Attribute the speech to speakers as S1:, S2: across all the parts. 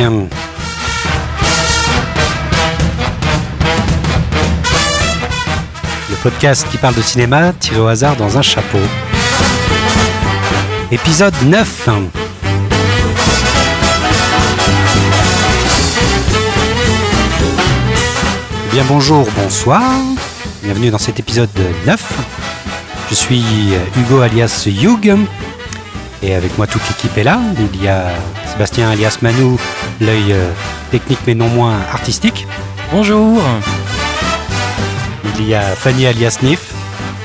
S1: Le podcast qui parle de cinéma tiré au hasard dans un chapeau. Épisode 9. Eh bien bonjour, bonsoir. Bienvenue dans cet épisode 9. Je suis Hugo alias Hugh. Et avec moi toute l'équipe est là. Il y a Sébastien alias Manu, l'œil euh, technique mais non moins artistique.
S2: Bonjour.
S1: Il y a Fanny alias Nif,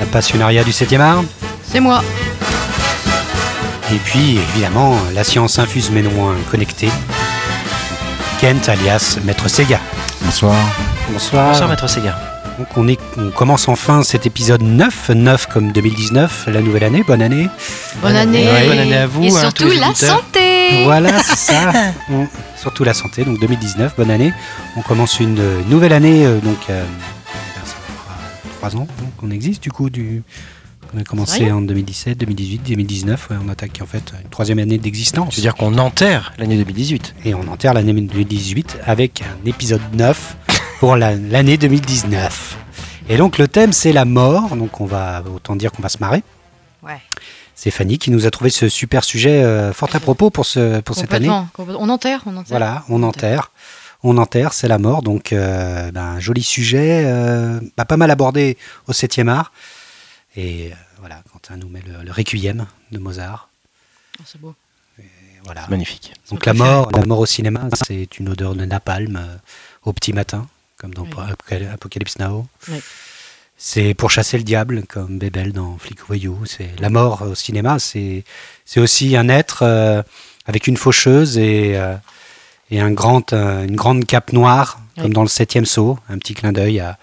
S1: la passionnariat du 7e art.
S3: C'est moi.
S1: Et puis évidemment la science infuse mais non moins connectée. Kent alias Maître Sega.
S4: Bonsoir.
S1: Bonsoir.
S2: Bonsoir Maître Sega.
S1: Donc on, est, on commence enfin cet épisode 9, 9 comme 2019, la nouvelle année, bonne année.
S3: Bonne année.
S2: Ouais, bonne année à vous,
S3: Et
S2: hein,
S3: surtout la
S2: auditeurs.
S3: Santé.
S1: Voilà, c'est ça. Surtout la santé, donc 2019, bonne année. On commence une nouvelle année, euh, donc euh, ça fera trois ans donc, qu'on existe du coup. Du, on a commencé en 2017, 2018, 2019. ouais, on attaque en fait une troisième année d'existence.
S2: Je veux dire qu'on enterre l'année 2018.
S1: Et on enterre l'année 2018 avec un épisode 9 pour la- l'année 2019. Et donc le thème c'est la mort, donc on va autant dire qu'on va se marrer.
S3: Ouais.
S1: C'est Fanny qui nous a trouvé ce super sujet euh, fort à propos pour, ce, pour cette année.
S3: On enterre, on enterre.
S1: Voilà, on enterre. On enterre, c'est la mort. Donc, euh, ben, un joli sujet, euh, bah, pas mal abordé au 7e art. Et euh, voilà, Quentin nous met le, le Requiem de Mozart.
S3: Oh, c'est beau.
S1: Et voilà.
S2: C'est magnifique.
S1: Donc, la mort, la mort au cinéma, c'est une odeur de napalm euh, au petit matin, comme dans
S3: Oui.
S1: Apocalypse Now.
S3: Oui.
S1: C'est pour chasser le diable, comme Bébel dans Flic ou Voyou. C'est la mort au cinéma, c'est c'est aussi un être euh, avec une faucheuse et, euh, et un grand, euh, une grande cape noire,
S3: Oui.
S1: comme dans le septième saut. Un petit clin d'œil à,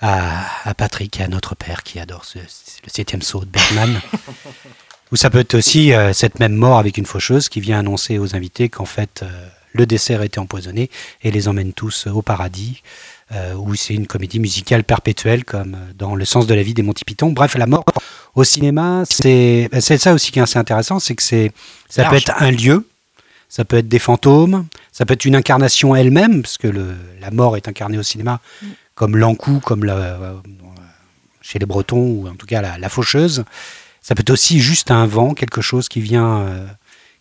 S1: à, à Patrick et à notre père qui adore ce- le septième saut de Bergman. Ou ça peut être aussi euh, cette même mort avec une faucheuse qui vient annoncer aux invités qu'en fait le dessert était empoisonné et les emmène tous au paradis. Euh, où c'est une comédie musicale perpétuelle comme euh, dans Le sens de la vie des Monty Python. Bref, la mort au cinéma, c'est ça aussi qui est assez intéressant, c'est que c'est ça peut être un lieu, ça peut être des fantômes, ça peut être une incarnation elle-même, parce que le, la mort est incarnée au cinéma comme l'encou, comme la, euh, chez les Bretons, ou en tout cas la, la faucheuse. Ça peut être aussi juste un vent, quelque chose qui vient, euh,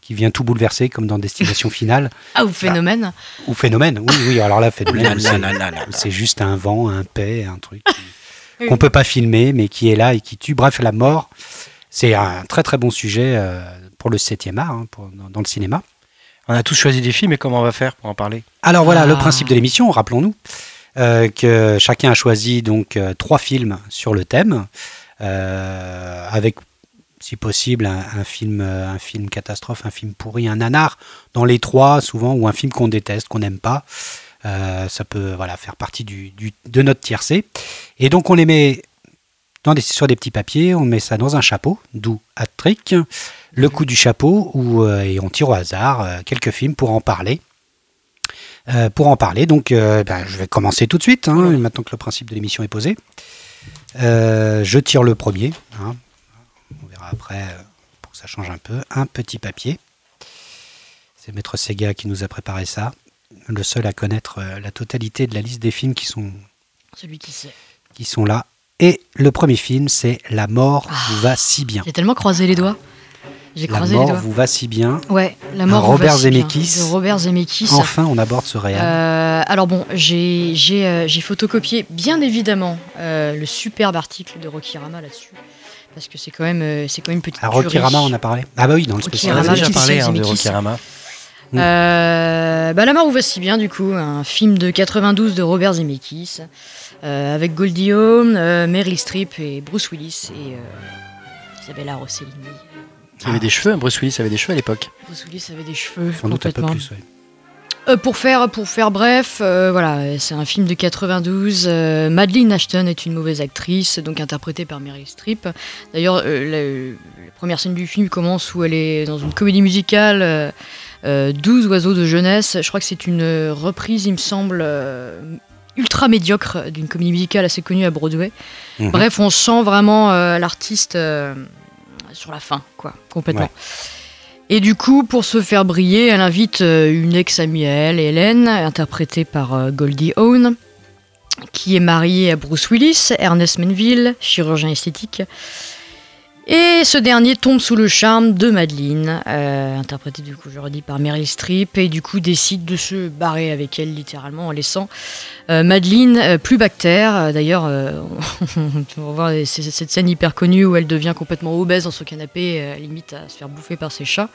S1: qui vient tout bouleverser, comme dans Destination Finale,
S3: Ah, ou phénomène.
S1: ou Phénomène. Oui, oui, alors là, Phénomène, c'est- juste un vent, un paix, un truc qu'on peut pas filmer, mais qui est là et qui tue. Bref, la mort, c'est un très très bon sujet euh, pour le 7e art, hein, pour- dans, dans le cinéma.
S2: On a tous choisi des films et comment on va faire pour en parler?
S1: Alors voilà,
S3: Ah.
S1: le principe de l'émission, rappelons-nous, euh, que chacun a choisi donc euh, trois films sur le thème, euh, avec si possible un, un film, euh, un film catastrophe, un film pourri, un nanar dans les trois souvent, ou un film qu'on déteste, qu'on n'aime pas. Euh, ça peut voilà faire partie du, du- de notre tiercé. Et donc on les met dans des, sur des petits papiers, on met ça dans un chapeau, d'où hat-trick, le coup du chapeau, où, euh, et on tire au hasard euh, quelques films pour en parler. Pour en parler, donc ben, je vais commencer tout de suite, hein, maintenant que le principe de l'émission est posé. Je tire le premier, hein. Après euh, pour que ça change un peu. Un petit papier. C'est Maître Sega qui nous a préparé ça. Le seul à connaître euh, la totalité de la liste des films qui sont,
S3: Celui qui sait.
S1: qui sont là. Et le premier film, c'est La mort vous va si bien.
S3: J'ai tellement croisé les doigts. J'ai
S1: La
S3: croisé les
S1: mort
S3: doigts.
S1: vous va si bien.
S3: Ouais, la mort.
S1: Un
S3: vous
S1: Robert
S3: va si bien.
S1: Zemeckis.
S3: De Robert Zemeckis.
S1: Enfin, on aborde ce réel.
S3: Euh, alors bon, j'ai euh, photocopié bien évidemment euh, le superbe article de Rocky Rama là-dessus. Parce que c'est quand même euh, c'est quand même une petite
S1: À Rocky
S3: tuerie.
S1: Rama, on a parlé. Ah bah oui, dans le spécial.
S2: On a déjà parlé hein, de
S3: Zemeckis.
S2: Rocky Rama.
S3: Euh, bah, La mort vous va si bien, du coup, un film de 92 de Robert Zemeckis, euh, avec Goldie Hawn, euh, Meryl Streep et Bruce Willis et euh, Isabella Rossellini.
S2: Il avait des cheveux, Bruce Willis avait des cheveux à l'époque.
S3: Bruce Willis avait des cheveux
S1: Sans doute un peu
S3: complètement.
S1: plus, ouais.
S3: Euh, pour faire pour faire bref, euh, voilà, c'est un film de 92. euh, Madeleine Ashton est une mauvaise actrice, donc interprétée par Meryl Streep. D'ailleurs, euh, la, la première scène du film commence où elle est dans une comédie musicale. euh, euh, 12 oiseaux de jeunesse. Je crois que c'est une reprise, il me semble, ultra médiocre d'une comédie musicale assez connue à Broadway.
S1: Mhm.
S3: Bref, on sent vraiment l'artiste sur la fin, quoi, complètement.
S1: Ouais.
S3: Et du coup, pour se faire briller, elle invite euh, une ex-amie à elle, Hélène, interprétée par euh, Goldie Hawn, qui est mariée à Bruce Willis, Ernest Menville, chirurgien esthétique. Et ce dernier tombe sous le charme de Madeleine, euh, interprétée du coup, je redis, par Meryl Streep, et du coup décide de se barrer avec elle littéralement en laissant euh, Madeleine euh, plus bactère. Euh, D'ailleurs, euh, on va voir cette scène hyper connue où elle devient complètement obèse dans son canapé, limite à se faire bouffer par ses chats.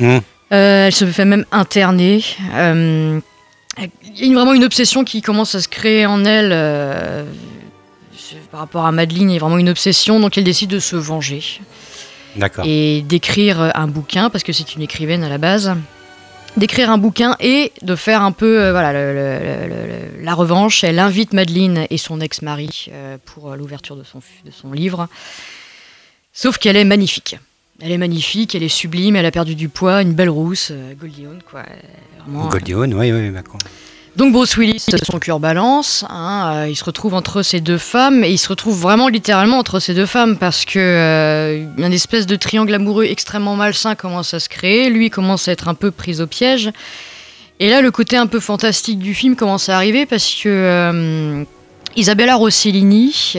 S1: Mmh.
S3: Elle se fait même interner. Il y a vraiment une obsession qui commence à se créer en elle par rapport à Madeleine. A vraiment une obsession, donc elle décide de se venger
S1: D'accord.
S3: et d'écrire un bouquin, parce que c'est une écrivaine à la base, d'écrire un bouquin et de faire un peu euh, voilà, le- le- le- le- la revanche. Elle invite Madeleine et son ex-mari euh, pour euh, l'ouverture de son, de son livre. Sauf qu'elle est magnifique. Elle est magnifique, elle est sublime, elle a perdu du poids, une belle rousse, euh, quoi. Euh, Vraiment,
S1: oui, oui, d'accord.
S3: Donc Bruce Willis, son cœur balance, hein, euh, il se retrouve entre ces deux femmes, et il se retrouve vraiment littéralement entre ces deux femmes, parce que euh, une espèce de triangle amoureux extrêmement malsain commence à se créer, lui commence à être un peu pris au piège, et là le côté un peu fantastique du film commence à arriver, parce que euh, Isabella Rossellini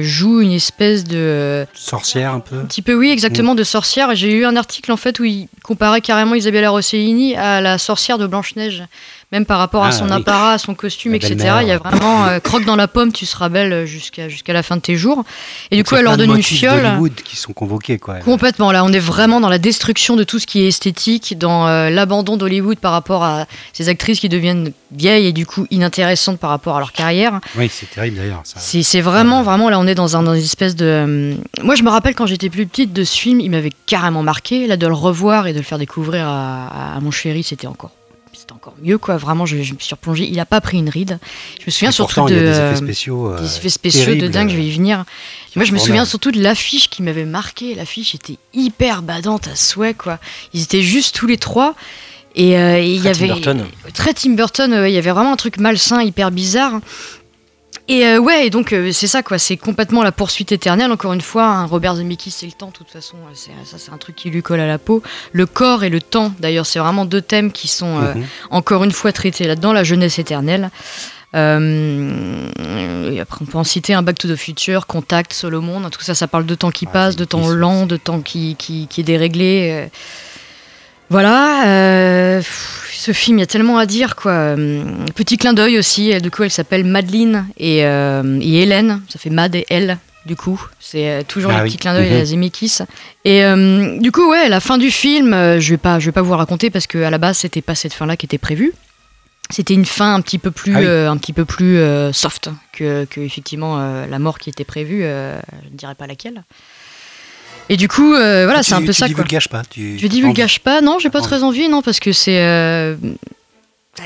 S3: joue une espèce de...
S1: Sorcière un peu.
S3: Un petit peu, oui, exactement, de sorcière. J'ai eu un article en fait où il comparait carrément Isabella Rossellini à la sorcière de Blanche-Neige. Même par rapport à
S1: Ah,
S3: son
S1: oui.
S3: apparat, à son costume,
S1: La
S3: etc. Il y a vraiment euh, croque dans la pomme, tu seras belle jusqu'à jusqu'à la fin de tes jours. Et du coup, elle leur donne une fiole.
S1: qui sont convoqués, quoi.
S3: Complètement, là, on est vraiment dans la destruction de tout ce qui est esthétique, dans euh, l'abandon d'Hollywood par rapport à ces actrices qui deviennent vieilles et du coup inintéressantes par rapport à leur carrière.
S1: Oui, c'est terrible d'ailleurs.
S3: C'est c'est vraiment, vraiment, là, on est dans, un, dans une espèce de. euh, Moi, je me rappelle quand j'étais plus petite de ce film, il m'avait carrément marqué. Là, de le revoir et de le faire découvrir à, à mon chéri, c'était encore. C'était encore mieux, quoi. Vraiment, je, je me suis replongée. Il a pas pris une ride. Je me souviens surtout de.
S1: il y a des
S3: euh,
S1: effets spéciaux. euh,
S3: des effets spéciaux de dingue, je vais y venir. Moi, je me souviens surtout de l'affiche qui m'avait marqué. L'affiche était hyper badante à souhait, quoi. Ils étaient juste tous les trois. Et euh, il y
S2: Tim
S3: avait.
S2: Burton.
S3: Très Tim Burton, ouais, il y avait vraiment un truc malsain, hyper bizarre. Et euh, ouais, et donc euh, c'est ça, quoi. C'est complètement la poursuite éternelle. Encore une fois, hein, Robert Zemeckis, c'est le temps, de toute façon. euh, c'est- Ça, c'est un truc qui lui colle à la peau. Le corps et le temps, d'ailleurs, c'est vraiment deux thèmes qui sont. euh,
S1: Mhm.
S3: encore une fois traité là-dedans, la jeunesse éternelle. Euh, et après, on peut en citer un Back to the Future, Contact, Solomon, tout ça, ça parle de temps qui
S1: Ah,
S3: passe, de temps lent, de temps qui, qui, qui est déréglé. Voilà, euh, ce film, il y a tellement à dire, quoi. Euh, Petit clin d'œil aussi, euh, du coup, elle s'appelle Madeleine et, euh, et Hélène, ça fait Mad et Elle, du coup. C'est toujours
S1: Ah
S3: les
S1: oui.
S3: petits clins d'œil à Zemeckis. Et euh, du coup, ouais, la fin du film, je vais pas, je vais pas vous raconter parce que à la base, c'était pas cette fin-là qui était prévue. C'était une fin un petit peu plus,
S1: Ah oui.
S3: un petit peu plus soft que, que effectivement la mort qui était prévue. je ne dirais pas laquelle. Et du coup, euh, voilà,
S1: Tu-
S3: c'est un peu
S1: tu
S3: ça. Quoi.
S1: divulgages pas. Tu,
S3: Je divulgage pas, non, j'ai pas très envie, non, parce que c'est. euh,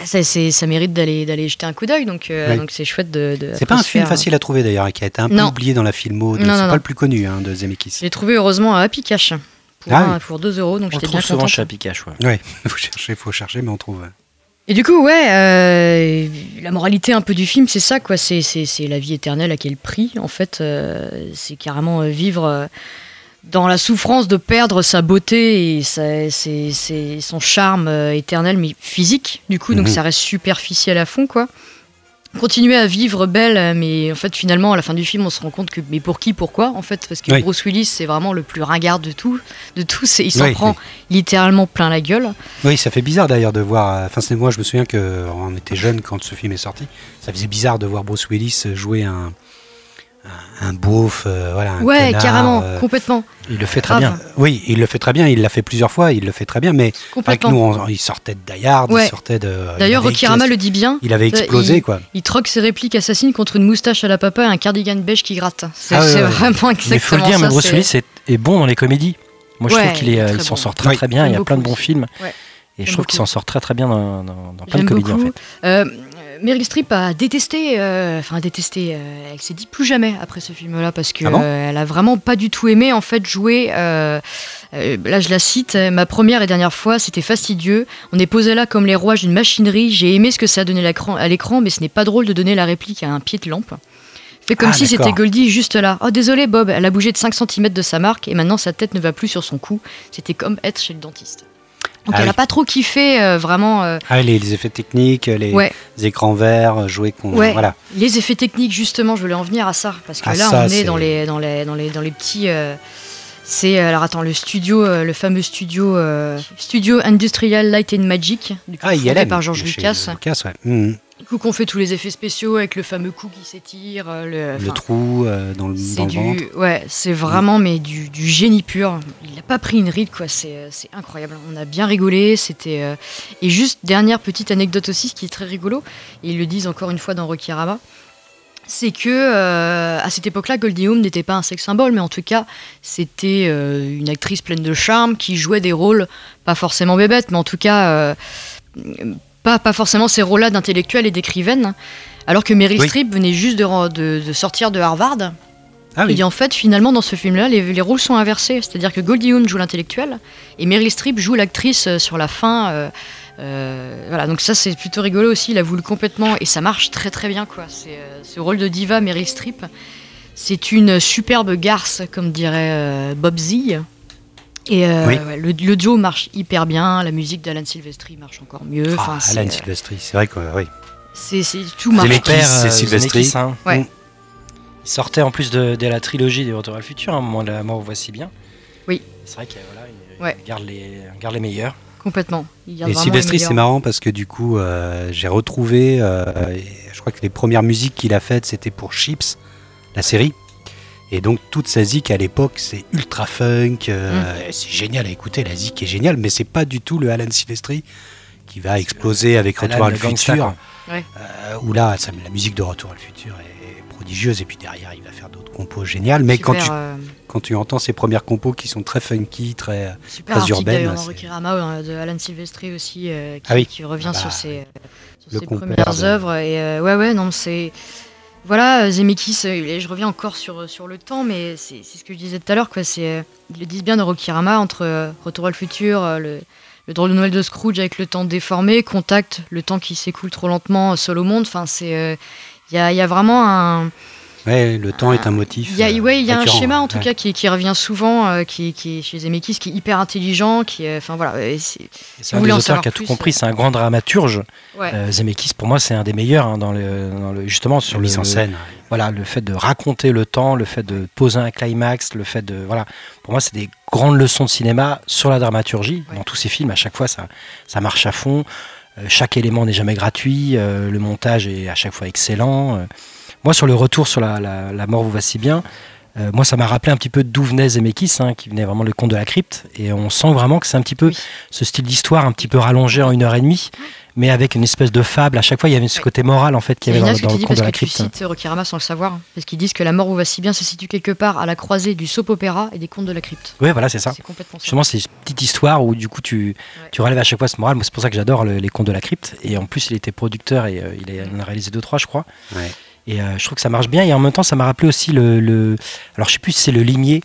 S3: ça, c'est- ça mérite d'aller d'aller jeter un coup d'œil, donc euh,
S1: Oui.
S3: donc c'est chouette de. de
S1: C'est pas un film facile à trouver d'ailleurs, et qui a été un peu oublié dans la filmo. C'est pas
S3: non.
S1: le plus connu hein, de Zemeckis.
S3: Je l'ai trouvé heureusement à Happy Cash pour,
S1: Ah
S3: un-
S1: oui.
S3: pour 2 euros, donc j'étais
S2: trouve
S3: bien
S2: souvent chez Happy Cash, ouais.
S1: Ouais, faut chercher, faut chercher, mais on trouve.
S3: Et du coup, ouais, euh, la moralité un peu du film, c'est ça, quoi. C'est, c'est, c'est la vie éternelle à quel prix, en fait. euh, c'est carrément vivre euh, dans la souffrance de perdre sa beauté et sa- son charme euh, éternel, mais physique, du coup. Donc
S1: Mhm.
S3: ça reste superficiel à fond, quoi. Continuer à vivre belle, mais en fait, finalement, à la fin du film, on se rend compte que, mais pour qui, pourquoi, en fait, parce que
S1: Oui.
S3: Bruce Willis, c'est vraiment le plus ringard de tout, de tous, et il s'en
S1: Oui,
S3: prend littéralement plein la gueule.
S1: Oui, ça fait bizarre d'ailleurs de voir. euh, Enfin, c'est moi, je me souviens que on était jeunes quand ce film est sorti. Ça faisait bizarre de voir Bruce Willis jouer un un, beauf, euh, voilà. Un
S3: Ouais,
S1: connard,
S3: carrément,
S1: euh,
S3: complètement.
S2: Il le fait très
S3: Grave.
S2: bien.
S1: Oui, il le fait très bien. Il l'a fait plusieurs fois. Il le fait très bien. Mais avec nous, on- il sortait de
S3: Ouais.
S1: il sortait de.
S3: D'ailleurs,
S1: il avait
S3: Rocky Rama
S1: éclaté-
S3: le dit bien.
S1: Il avait
S3: Euh,
S1: explosé,
S3: il-
S1: quoi.
S3: Il troque ses répliques assassines contre une moustache à la papa et un cardigan beige qui gratte. C'est
S1: Ah ouais,
S3: c'est
S1: ouais.
S3: vraiment exactement
S2: Mais il faut le dire,
S3: ça.
S2: mais Bruce Willis est, est bon dans les comédies. Moi, je
S3: Ouais,
S2: trouve qu'il est, euh,
S3: très
S2: il s'en
S3: bon.
S2: sort très très bien. Il y a plein de bons films.
S3: Ouais.
S2: Et je trouve qu'il s'en sort très très bien dans, dans- dans plein de comédies en fait.
S3: Meryl Streep a détesté, euh, enfin détesté, euh, elle s'est dit plus jamais après ce film-là parce que
S1: Ah bon
S3: euh, elle a vraiment pas du tout aimé en fait jouer. là je la cite, ma première et dernière fois c'était fastidieux. On est posé là comme les rouages d'une machinerie. J'ai aimé ce que ça a donné à l'écran, mais ce n'est pas drôle de donner la réplique à un pied de lampe. fait comme
S1: Ah,
S3: si c'était. Goldie juste là. Oh désolé Bob, elle a bougé de 5 cm de sa marque et maintenant sa tête ne va plus sur son cou. C'était comme être chez le dentiste. Donc
S1: Ah
S3: elle
S1: oui.
S3: a pas trop kiffé euh, vraiment. euh,
S1: Ah, les, les effets techniques, les,
S3: ouais,
S1: écrans verts, jouer qu'on.
S3: Ouais.
S1: Voilà.
S3: les effets techniques justement, je voulais en venir à ça parce que
S1: Ah,
S3: là
S1: ça,
S3: on est dans les dans les dans les dans les petits. euh, c'est alors attends le studio, euh, le fameux studio euh, Studio Industrial Light and Magic, du coup,
S1: Ah,
S3: fondé par George
S1: chez
S3: Lucas.
S1: Lucas, ouais. Mhm.
S3: Du coup qu'on fait tous les effets spéciaux avec le fameux cou qui s'étire, euh, le,
S1: trou euh, dans le, dans le ventre.
S3: ouais, c'est vraiment mais du, du génie pur. Il n'a pas pris une ride quoi, c'est euh, c'est incroyable. On a bien rigolé, c'était euh, et juste dernière petite anecdote aussi, ce qui est très rigolo, et ils le disent encore une fois dans Rokirama, c'est que euh, à cette époque-là, Goldie Hawn n'était pas un sex symbole, mais en tout cas, c'était euh, une actrice pleine de charme qui jouait des rôles pas forcément bébêtes, mais en tout cas euh, pas pas forcément ces rôles-là d'intellectuelle et d'écrivaine. Alors que Meryl
S1: Oui.
S3: Streep venait juste de, ren- de- de sortir de Harvard.
S1: Ah oui.
S3: Et en fait, finalement, dans ce film-là, les, les rôles sont inversés. C'est-à-dire que Goldie Hawn joue l'intellectuel et Meryl Streep joue l'actrice euh, sur la fin. euh, euh, voilà, donc ça, c'est plutôt rigolo aussi. Il a voulu complètement. Et ça marche très très bien, quoi. C'est, euh, ce rôle de diva, Meryl Streep, c'est une superbe garce, comme dirait Bob Zee. Et euh,
S1: Oui.
S3: ouais, le, le duo marche hyper bien. La musique d'Alan Silvestri marche encore mieux.
S1: Ah,
S3: Enfin, c'est,
S1: Alan
S3: euh,
S1: Silvestri, c'est vrai que oui.
S3: c'est, c'est- tout marche.
S1: Zemeckis,
S2: Père,
S1: c'est
S2: euh,
S1: Silvestri.
S2: Hein.
S3: Ouais.
S1: Mm.
S2: Il sortait en plus de, de la trilogie des Retour à le futur, à un moment de la mort, voici bien.
S3: Oui.
S2: C'est vrai qu'il voilà, il-
S3: Ouais.
S2: garde, les, garde les meilleurs.
S3: Complètement. Il garde
S1: Et Silvestri, c'est marrant parce que du coup, euh, j'ai retrouvé, euh, et je crois que les premières musiques qu'il a faites, c'était pour Chips, la série. Et donc, toute sa zik à l'époque, c'est ultra funk, euh, et c'est génial à écouter, la zik est géniale, mais c'est pas du tout le Alan Silvestri qui va exploser avec
S2: Alan,
S1: Retour à le futur.
S3: Ouais.
S1: Euh, où là, ça- la musique de Retour à le futur est prodigieuse, et puis derrière, il va faire d'autres compos géniales. Mais quand
S3: Super,
S1: tu,
S3: euh,
S1: quand tu entends ses premières compos qui sont très funky, très.
S3: Super
S1: Phase
S3: article
S1: urbaine,
S3: d'ailleurs dans
S1: c'est-
S3: Rokirama euh, de Alan Silvestri aussi euh, qui,
S1: Ah oui.
S3: qui revient
S1: Ah bah,
S3: sur ses, euh, sur
S1: le
S3: ses premières
S1: de-
S3: œuvres et euh, ouais ouais non c'est voilà euh, Zemeckis euh, je reviens encore sur, sur le temps mais c'est ce que je disais tout à l'heure euh, ils le disent bien dans Rokirama entre euh, Retour à le futur euh, le, le drôle de Noël de Scrooge avec le temps déformé Contact le temps qui s'écoule trop lentement euh, seul au monde. Euh, il y a vraiment un,
S1: Ouais, le temps est un motif.
S3: il y a,
S1: euh,
S3: ouais, il y a un schéma en tout
S1: ouais.
S3: cas qui, qui revient souvent, euh, qui, qui est chez Zemeckis, qui est hyper intelligent, qui est, enfin voilà, c'est- Si
S2: un des auteurs qui a tout compris,
S3: euh,
S2: c'est un grand dramaturge.
S3: ouais.
S2: Euh, Zemeckis, pour moi, c'est un des meilleurs hein, dans, le, dans le, justement sur le,
S1: mise en scène.
S2: voilà, le fait de raconter le temps, le fait de poser un climax, le fait de voilà. Pour moi, c'est des grandes leçons de cinéma sur la dramaturgie.
S3: Ouais.
S2: Dans tous ces films, à chaque fois, ça, ça marche à fond. Euh, chaque élément n'est jamais gratuit. euh, le montage est à chaque fois excellent. Euh, moi, sur le retour sur la, la, la mort vous va si bien. euh, moi, ça m'a rappelé un petit peu d'où venait Zemeckis, hein, qui venait vraiment le conte de la crypte, et on sent vraiment que c'est un petit peu
S3: Oui.
S2: ce style d'histoire un petit peu rallongé en une heure et demie, mais avec une espèce de fable. À chaque fois, il y avait ce côté moral en fait qu'il y
S3: C'est
S2: avait dans,
S3: ce que
S2: dans
S3: tu
S2: le
S3: dis
S2: conte
S3: parce
S2: de la
S3: que tu
S2: crypte.
S3: cites Rokirama sans le savoir, parce qu'ils disent que La mort où va si bien se situe quelque part à la croisée du soap opéra et des contes de la crypte.
S2: Oui, voilà, c'est ça.
S3: C'est complètement ça.
S2: Justement, c'est une petite histoire où du coup tu, tu relèves à chaque fois ce moral. Moi, c'est pour ça que j'adore le- les contes de la crypte. Et en plus, il était producteur et euh, il, en a réalisé deux, trois, je crois.
S1: Ouais.
S2: Et euh, je trouve que ça marche bien. Et en même temps, ça m'a rappelé aussi le, le- Alors, je sais plus si c'est le limier.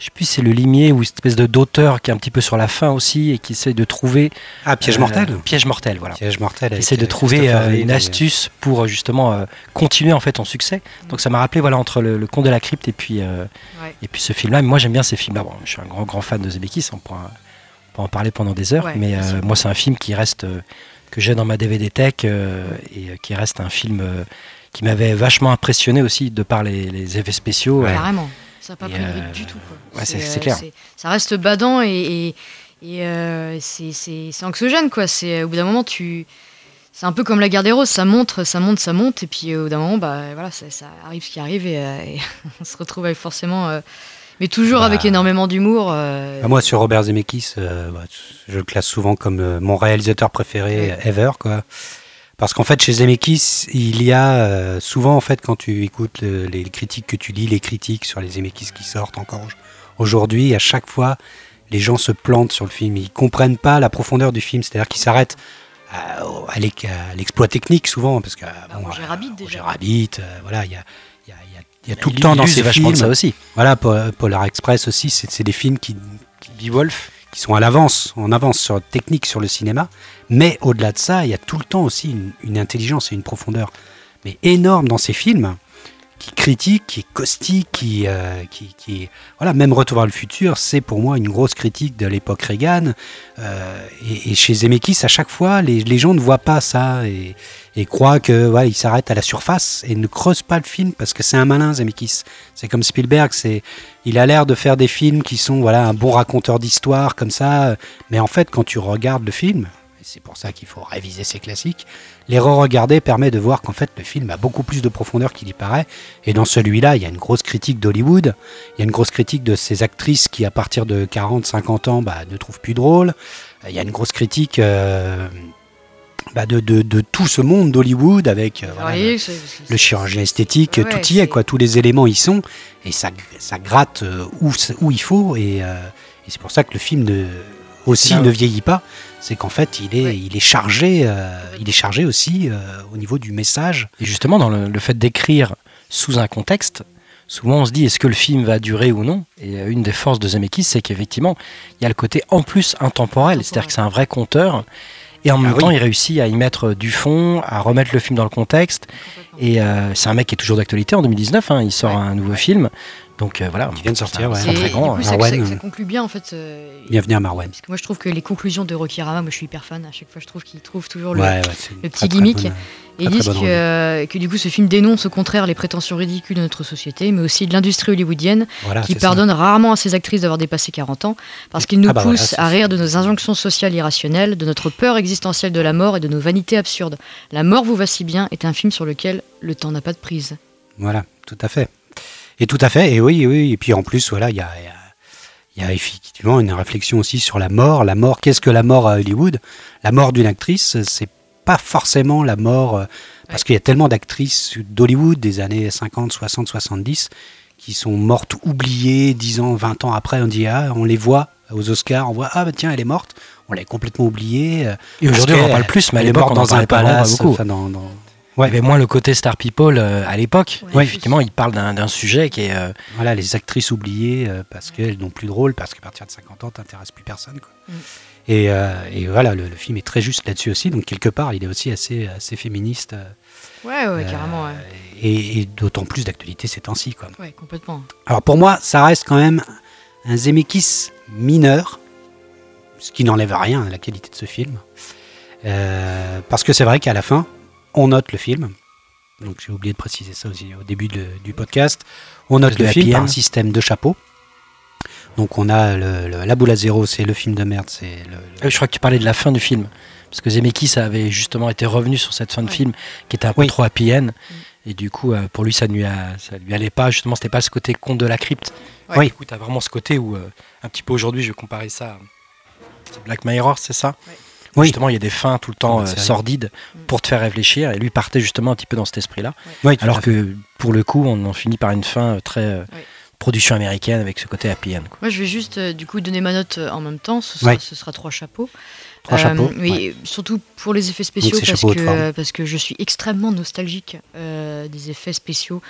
S2: Je sais plus si c'est le limier ou une espèce de d'auteur qui est un petit peu sur la fin aussi et qui essaie de trouver.
S1: Ah, piège
S2: euh,
S1: mortel
S2: Piège mortel, voilà.
S1: Piège mortel.
S2: Qui essaie de
S1: euh,
S2: trouver euh, une astuce pour justement euh, continuer en fait ton succès. Donc ça m'a rappelé voilà entre le, le conte de la crypte et puis euh,
S3: Ouais.
S2: et puis ce film-là. Mais Moi j'aime bien ces films-là. Bon, je suis un grand grand fan de Zemeckis. On pourra, on pourra en parler pendant des heures.
S3: Ouais,
S2: mais euh, moi c'est un film qui reste euh, que j'ai dans ma DVD tech euh, et euh, qui reste un film euh, qui m'avait vachement impressionné aussi de par les, les effets spéciaux.
S1: Ouais.
S2: euh,
S3: Carrément. Ça n'a pas pris de
S2: euh,
S3: du tout.
S2: ouais, c'est-
S3: euh,
S2: clair.
S3: Ça reste badant et, et, et, c'est- anxiogène. Quoi. Au bout d'un moment, tu. C'est un peu comme la guerre des roses, ça monte, ça monte, ça monte, et puis euh, au bout d'un moment, bah, voilà, ça, ça arrive ce qui arrive, et, euh, et on se retrouve avec forcément. euh, mais toujours
S1: Bah.
S3: avec énormément d'humour. euh,
S1: Ah, moi, sur Robert Zemeckis, bah, je le classe souvent comme mon réalisateur préféré
S3: Ouais.
S1: ever, quoi. Parce qu'en fait, chez Zemeckis, il y a euh, souvent, en fait, quand tu écoutes le- les critiques que tu lis, les critiques sur les Zemeckis qui sortent encore au- aujourd'hui, à chaque fois, les gens se plantent sur le film. Ils comprennent pas la profondeur du film, c'est-à-dire qu'ils s'arrêtent à, au- à l'ex- à l'exploit technique souvent, parce que bon,
S3: Roger Rabbit, déjà.
S1: Roger Rabbit, euh, voilà, il y a, il y a- il y a- il y a tout le temps dans ces
S2: vachement
S1: films.
S2: de ça aussi.
S1: Voilà, Po- Polar Express aussi, c'est c'est des films qui,
S2: Beowulf.
S1: Qui sont à l'avance, en avance sur technique, sur le cinéma. Mais au-delà de ça, il y a tout le temps aussi une, intelligence et une profondeur, mais énorme dans ces films, qui critique, qui est caustique, qui, euh, qui, qui- voilà, même Retour vers le futur, c'est pour moi une grosse critique de l'époque Reagan. Euh, et, chez Zemeckis, à chaque fois, les, gens ne voient pas ça et croient que voilà, il s'arrête à la surface et ne creuse pas le film parce que c'est un malin Zemeckis. C'est comme Spielberg, c'est il a l'air de faire des films qui sont voilà un bon raconteur d'histoire comme ça, mais en fait, quand tu regardes le film, et c'est pour ça qu'il faut réviser ses classiques, les re-regarder permet de voir qu'en fait le film a beaucoup plus de profondeur qu'il y paraît. Et dans celui-là, il y a une grosse critique d'Hollywood, il y a une grosse critique de ces actrices qui, à partir de 40-50 ans, bah, ne trouvent plus drôle. Euh, Il y a une grosse critique euh, bah, de, de- de tout ce monde d'Hollywood avec euh, voilà, le, chirurgien esthétique,
S3: Ouais,
S1: tout y est, quoi. Tous les éléments y sont et ça, ça gratte euh, où, où il faut. Et, euh, et c'est pour ça que le film ne, aussi ne vieillit pas. C'est qu'en fait, il est,
S3: Ouais.
S1: il est chargé, euh, il est chargé aussi euh, au niveau du message.
S2: Et justement, dans le, le fait d'écrire sous un contexte, souvent on se dit est-ce que le film va durer ou non? Et une des forces de Zemeckis, c'est qu'effectivement, il y a le côté en plus intemporel, c'est-à-dire que c'est un vrai conteur. Et en même
S1: Ah oui.
S2: temps, il réussit à y mettre du fond, à remettre le film dans le contexte. Et euh, c'est un mec qui est toujours d'actualité en 2019. hein, il sort
S3: Ouais.
S2: un nouveau film. Donc euh, voilà.
S1: Qui vient de sortir, ouais.
S2: Très grand.
S3: coup,
S2: hein.
S3: ça,
S1: Marwan,
S3: ça- ça conclut bien en fait. euh,
S1: Bienvenue à Marwan.
S3: Parce que moi je trouve que les conclusions de Rocky Rama, moi je suis hyper fan. À chaque fois, je trouve qu'il trouve toujours le,
S1: Ouais, ouais,
S3: petit
S1: très
S3: gimmick.
S1: bonne-
S3: Et ils disent que, euh, que du coup ce film dénonce au contraire les prétentions ridicules de notre société, mais aussi de l'industrie hollywoodienne
S1: Voilà,
S3: qui
S1: ça.
S3: pardonne rarement à ses actrices d'avoir dépassé 40 ans, parce qu'il nous
S1: Ah bah
S3: pousse à rire de nos injonctions sociales irrationnelles, de notre peur existentielle de la mort et de nos vanités absurdes. La mort vous va si bien est un film sur lequel le temps n'a pas de prise.
S1: Voilà, tout à fait. Et tout à fait, et oui, oui, et puis en plus, voilà, il y a, y effectivement une réflexion aussi sur la mort. La mort, qu'est-ce que la mort à Hollywood? La mort d'une actrice, c'est pas forcément la mort, euh, parce qu'il y a tellement d'actrices d'Hollywood des années 50, 60, 70 qui sont mortes oubliées 10 ans, 20 ans après. On dit, ah, on les voit aux Oscars, on voit, ah bah tiens, elle est morte. On l'avait complètement oubliée. euh,
S2: Et aujourd'hui, on en parle plus, mais
S1: elle est morte dans un palace, enfin, dans- dans-
S2: Il y avait moins le côté Star People euh, à l'époque.
S3: Ouais.
S2: Effectivement, il parle d'un sujet qui est. euh,
S1: Voilà, les actrices oubliées euh, parce qu'elles n'ont plus de rôle, parce qu'à partir de 50 ans, t'intéresses plus personne. Quoi.
S3: Mm.
S1: Et, euh, et voilà, le, le film est très juste là-dessus aussi. Donc, quelque part, il est aussi assez, assez féministe. euh,
S3: Ouais, ouais, carrément, ouais.
S1: Et, et d'autant plus d'actualité ces temps-ci. Quoi.
S3: Ouais, complètement.
S1: Alors, pour moi, ça reste quand même un Zemeckis mineur, ce qui n'enlève rien à la qualité de ce film. Euh, parce que c'est vrai qu'à la fin, on note le film. Donc, j'ai oublié de préciser ça aussi au début de- du podcast. On note le
S2: happy
S1: film par
S2: end.
S1: un système de chapeaux. Donc, on a le, le- La boule à zéro, c'est le film de merde. C'est le,
S2: euh, Je crois que tu parlais de la fin du film. Parce que Zemeckis avait justement été revenu sur cette fin de film qui était un peu
S1: Oui.
S2: trop happy end. Et du coup, euh, pour lui, ça ne lui, a- ça lui allait pas. Justement, c'était pas ce côté conte de la crypte.
S3: Ouais.
S1: Oui.
S2: Du coup, tu as vraiment ce côté où, euh, un petit peu aujourd'hui, je vais comparer ça à c'est Black Mirror, c'est ça?
S3: Ouais.
S1: Oui.
S2: Justement, il y a des fins tout le temps
S1: Dans
S2: euh,
S1: la série.
S2: sordides
S3: Mm.
S2: pour te faire réfléchir. Et lui partait justement un petit peu dans cet esprit-là.
S1: Oui,
S2: Alors que pour le coup, on en finit par une fin euh, très euh,
S3: Ouais.
S2: production américaine avec ce côté happy end. quoi.
S3: Moi, je vais juste euh, du coup donner ma note euh, en même temps. Ce sera,
S1: Ouais.
S3: ce sera trois chapeaux.
S1: Trois
S3: Euh,
S1: chapeaux.
S3: Oui, surtout pour les effets spéciaux, parce que, euh, parce que je suis extrêmement nostalgique euh, des effets spéciaux.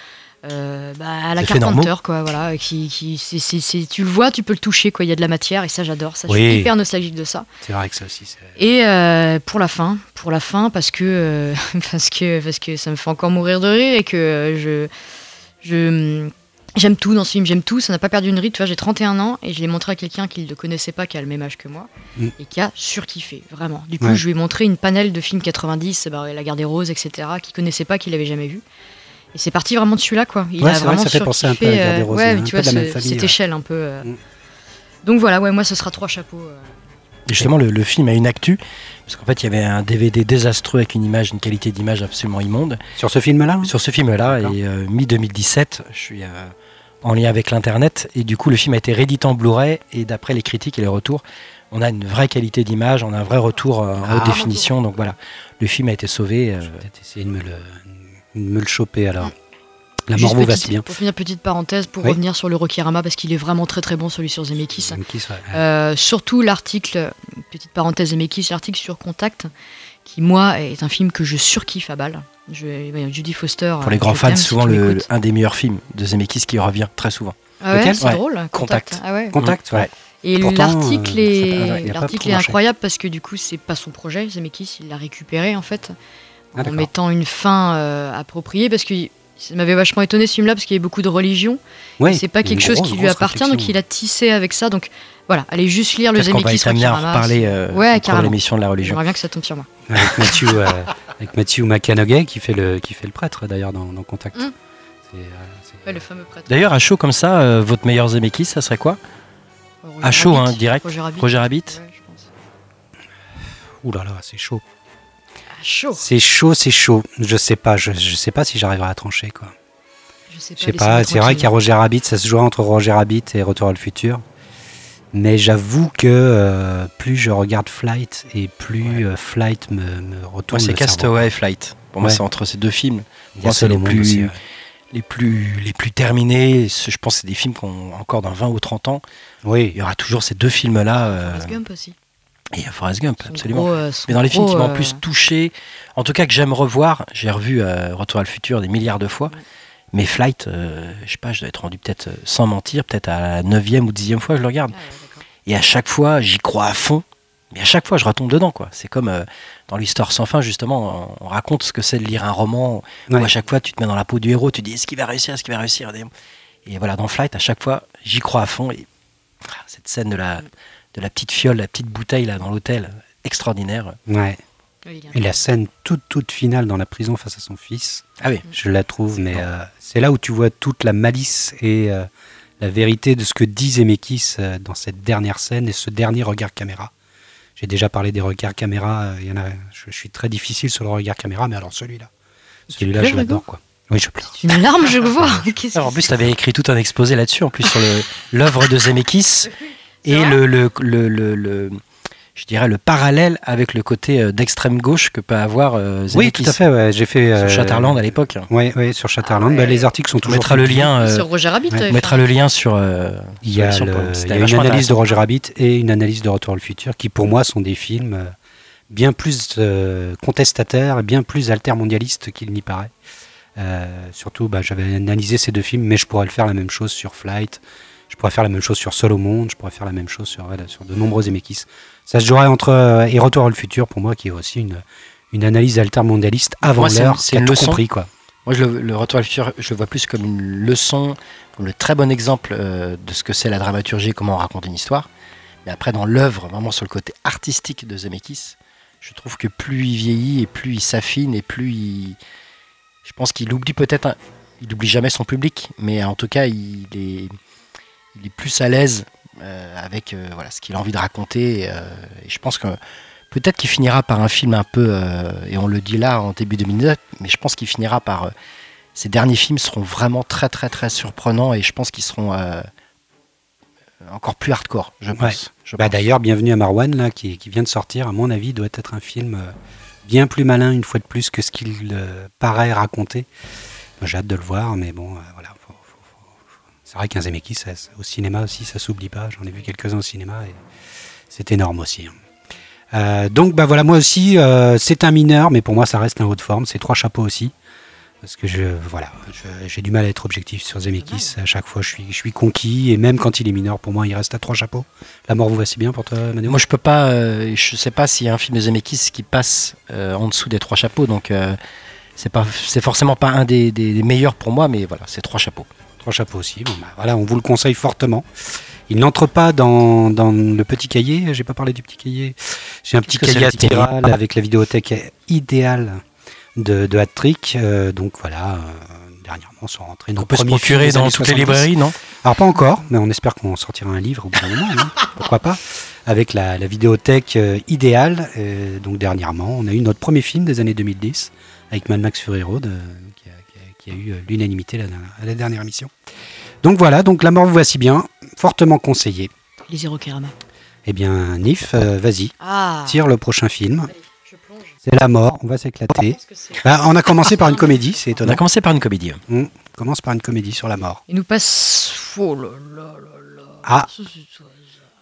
S3: Euh, bah, à la Carpenter, quoi, voilà, qui, qui, c'est- c'est- c'est- tu le vois, tu peux le toucher, quoi, il y a de la matière, et ça j'adore, ça, je
S1: Oui.
S3: suis hyper nostalgique de ça.
S1: C'est vrai que ça aussi.
S3: Et euh, pour la fin, pour la fin, parce que, euh, parce que, parce que ça me fait encore mourir de rire et que euh, je, je, j'aime tout dans ce film, j'aime tout, ça n'a pas perdu une ride. Tu vois, j'ai 31 ans et je l'ai montré à quelqu'un qui ne le connaissait pas, qui a le même âge que moi
S1: Mm.
S3: et qui a surkiffé, vraiment. Du coup,
S1: Ouais.
S3: je lui ai montré une panel de films 90, bah, La Guerre des Roses, etc., qui connaissait pas, qui l'avait jamais vu. Et c'est parti vraiment de celui-là, quoi. Il
S1: Ouais,
S3: a
S1: c'est vrai,
S3: vraiment
S1: ça fait penser un peu à La
S3: surkiffé,
S1: Guerre des
S3: euh,
S1: Roses,
S3: ouais, tu vois, ce-
S1: famille,
S3: cette échelle un peu. euh.
S1: Mm.
S3: Donc voilà, ouais, moi, ce sera trois chapeaux. euh.
S2: Et justement, le, le film a une actu, parce qu'en fait, il y avait un DVD désastreux avec une image, une qualité d'image absolument immonde.
S1: Sur ce film-là
S2: Sur ce film-là, et euh, mi-2017, je suis euh, en lien avec l'Internet, et du coup, le film a été réédité en Blu-ray, et d'après les critiques et les retours, on a une vraie qualité d'image, on a un vrai retour euh, en
S1: Ah.
S2: haute définition, donc voilà, le film a été sauvé. euh,
S1: Je vais peut-être essayer de me le, me le choper alors. La
S3: Juste
S1: mort vous va
S3: petite-
S1: si bien.
S3: Pour finir, petite parenthèse, pour
S1: Oui.
S3: revenir sur le Rokirama, parce qu'il est vraiment très très bon celui sur Zemeckis.
S1: Qui serait-
S3: Euh, surtout l'article, petite parenthèse Zemeckis, l'article sur Contact, qui moi est un film que je surkiffe à balle. Je, ouais, Judy Foster.
S2: pour les
S3: euh,
S2: grands fans,
S3: si
S2: souvent
S3: tu
S2: le, un des meilleurs films de Zemeckis qui revient très souvent.
S3: Ah ouais,
S1: Lequel
S3: c'est
S2: Ouais.
S3: drôle.
S2: Contact.
S3: Ah ouais.
S1: Contact, ouais.
S3: Et l'article
S1: euh,
S3: est, l'article est incroyable parce que du coup c'est pas son projet, Zemeckis il l'a récupéré en fait
S1: Ah,
S3: en mettant une fin euh, appropriée parce que Ça m'avait vachement étonné ce film-là parce qu'il y a beaucoup de religion.
S1: Oui,
S3: c'est pas quelque chose qui lui appartient, donc il a tissé avec ça. Donc voilà, allez juste lire le
S2: Peut-être qu'on va
S3: Zemeckis
S2: être à reparler euh,
S3: Ouais, carrément.
S2: l'émission de la religion.
S3: J'aimerais bien que ça tombe sur moi.
S1: Avec Matthew, euh, avec Matthew McConaughey qui fait le, qui fait le prêtre d'ailleurs dans, dans Contact.
S3: Mm.
S1: Euh,
S3: Ouais, le fameux prêtre.
S2: D'ailleurs, à chaud comme ça, euh, votre meilleur Zemeckis, ça serait quoi
S3: Roger
S2: À chaud, hein, direct.
S3: Roger Rabbit.
S2: Roger Rabbit
S3: Ouais.
S1: Ouh là là, c'est chaud.
S3: Chaud.
S1: C'est chaud, c'est chaud. Je sais pas, je, je sais pas si j'arriverai à trancher quoi.
S3: Je sais pas.
S1: C'est vrai qu'il y a Roger Rabbit, ça se jouera entre Roger Rabbit et Retour à le futur. Mais j'avoue que euh, plus je regarde Flight et plus euh, Flight me, me
S2: Moi,
S1: retourne
S2: c'est. Castaway et Flight. Pour moi, c'est entre ces deux films.
S1: Il
S2: Moi,
S1: a
S2: c'est les plus-
S1: aussi,
S2: les plus, les plus terminés. Ce- Je pense que c'est des films qu'on encore dans 20 ou 30 ans. Il
S1: Oui,
S2: y aura toujours ces deux films-là. euh,
S3: Forrest Gump aussi.
S2: Et il y a Forrest Gump,
S3: Son
S2: absolument.
S3: gros, euh,
S2: Mais dans les films qui m'ont
S3: euh,
S2: plus touché, en tout cas que j'aime revoir, j'ai revu euh, Retour à le futur des milliards de fois. Mais Flight, euh, je sais pas, je dois être rendu peut-être, sans mentir, peut-être à la 9 ou 10 fois, je le regarde.
S3: ah.
S2: Et à chaque fois, j'y crois à fond. Mais à chaque fois, je retombe dedans. quoi. C'est comme euh, dans l'histoire sans fin, justement, on, on raconte ce que c'est de lire un roman où à chaque fois, tu te mets dans la peau du héros, tu dis est-ce qu'il va réussir, est-ce qu'il va réussir? Et voilà, dans Flight, à chaque fois, j'y crois à fond. Et ah, cette scène de la, de la petite fiole, la petite bouteille là dans l'hôtel, extraordinaire.
S1: ouais.
S3: Il
S1: Et la scène toute toute finale dans la prison face à son fils,
S2: Ah oui,
S1: je la trouve, mais euh, c'est là où tu vois toute la malice et euh, la vérité de ce que dit Zemeckis euh, dans cette dernière scène et ce dernier regard caméra. J'ai déjà parlé des regards caméra, il y en a, je, je suis très difficile sur le regard caméra, mais alors celui-là, celui-là je l'adore quoi. Oui, je pleure.
S3: C'est une larme, je vois. Qu'est-ce
S2: Alors, en plus, tu avais écrit tout un exposé là-dessus, en plus sur le- l'œuvre de Zemeckis et le, le, le, le- le- je dirais le parallèle avec le côté euh, d'extrême gauche que peut avoir euh,
S1: Oui, tout à fait. Ouais, j'ai fait
S2: Sur
S1: euh,
S2: Chatterland à l'époque.
S1: Oui, ouais, sur Chatterland.
S3: Ah
S1: Bah, les articles sont
S2: On
S1: toujours.
S2: mettra le lien. euh,
S3: Sur Roger Rabbit.
S2: on mettra le lien sur. euh,
S1: Il y a,
S2: l'émission
S1: le-
S2: pour-
S1: il
S2: c'était
S1: y a une analyse de. Roger Rabbit et une analyse de Retour à le futur qui, pour moi, sont des films euh, bien plus euh, contestataires et bien plus altermondialistes qu'il n'y paraît. Euh, surtout, bah, j'avais analysé ces deux films, mais je pourrais le faire la même chose sur Flight. Je pourrais faire la même chose sur Seul au monde. Je pourrais faire la même chose sur, voilà, sur de nombreux Zemeckis. Ça se jouerait entre euh, et Retour à le futur, pour moi, qui est aussi une, une analyse altermondialiste avant l'heure, qui a tout
S2: leçon.
S1: compris, quoi.
S2: Moi, je le, le Retour à le futur, je le vois plus comme une leçon, comme le très bon exemple euh, de ce que c'est la dramaturgie, comment on raconte une histoire. Mais après, dans l'œuvre, vraiment sur le côté artistique de Zemeckis, je trouve que plus il vieillit et plus il s'affine et plus il. Je pense qu'il oublie peut-être. un- Il oublie jamais son public, mais en tout cas, il est, il est plus à l'aise euh, avec euh, voilà, ce qu'il a envie de raconter. Et, euh, et je pense que peut-être qu'il finira par un film un peu, et on le dit là en début 2009, mais je pense qu'il finira par. ces derniers films seront vraiment très très très surprenants et je pense qu'ils seront encore plus hardcore, je pense.
S1: Bah,
S2: pense.
S1: D'ailleurs, Bienvenue à Marwan, là, qui, qui vient de sortir, à mon avis, doit être un film euh, bien plus malin, une fois de plus, que ce qu'il euh, paraît raconter. J'ai hâte de le voir, mais bon, euh, voilà. faut- faut- faut- faut- C'est vrai qu'un Zemeckis, ça- au cinéma aussi, ça s'oublie pas. J'en ai vu quelques-uns au cinéma et c'est énorme aussi. hein. Euh, donc, bah voilà, moi aussi, euh, c'est un mineur, mais pour moi, ça reste un haut de forme. C'est trois chapeaux aussi. Parce que je, voilà, j'ai du mal à être objectif sur Zemeckis. À chaque fois, je suis, je suis conquis. Et même quand il est mineur, pour moi, il reste à trois chapeaux. La mort vous va si bien pour toi, Manu?
S2: Moi, je peux pas. euh, je sais pas s'il y a un film de Zemeckis qui passe en dessous des trois chapeaux, donc c'est pas, c'est forcément pas un des, des- des meilleurs pour moi, mais voilà, c'est trois chapeaux.
S1: Trois chapeaux aussi. Bon, bah, voilà, on vous le conseille fortement. Il n'entre pas dans, dans le petit cahier. J'ai pas parlé du petit cahier. J'ai un petit cahier avec la vidéothèque idéale de, de Hat-Trick. Euh, donc voilà, euh, dernièrement sont rentrés nos
S2: On peut se procurer dans toutes les
S1: 70.
S2: librairies, non?
S1: Alors pas encore, mais on espère qu'on sortira un livre au bout d'un moment, hein. pourquoi pas, avec la, la vidéothèque euh, idéale. Euh, donc dernièrement, on a eu notre premier film des années 2010 avec Mad Max Fury Road, euh, qui, a, eu euh, l'unanimité à la dernière émission. Donc voilà, donc La mort vous voici bien, fortement conseillé.
S3: Les Zéro Kerama.
S1: Eh bien, Nif, euh, vas-y,
S3: Ah
S1: tire le prochain film. C'est la mort, on va s'éclater. Bah, on a commencé par une comédie, c'est
S2: On
S1: étonnant.
S2: a commencé par une comédie.
S1: On commence par une comédie sur la mort.
S3: Il nous passe. Oh là là là là.
S1: Ah.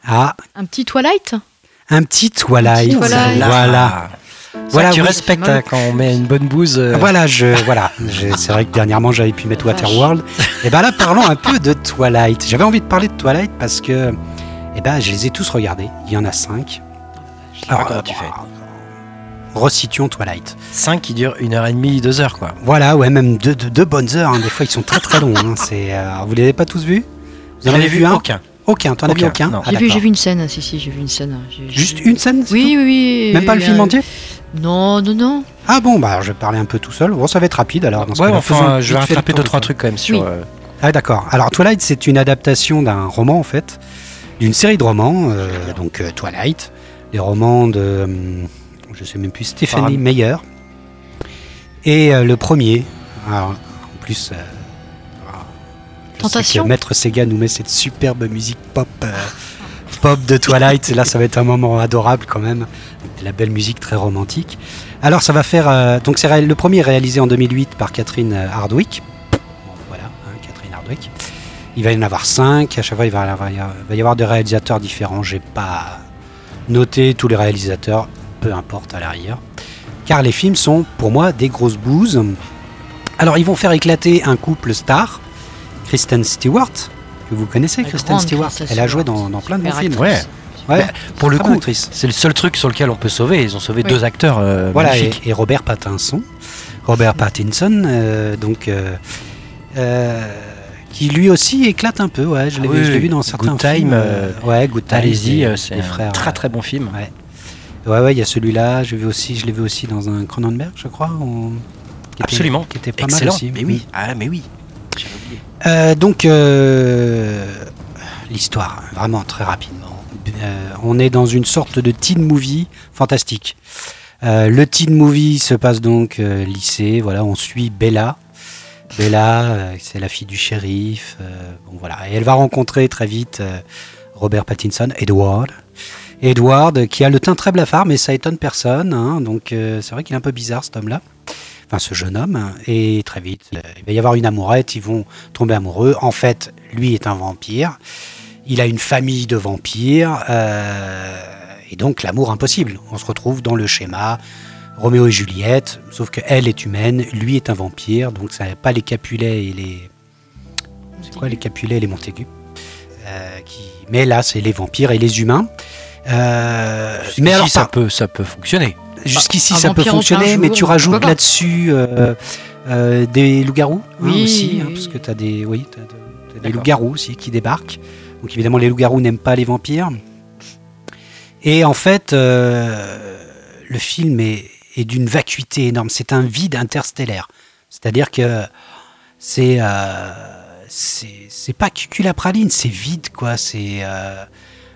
S1: Ah,
S3: Un petit Twilight?
S1: Un petit Twilight.
S3: Un petit Twilight.
S1: Voilà.
S2: Voilà, tu
S1: oui.
S2: respectes hein, quand on met une bonne bouse. euh,
S1: Voilà, je, voilà. C'est vrai que dernièrement j'avais pu mettre Waterworld. Et ben là, parlons un peu de Twilight. J'avais envie de parler de Twilight parce que, eh ben, je les ai tous regardés. Il y en a cinq.
S2: pas comment tu fais.
S1: resituons Twilight.
S2: 5 qui durent une heure et demie, deux heures quoi.
S1: Voilà, ouais, même deux, deux- deux bonnes heures. hein. Des fois, ils sont très très longs. hein. C'est, euh, vous les avez pas tous vus Vous en avez vu
S2: vu
S1: un?
S2: aucun.
S1: Aucun. T'en as vu
S2: Aucun,
S1: aucun?
S2: non.
S1: Ah,
S3: J'ai vu, j'ai vu une scène, si, si, j'ai vu une scène. J'ai- j'ai-
S1: Juste une scène
S3: Oui, oui, oui.
S1: Même pas le
S3: euh,
S1: film entier?
S3: Non, non, non.
S1: Ah bon, bah je vais parler un peu tout seul. Bon, ça va être rapide alors. Dans ce
S2: Ouais,
S1: cas-là.
S2: enfin,
S1: Faisons
S2: je vais rattraper deux trois trucs quand même sur.
S3: Oui.
S2: euh,
S1: Ah d'accord. Alors Twilight, c'est une adaptation d'un roman en fait, d'une série de romans, euh, donc euh, Twilight, les romans de, hum, je sais même plus, Stephanie. Meyer. Et euh, le premier, alors, en plus, euh, alors, je sais
S3: Tentation
S1: que Maître Sega nous met cette superbe musique pop, euh, pop de Twilight. Là, ça va être un moment adorable quand même, de la belle musique très romantique. Alors, ça va faire, euh, donc c'est le premier réalisé en 2008 par Catherine Hardwick. Voilà, hein, Catherine Hardwick. Il va y en avoir cinq. À chaque fois, il va il va y avoir des réalisateurs différents. J'ai pas noté tous les réalisateurs, peu importe à l'arrière. Car les films sont, pour moi, des grosses bouses. Alors, ils vont faire éclater un couple star, Kristen Stewart, que vous connaissez,
S3: La
S1: Kristen Stewart. Elle a joué dans, dans plein de bons films.
S2: Ouais.
S1: Ouais,
S2: Pour le coup, c'est le seul truc sur lequel on peut sauver. Ils ont sauvé
S3: Oui.
S2: deux acteurs euh,
S1: Voilà, et,
S2: magnifiques.
S1: et Robert Pattinson. Robert Pattinson, euh, donc, euh, euh, qui lui aussi éclate un peu. Ouais, je l'ai
S2: Ah
S1: vu,
S2: oui,
S1: je l'ai vu dans
S2: Good
S1: certains
S2: Time,
S1: films.
S2: euh,
S1: ouais, Good Time.
S2: Allez-y, c'est un
S1: frères.
S2: très très bon film.
S1: Ouais. Ouais, ouais, il y a celui-là. J'ai vu aussi, je l'ai vu aussi dans un Cronenberg, je crois. en- qui était-
S2: Absolument.
S1: Qui était pas
S2: Excellent.
S1: mal aussi.
S2: Mais oui. Ah mais oui.
S1: Euh, donc, euh, l'histoire, vraiment très rapidement. Euh, on est dans une sorte de teen movie fantastique. Le teen movie se passe donc lycée. Voilà, on suit Bella. Bella, c'est la fille du shérif. voilà, elle va rencontrer très vite Robert Pattinson, Edward. Edward, qui a le teint très blafard, mais ça étonne personne. hein, donc c'est vrai qu'il est un peu bizarre cet homme-là. Enfin, ce jeune homme. Et très vite, euh, il va y avoir une amourette. Ils vont tomber amoureux. En fait, lui est un vampire. Il a une famille de vampires. euh, et donc, l'amour impossible. On se retrouve dans le schéma Roméo et Juliette. Sauf qu'elle est humaine, lui est un vampire. Donc, ça n'a pas les Capulets et les. C'est quoi les Capulets et les Montaigu Euh, qui... Mais là, c'est les vampires et les humains. Euh, mais alors,
S2: ça peut ça peut fonctionner.
S1: Jusqu'ici,
S3: Un
S1: ça peut fonctionner, mais tu rajoutes là-dessus euh, euh, des loups-garous hein,
S3: Oui,
S1: aussi, hein, parce que tu as des, oui, des loups-garous aussi qui débarquent. Donc évidemment, les loups-garous n'aiment pas les vampires. Et en fait, euh, le film est, est d'une vacuité énorme. C'est un vide interstellaire. C'est-à-dire que c'est c'est pas cuculapraline, c'est vide quoi. C'est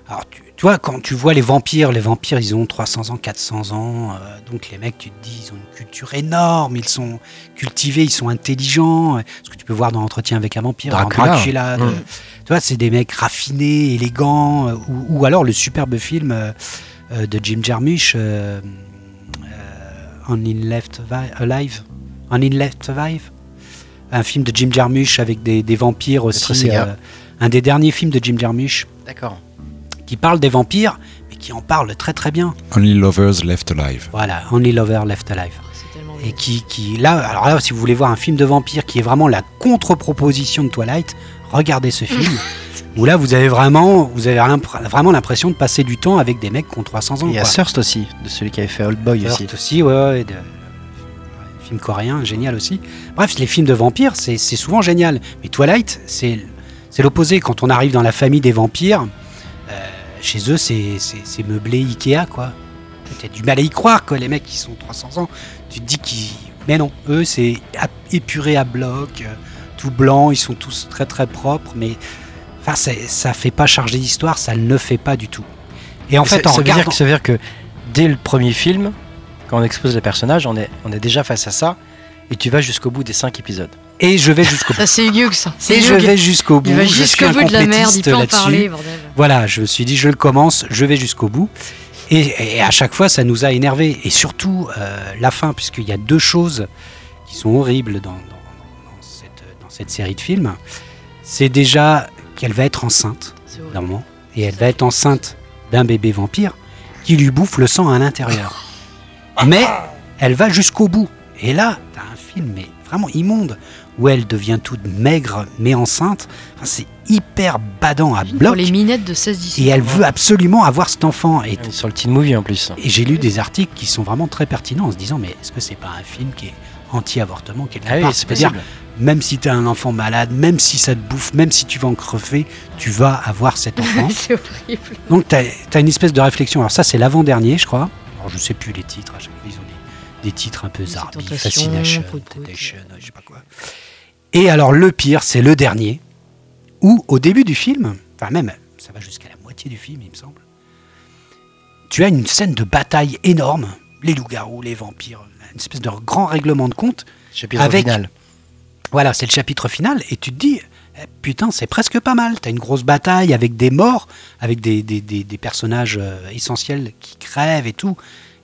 S1: alors tu, tu vois quand tu vois les vampires, les vampires ils ont 300 ans, 400 ans, euh, donc les mecs tu te dis ils ont une culture énorme, ils sont cultivés, ils sont intelligents. Ce que tu peux voir dans l'entretien avec un vampire,
S2: Dracula. Mm.
S1: tu vois c'est des mecs raffinés, élégants, euh, ou, ou alors le superbe film euh, euh, de Jim Jarmusch, euh, euh, On in Left Alive, On in Left Alive, un film de Jim Jarmusch avec des, des vampires aussi, euh, un des derniers films de Jim Jarmusch
S2: D'accord.
S1: Qui parle des vampires, mais qui en parle très très bien.
S4: Only Lovers Left Alive.
S1: Voilà, Only Lover Left Alive. Et qui, qui là, alors là, si vous voulez voir un film de vampire qui est vraiment la contre-proposition de Twilight, regardez ce film. où là, vous avez vraiment, vous avez vraiment l'impression de passer du temps avec des mecs qui ont 300 ans.
S2: Il y a. Thirst aussi, de celui qui avait fait Old Boy aussi.
S1: Heart aussi, ouais, ouais, de- film coréen, génial aussi. Bref, les films de vampires, c'est c'est souvent génial. Mais Twilight, c'est c'est l'opposé. Quand on arrive dans la famille des vampires, chez eux, c'est meublé Ikea, quoi. T'as du mal à y croire, quoi, les mecs qui sont 300 ans. Tu te dis qu'ils... Mais non, eux, c'est épuré à bloc, euh, tout blanc, ils sont tous très très propres, mais... Enfin, ça fait pas charger d'histoire, ça ne le fait pas du tout. Et en fait, en
S2: ça, veut dire,
S1: regardant...
S2: que- ça veut dire que dès le premier film, quand on expose les personnages, on est, on est déjà face à ça, et tu vas jusqu'au bout des cinq épisodes.
S1: Et je vais jusqu'au bout.
S3: Ça, c'est Hugh, ça.
S1: Et je
S3: Hugh.
S1: vais jusqu'au bout.
S3: Il va
S1: je suis
S3: jusqu'au
S1: un
S3: bout de la merde, il peut en
S1: là-dessus.
S3: parler, bordel.
S1: Voilà, je me suis dit, je le commence, je vais jusqu'au bout. Et, et à chaque fois, ça nous a énervé. Et surtout, euh, la fin, puisqu'il y a deux choses qui sont horribles dans, dans- dans cette, dans cette série de films. C'est déjà qu'elle va être enceinte, normalement, et elle va être enceinte d'un bébé vampire qui lui bouffe le sang à l'intérieur. Mais elle va jusqu'au bout. Et là, t'as un film mais vraiment immonde, où elle devient toute maigre mais enceinte. Enfin, c'est hyper badant à
S3: Pour
S1: bloc.
S3: les minettes de 16-17
S1: Et elle veut absolument avoir cet enfant. Et,
S2: Sur le teen movie en plus.
S1: et j'ai lu des articles qui sont vraiment très pertinents en se disant mais est-ce que c'est pas un film qui est anti-avortement quelque
S2: Ah oui,
S1: part
S2: c'est
S1: C'est-à-dire, même si tu as un enfant malade, même si ça te bouffe, même si tu vas en crever, tu vas avoir cet enfant.
S3: c'est horrible.
S1: Donc tu as, une espèce de réflexion. Alors ça c'est l'avant-dernier je crois. Alors je sais plus les titres, à chaque fois ils ont des, des titres un peu zarbi, Fascination, je sais pas quoi. Et alors le pire c'est le dernier, où au début du film, enfin même ça va jusqu'à la moitié du film il me semble, tu as une scène de bataille énorme, les loups-garous, les vampires, une espèce de grand règlement de compte
S2: Chapitre
S1: Avec-
S2: final.
S1: voilà, c'est le chapitre final, et tu te dis, eh, putain, c'est presque pas mal. T'as une grosse bataille avec des morts, avec des, des, des- des personnages euh, essentiels qui crèvent et tout.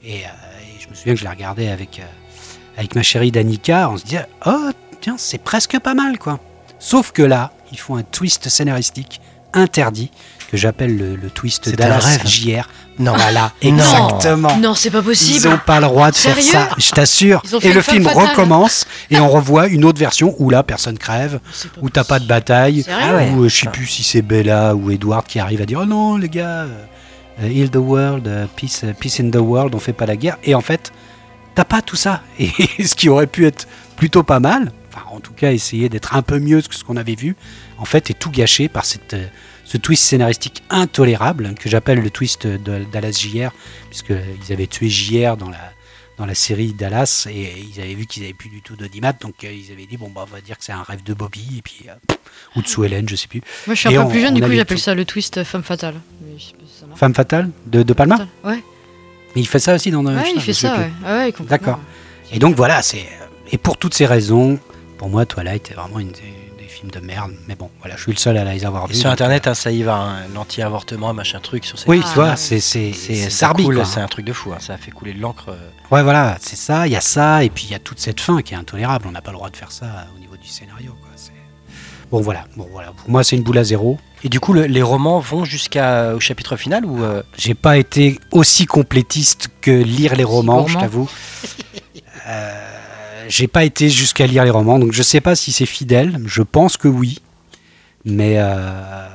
S1: Et, euh, et je me souviens que je la regardais avec, euh, avec ma chérie Danica, on se disait, oh, tiens, c'est presque pas mal, quoi. Sauf que là, ils font un twist scénaristique interdit, que j'appelle le, le twist
S2: C'est un
S1: Dallas
S2: rêve.
S1: JR.
S2: Non.
S1: Voilà, exactement.
S3: Non, c'est pas
S1: Ils
S3: possible.
S1: n'ont pas le droit de faire
S3: Sérieux
S1: ça, je t'assure.
S3: Ils ont fait
S1: Et le film
S3: fatale.
S1: recommence et on revoit une autre version où là personne crève, où t'as pas de bataille, où euh, je sais plus si c'est Bella ou Edward qui arrive à dire oh non les gars, euh, heal the world, euh, peace, peace in the world, on fait pas la guerre. Et en fait, t'as pas tout ça. Et ce qui aurait pu être plutôt pas mal, enfin en tout cas essayer d'être un peu mieux que ce qu'on avait vu, en fait est tout gâché par cette, euh, ce twist scénaristique intolérable que j'appelle le twist de Dallas JR, puisqu'ils avaient tué JR dans la, dans la série Dallas et ils avaient vu qu'ils avaient plus du tout d'audimat, donc euh, ils avaient dit bon bah on va dire que c'est un rêve de Bobby et puis euh, ou de Sue Ellen, je sais plus.
S3: Moi, je suis
S1: Et
S3: un peu
S1: on-
S3: plus jeune, du coup, j'appelle ça le twist femme fatale. Mais je sais pas si ça marche.
S1: Femme fatale de, de Palma.
S3: Ouais,
S1: Mais il fait ça aussi dans.
S3: ouais il fait ça, ouais. Ah ouais.
S1: D'accord. Et donc voilà, c'est et pour toutes ces raisons, pour moi Twilight est vraiment une des, des films de merde. Mais bon, voilà, je suis le seul à les avoir
S2: Et
S1: vus.
S2: sur internet,
S1: euh,
S2: hein, ça y va, hein, l'anti-avortement, machin truc sur ces
S1: oui, tu vois, c'est c'est
S2: C'est
S1: c'est
S2: un truc de fou. hein, Ça a fait couler de l'encre. euh.
S1: Ouais, voilà, c'est ça. Il y a ça, et puis il y a toute cette fin qui est intolérable. On n'a pas le droit de faire ça au niveau du scénario. Quoi. Bon voilà, bon voilà. Pour moi, c'est une boule à zéro.
S2: Et du coup, le- les romans vont jusqu'au chapitre final ou euh,
S1: J'ai pas été aussi complétiste que lire les romans, je
S3: gourmand.
S1: t'avoue. Euh, J'ai pas été jusqu'à lire les romans, donc je sais pas si c'est fidèle. Je pense que oui, mais euh,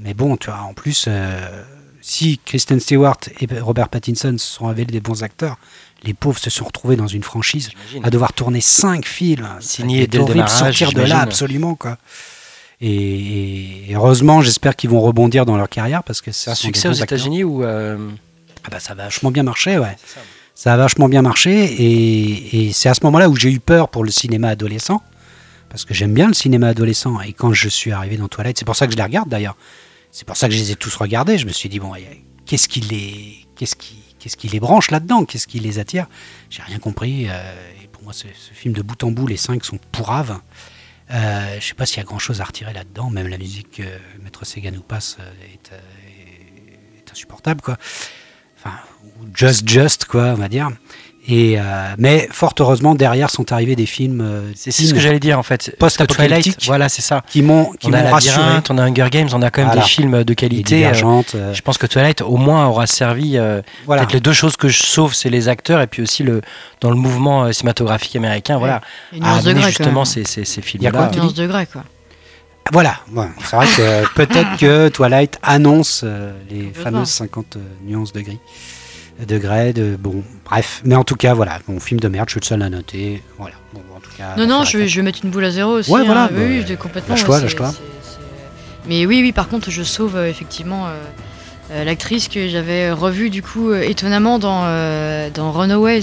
S1: mais bon, tu vois, en plus, euh, si Kristen Stewart et Robert Pattinson se sont révélés des bons acteurs, les pauvres se sont retrouvés dans une franchise à devoir tourner cinq films. De
S2: démarrage,
S1: sortir de là absolument quoi. Et, et heureusement, j'espère qu'ils vont rebondir dans leur carrière parce que des
S2: succès aux. États-Unis ou euh,
S1: Ah bah ça va vachement bien marcher, ouais.
S2: Ça.
S1: A vachement bien marché et, c'est à ce moment-là où j'ai eu peur pour le cinéma adolescent parce que j'aime bien le cinéma adolescent et quand je suis arrivé dans Twilight, c'est pour ça que je les regarde d'ailleurs. C'est pour ça que je les ai tous regardés. Je me suis dit bon, qu'est-ce qui les, qu'est-ce qui, qu'est-ce qui les branche là-dedans? Qu'est-ce qui les attire? J'ai rien compris. euh, et pour moi, ce, film de bout en bout, les cinq sont pourraves. Euh, je sais pas s'il y a grand-chose à retirer là-dedans. Même la musique que Maître Sega nous passe euh, est, euh, est insupportable, quoi. Enfin, just just, quoi, on va dire. Et euh, mais fort heureusement, derrière sont arrivés des films euh,
S2: C'est ce que j'allais dire en fait.
S1: Post-apocalyptique.
S2: Twilight, Voilà, c'est ça.
S1: qui m'ont qui
S2: on a
S1: rassuré.
S2: On a Hunger Games, on a quand même
S1: Voilà.
S2: des films de qualité. euh,
S1: euh,
S2: Je pense que Twilight au moins aura servi. euh,
S1: voilà.
S2: Peut-être les deux choses que je sauve, c'est les acteurs et puis aussi le dans le mouvement cinématographique américain. Voilà.
S3: Une nuance
S2: à
S3: de quand
S2: justement ces, ces, ces
S1: Il y a quoi,
S3: Une nuance de grès, quoi.
S1: Voilà, ouais. c'est vrai que peut-être que Twilight annonce euh, les fameuses 50 euh, nuances de gris. Degrés, de bon, bref. Mais en tout cas, voilà, bon, film de merde, je suis le seul à noter. Voilà, bon, en tout cas.
S3: Non, non, je vais, je mettre une boule à zéro aussi.
S1: Ouais, voilà,
S3: hein.
S1: bah,
S3: oui, oui, complètement.
S1: lâche-toi,
S3: Mais oui, oui, par contre, je sauve euh, effectivement euh, euh, l'actrice que j'avais revue du coup euh, étonnamment dans, euh, dans Runaways.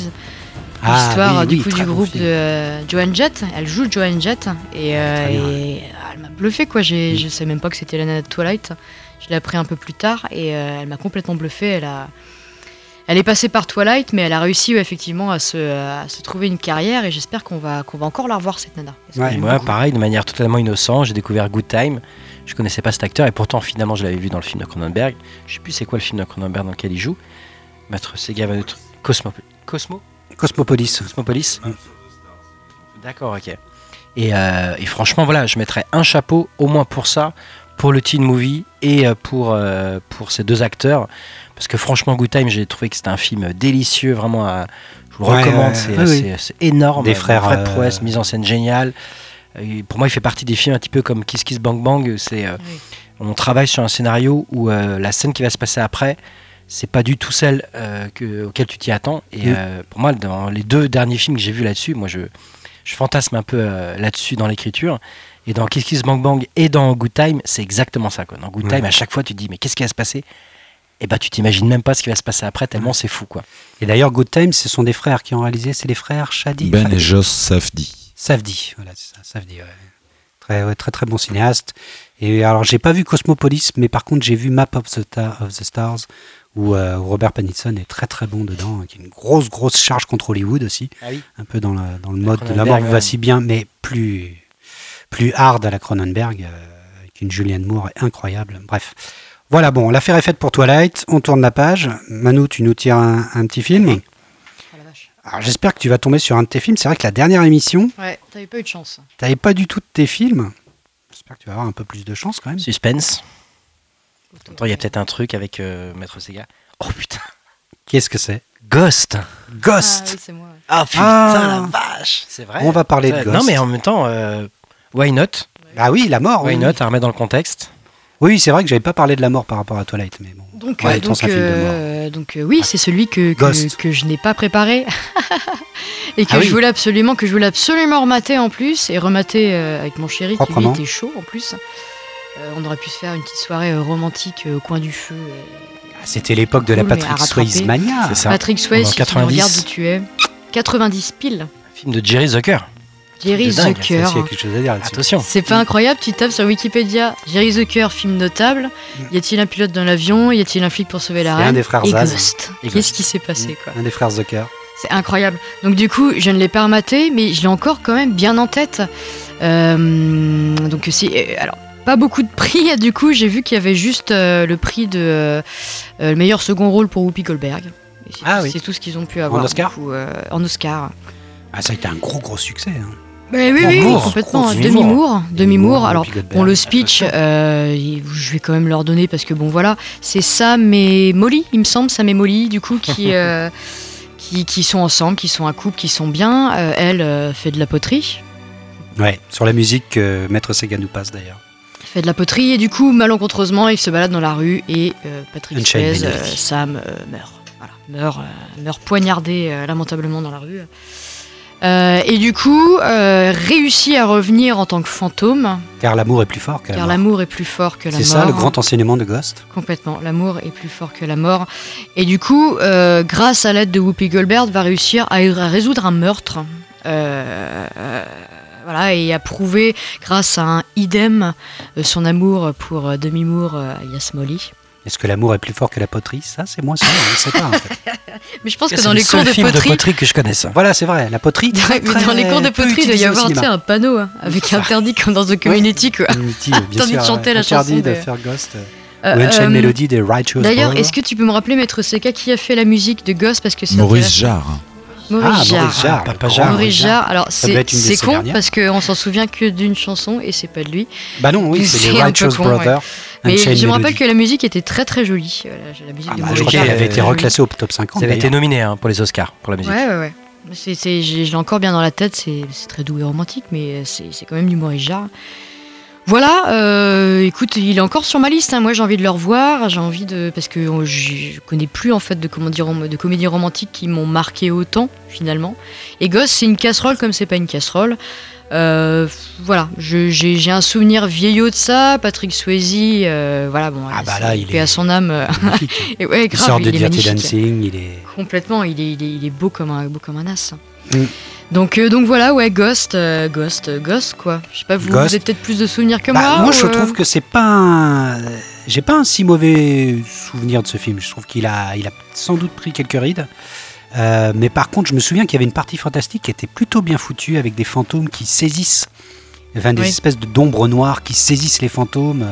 S1: Ah,
S3: L'histoire
S1: oui,
S3: du
S1: oui,
S3: coup du
S1: bon
S3: groupe
S1: film.
S3: de euh, Joan Jett. Elle joue Joan Jett et, euh,
S1: bien,
S3: et, ah, elle m'a bluffé quoi. J'ai. Je sais même pas que c'était la nana de Twilight. Je l'ai appris un peu plus tard et euh, elle m'a complètement bluffé. Elle a, elle est passée par Twilight, mais elle a réussi ouais, effectivement à se, à se trouver une carrière et j'espère qu'on va, qu'on va encore la revoir cette nana.
S1: Ouais.
S2: Moi, pareil, de manière totalement innocente, j'ai découvert Good Time. Je connaissais pas cet acteur et pourtant, finalement, je l'avais vu dans le film de Cronenberg. Je sais plus c'est quoi le film de Cronenberg dans lequel il joue. Maître Sega va Cosmo. Cosmo
S1: Cosmopolis.
S2: Cosmopolis. D'accord, ok. Et, euh, et franchement, voilà, je mettrais un chapeau au moins pour ça, pour le teen movie et euh, pour, euh, pour ces deux acteurs. Parce que franchement, Good Time, j'ai trouvé que c'était un film délicieux, vraiment. à- je vous le
S1: Ouais,
S2: recommande,
S1: ouais,
S2: c'est
S1: ouais, oui.
S2: c'est- c'est énorme.
S1: Des frères,
S2: Fred
S1: euh,
S2: Prouesse, mise en scène géniale. Et pour moi, il fait partie des films un petit peu comme Kiss Kiss Bang Bang. C'est, euh,
S3: Oui.
S2: On travaille sur un scénario où euh, la scène qui va se passer après, c'est pas du tout celle euh, que, auquel tu t'y attends. Et euh, pour moi, dans les deux derniers films que j'ai vus là-dessus, moi, je, je fantasme un peu euh, là-dessus dans l'écriture. Et dans Kiss Kiss Bang Bang et dans Good Time, c'est exactement ça. Quoi. Dans Good
S1: Ouais.
S2: Time, à chaque fois, tu te dis, mais qu'est-ce qui va se passer? Et bah, tu t'imagines même pas ce qui va se passer après, tellement c'est fou. quoi.
S1: Et d'ailleurs, Good Time, ce sont des frères qui ont réalisé, c'est les frères Shadi.
S4: Ben
S1: Enfin,
S4: et Joss Safdie.
S1: Safdie, voilà, c'est ça, Safdie, ouais. Très, ouais, très très bon cinéaste. Et alors, j'ai pas vu Cosmopolis, mais par contre, j'ai vu Map of the, Ta- of the Stars, où, euh, Robert Pattinson est très très bon dedans, qui a une grosse grosse charge contre Hollywood aussi,
S2: Ah oui
S1: un peu dans le, dans le mode de la mort vous va si bien, mais plus plus hard à la Cronenberg, euh, avec une Julianne Moore incroyable. Bref. Voilà, bon, l'affaire est faite pour Twilight, on tourne la page. Manu, tu nous tires un, un petit film.
S3: Vache.
S1: Alors j'espère que tu vas tomber sur un de tes films. C'est vrai que la dernière émission,
S3: Ouais, t'avais pas eu de chance.
S1: T'avais pas du tout de tes films. J'espère que tu vas avoir un peu plus de chance quand même.
S2: Suspense. Attends, il y a peut-être un truc avec euh, Maître Sega. Oh putain
S1: Qu'est-ce que c'est?
S2: Ghost
S3: Ah,
S1: Ghost
S3: oui, c'est moi. ouais.
S2: Ah putain
S1: Ah.
S2: la vache C'est vrai
S1: On va parler de Ghost.
S2: Non mais en même temps, euh, why not?
S1: Ah oui, la mort.
S2: Why
S1: oui.
S2: not À remettre dans le contexte.
S1: Oui, c'est vrai que j'avais pas parlé de la mort par rapport à Twilight, mais bon.
S3: Donc,
S1: Ouais,
S3: euh, donc,
S1: de
S3: euh, donc euh, oui, c'est celui que,
S1: Ghost.
S3: que, que je n'ai pas préparé et que
S1: Ah oui.
S3: je voulais absolument que je voulais absolument remater en plus et remater euh, avec mon chéri qui lui
S1: Proprement.
S3: était chaud en plus. Euh, on aurait pu se faire une petite soirée euh, romantique euh, au coin du feu. euh.
S1: Ah, C'était l'époque de la
S3: Cool,
S1: Patrick. Swayze mania.
S2: C'est ça.
S3: Patrick Swayze,
S2: En
S3: si tu me
S2: 90.
S3: regardes où tu es. 90 piles.
S2: Un film de Jerry Zucker.
S3: Jerry Zucker.
S1: Ça aussi, il y a quelque chose à dire là-dessus.
S2: Attention.
S3: C'est pas incroyable, tu tapes sur Wikipédia Jerry Zucker, film notable. Y a-t-il un pilote dans l'avion? Y a-t-il un flic pour sauver la
S1: C'est un
S3: reine?
S1: des frères
S3: Qu'est-ce qui s'est passé quoi?
S1: Un des frères Zucker.
S3: C'est incroyable. Donc du coup, je ne l'ai pas rematé, mais je l'ai encore quand même bien en tête. Euh, donc si, euh, alors pas beaucoup de prix. Du coup, j'ai vu qu'il y avait juste euh, le prix de euh, euh, le meilleur second rôle pour Whoopi Goldberg. Et C'est
S1: Ah
S3: tout,
S1: oui.
S3: c'est tout ce qu'ils ont pu avoir.
S1: Oscar
S3: coup, euh, En Oscar.
S1: Ah, ça a été un gros gros succès. hein.
S3: Bah oui, oui, oui, complètement. Demi-Moore.
S2: Demi-Moore.
S3: Alors. Bon, le speech, euh, je vais quand même leur donner parce que bon, voilà, c'est Sam et Molly, il me semble, Sam et Molly, du coup, qui, euh, qui, qui sont ensemble, qui sont un couple, qui sont bien. Euh, elle fait de la poterie,
S1: Ouais, sur la musique que Maître Sega nous passe d'ailleurs.
S3: Fait de la poterie et du coup, malencontreusement, il se balade dans la rue et euh, Patrick Swayze, euh. Sam euh, meurt. Voilà, meurt, euh, meurt poignardé lamentablement dans la rue. Et du coup, réussit à revenir en tant que fantôme,
S1: Car l'amour est plus fort que la
S3: car
S1: mort.
S3: l'amour est plus fort que la mort.
S1: C'est ça le grand enseignement de Ghost?
S3: Complètement. L'amour est plus fort que la mort. Et du coup, grâce à l'aide de Whoopi Goldberg, va réussir à, à résoudre un meurtre. Euh, voilà, et à prouver, grâce à un idem, euh, son amour pour euh, Demi Moore euh, alias Molly.
S1: Est-ce que l'amour est plus fort que la poterie? Ça, c'est moins sûr. Je ne sais pas. En fait.
S3: Mais je pense que dans
S2: le
S3: les cours de
S2: film
S3: poterie,
S2: de poterie que je connaisse.
S1: Voilà, c'est vrai. La poterie. très,
S3: mais dans les cours de poterie, il doit y avoir un panneau hein, avec interdit comme dans The Community. Quoi.
S1: Community, bien
S3: Interdit de chanter la
S1: Interdit
S3: chanson
S1: de
S3: de-
S1: faire Ghost.
S3: Euh,
S1: Ou
S3: euh,
S1: Melody des Righteous
S3: D'ailleurs, est-ce que tu peux me rappeler, Maître Seka, qui a fait la musique de Ghost? Parce que c'est
S4: Maurice. Jarre.
S3: Maurice
S1: Ah,
S3: Jarre.
S1: Maurice Jarre.
S2: Ah,
S1: le
S2: Papa Jarre.
S3: Maurice Jarre, alors c'est con
S1: dernières.
S3: parce qu'on s'en souvient que d'une chanson et c'est pas de lui.
S1: Bah non, oui, c'est les Righteous
S3: con,
S1: Brothers.
S3: Mais je me rappelle que la musique était très très jolie. euh, la, musique
S1: Ah
S3: de
S1: bah, je
S3: Maurice
S1: crois
S3: Jarre
S1: qu'elle avait été
S3: très
S1: reclassée au top 50.
S2: Ça avait été
S1: d'ailleurs.
S2: nominé hein, pour les Oscars, pour la musique.
S3: Ouais, ouais, ouais. C'est, c'est- j'ai- je l'ai encore bien dans la tête, c'est, c'est très doux et romantique, mais c'est, c'est quand même du Maurice Jarre. Voilà, euh, écoute, il est encore sur ma liste. hein. Moi, j'ai envie de le revoir. J'ai envie de parce que euh, je connais plus en fait de comment dire de comédies romantiques qui m'ont marqué autant finalement. Et Ghost, c'est une casserole comme c'est pas une casserole. Euh, voilà, j'ai un souvenir vieillot de ça. Patrick Swayze, euh, voilà, bon,
S1: Ah bah là, il est-
S3: à son âme. et ouais,
S1: Il
S3: grave,
S1: sort de
S3: il est
S1: Dirty. Dancing, il est.
S3: Complètement, il est, il est, il est beau comme un, beau comme un as.
S1: Mm.
S3: Donc, euh, donc voilà, ouais, Ghost, euh, Ghost, euh, Ghost, quoi. Je sais pas, vous, vous avez peut-être plus de souvenirs que
S1: Bah,
S3: moi.
S1: je
S3: ou, euh,
S1: trouve que c'est pas un. J'ai pas un si mauvais souvenir de ce film. Je trouve qu'il a, il a sans doute pris quelques rides. Euh, mais par contre, je me souviens qu'il y avait une partie fantastique qui était plutôt bien foutue avec des fantômes qui saisissent, enfin des
S3: Oui.
S1: espèces d'ombres noires qui saisissent les fantômes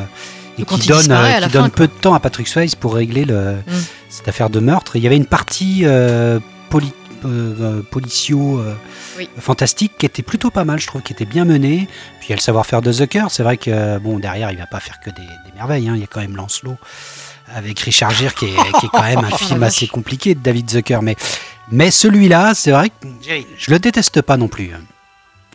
S1: et qui donnent, qui
S3: fin,
S1: peu de temps à Patrick Swayze pour régler le,
S3: Mm.
S1: cette affaire de meurtre. Il y avait une partie euh, poli- euh, policiaux euh,
S3: Oui.
S1: fantastiques qui était plutôt pas mal, je trouve, qui était bien mené. Puis il y a le savoir-faire de Zucker. C'est vrai que euh, bon derrière, il va pas faire que des, des merveilles. hein. Il y a quand même Lancelot avec Richard Gere qui est, qui est quand même un film assez compliqué de David Zucker. Mais, mais celui-là, c'est vrai que je le déteste pas non plus.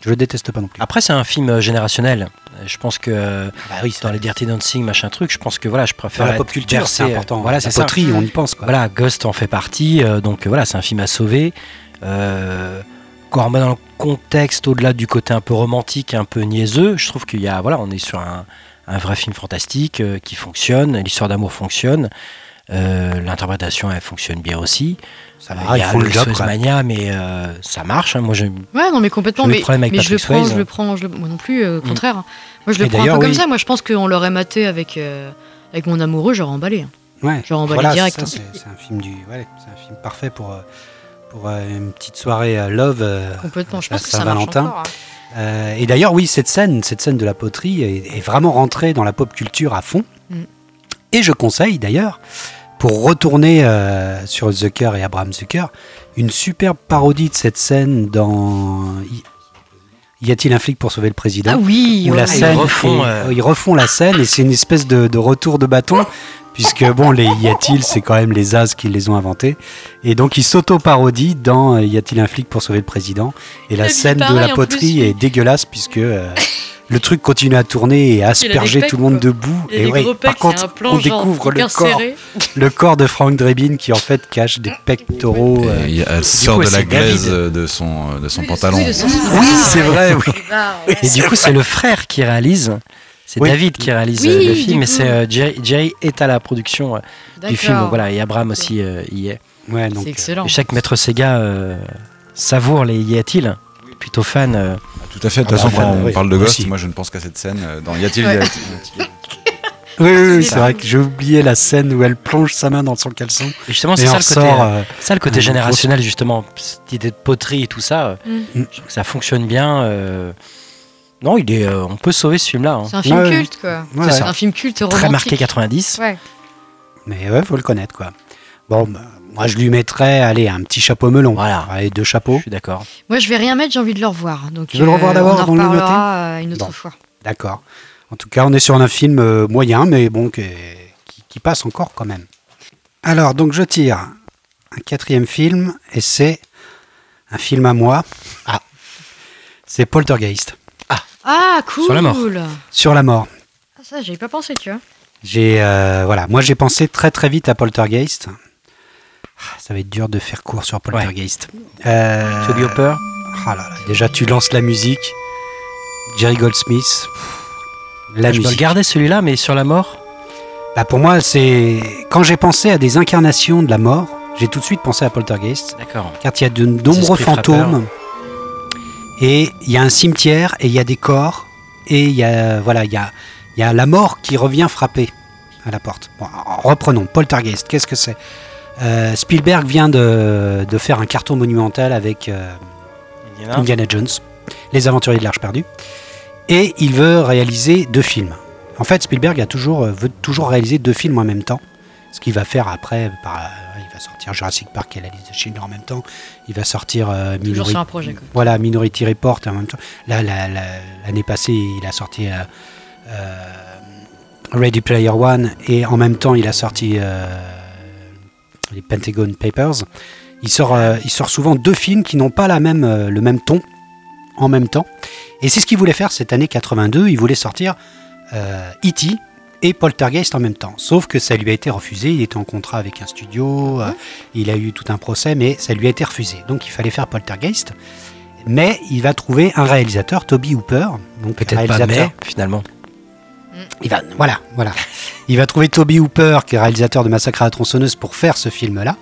S1: Je le déteste pas non plus.
S2: Après, c'est un film euh, générationnel. Je pense que euh,
S1: bah oui,
S2: dans les Dirty Dancing, machin truc, je pense que voilà, je préfère
S1: dans la pop culture, c'est important.
S2: Voilà, c'est ça.
S1: poterie, on y pense. Quoi.
S2: Voilà, Ghost en fait partie, euh, donc voilà, c'est un film à sauver. Euh, quand on remet dans le contexte, au-delà du côté un peu romantique, un peu niaiseux, je trouve qu'il y a, voilà, on est sur un, un vrai film fantastique euh, qui fonctionne, l'histoire d'amour fonctionne, euh, l'interprétation elle fonctionne bien aussi.
S1: Ça
S2: Euh,
S1: va,
S2: il y a
S1: le job.
S2: Mania, mais euh, ça marche. hein. Moi, je,
S3: Ouais, non, mais complètement.
S2: J'ai eu le
S3: Mais,
S2: problème avec
S3: mais je le
S2: Patrick
S3: prends,
S2: Swayze.
S3: je le prends, je le... moi non plus, au
S2: Mm.
S3: contraire. Moi, je le
S1: Et
S3: prends un peu comme
S1: oui.
S3: ça. Moi, je pense qu'on l'aurait maté avec, euh, avec mon amoureux, j'aurais emballé. hein.
S1: Ouais.
S3: Genre emballé
S1: Voilà,
S3: direct, hein.
S1: c'est un film du, ouais, c'est un film parfait pour pour euh, une petite soirée euh, love. euh,
S3: Complètement. Je
S1: à
S3: pense que ça marche
S1: Saint-Valentin.
S3: encore. hein.
S1: Euh, et d'ailleurs, oui, cette scène, cette scène de la poterie est, est vraiment rentrée dans la pop culture à fond.
S3: Mm.
S1: Et je conseille d'ailleurs, pour retourner euh, sur Zucker et Abraham Zucker, une superbe parodie de cette scène dans Y- a-t-il un flic pour sauver le président?
S3: Ah oui,
S1: où
S3: ouais,
S1: la
S3: ouais.
S2: ils
S1: scène
S2: refont,
S1: est-
S2: euh,
S1: ils refont la scène et c'est une espèce de, de retour de bâton puisque bon les y a-t-il c'est quand même les As qui les ont inventés. Et donc ils s'auto-parodient dans euh, y a-t-il un flic pour sauver le président. Et la scène de la poterie
S3: plus,
S1: est dégueulasse puisque euh, le truc continue à tourner et à asperger
S3: pecs,
S1: tout le monde
S3: quoi.
S1: debout et ouais, par contre
S3: un plan
S1: on découvre le corps
S3: serré.
S1: le corps de Frank Drebin qui en fait cache des pectoraux euh,
S4: Et elle sort
S2: coup,
S4: de la glaise
S2: David.
S4: de son, de son
S3: Oui,
S4: pantalon.
S3: oui,
S1: c'est vrai oui.
S3: Ah.
S2: Et du coup, c'est le frère qui réalise. C'est
S1: Oui.
S2: David qui réalise
S3: Oui,
S2: euh, le film, mais c'est euh, Jerry, Jerry est à la production euh, du film.
S3: D'accord.
S2: Voilà, et Abraham aussi euh, y est.
S1: Ouais, donc,
S3: C'est excellent.
S2: Chaque maître Sega euh, savoure les y a-t-il. Plutôt fan. euh,
S4: Tout à fait. De
S1: Ah
S4: toute façon,
S1: bah,
S4: quand on
S1: oui,
S4: parle de Ghost,
S1: aussi.
S4: moi je ne pense qu'à cette scène. euh, Dans Y a-t-il
S3: Ouais.
S1: Oui, oui, oui,
S3: C'est
S1: vrai que j'ai oublié la scène où elle plonge sa main dans son caleçon.
S2: et justement, c'est ça, euh,
S1: euh,
S2: ça le côté générationnel, justement. Cette idée de poterie et tout ça. euh,
S3: Mm.
S2: je trouve que ça fonctionne bien. euh. Non, il est, euh, on peut sauver ce film-là. hein.
S3: C'est un film
S1: Ouais,
S3: culte, quoi.
S1: ouais,
S3: C'est un film culte romantique.
S2: Très marqué 90.
S3: Ouais.
S1: Mais ouais, faut le connaître, quoi. Bon, bah, moi je lui mettrais, allez, un petit chapeau melon.
S2: Voilà.
S1: Allez, deux
S2: Je
S1: chapeaux.
S2: suis d'accord.
S3: Moi, je vais rien mettre, j'ai envie de le revoir. Donc,
S1: Tu veux le revoir
S3: euh,
S1: d'abord avant de le noter
S3: reparlera, euh, une autre
S1: Bon.
S3: fois.
S1: D'accord. En tout cas, on est sur un film euh, moyen, mais bon, qui, qui- qui passe encore quand même. Alors, donc je tire un quatrième film, et c'est un film à moi. Ah. C'est Poltergeist,
S3: Ah, cool
S2: Sur la mort.
S1: sur la mort.
S3: Ah, ça, j'avais pas pensé, tu vois.
S1: J'ai euh, voilà, moi j'ai pensé très très vite à Poltergeist. Ah, Ça va être dur de faire court sur Poltergeist. Euh,
S2: Toby Hopper.
S1: ah là là, déjà tu lances la musique. Jerry Goldsmith. La
S2: je le
S1: musique.
S2: garder celui-là, mais sur la mort.
S1: Bah, pour moi, c'est quand j'ai pensé à des incarnations de la mort, j'ai tout de suite pensé à Poltergeist,
S2: D'accord.
S1: car il y a de nombreux fantômes et il y a un cimetière et il y a des corps et il y a voilà, il y a y a la mort qui revient frapper à la porte. Bon, reprenons Poltergeist. Qu'est-ce que c'est? Euh, Spielberg vient de, de faire un carton monumental avec euh, Indiana Jones, Les Aventuriers de l'Arche perdue, et il veut réaliser deux films. En fait, Spielberg a toujours, euh, veut toujours réaliser deux films en même temps. Ce qu'il va faire après, par, euh, il va sortir Jurassic Park et la liste de Schindler en même temps. Il va sortir euh, Minority,
S3: sur un projet, quoi.
S1: voilà, Minority Report en même temps. Là, la- la- l'année passée, il a sorti euh, euh, Ready Player One et en même temps, il a sorti euh, les Pentagon Papers. Il sort, euh, il sort souvent deux films qui n'ont pas la même, euh, le même ton en même temps. Et c'est ce qu'il voulait faire cette année 82. Il voulait sortir euh, E.T. et Poltergeist en même temps. Sauf que ça lui a été refusé. Il était en contrat avec un studio. il a eu tout un procès, mais ça lui a été refusé. Donc il fallait faire Poltergeist. Mais il va trouver un réalisateur, Toby Hooper. Donc
S2: Peut-être pas, mais finalement.
S1: Il va, voilà, voilà. Il va trouver Toby Hooper, qui est réalisateur de Massacre à la tronçonneuse, pour faire ce film-là.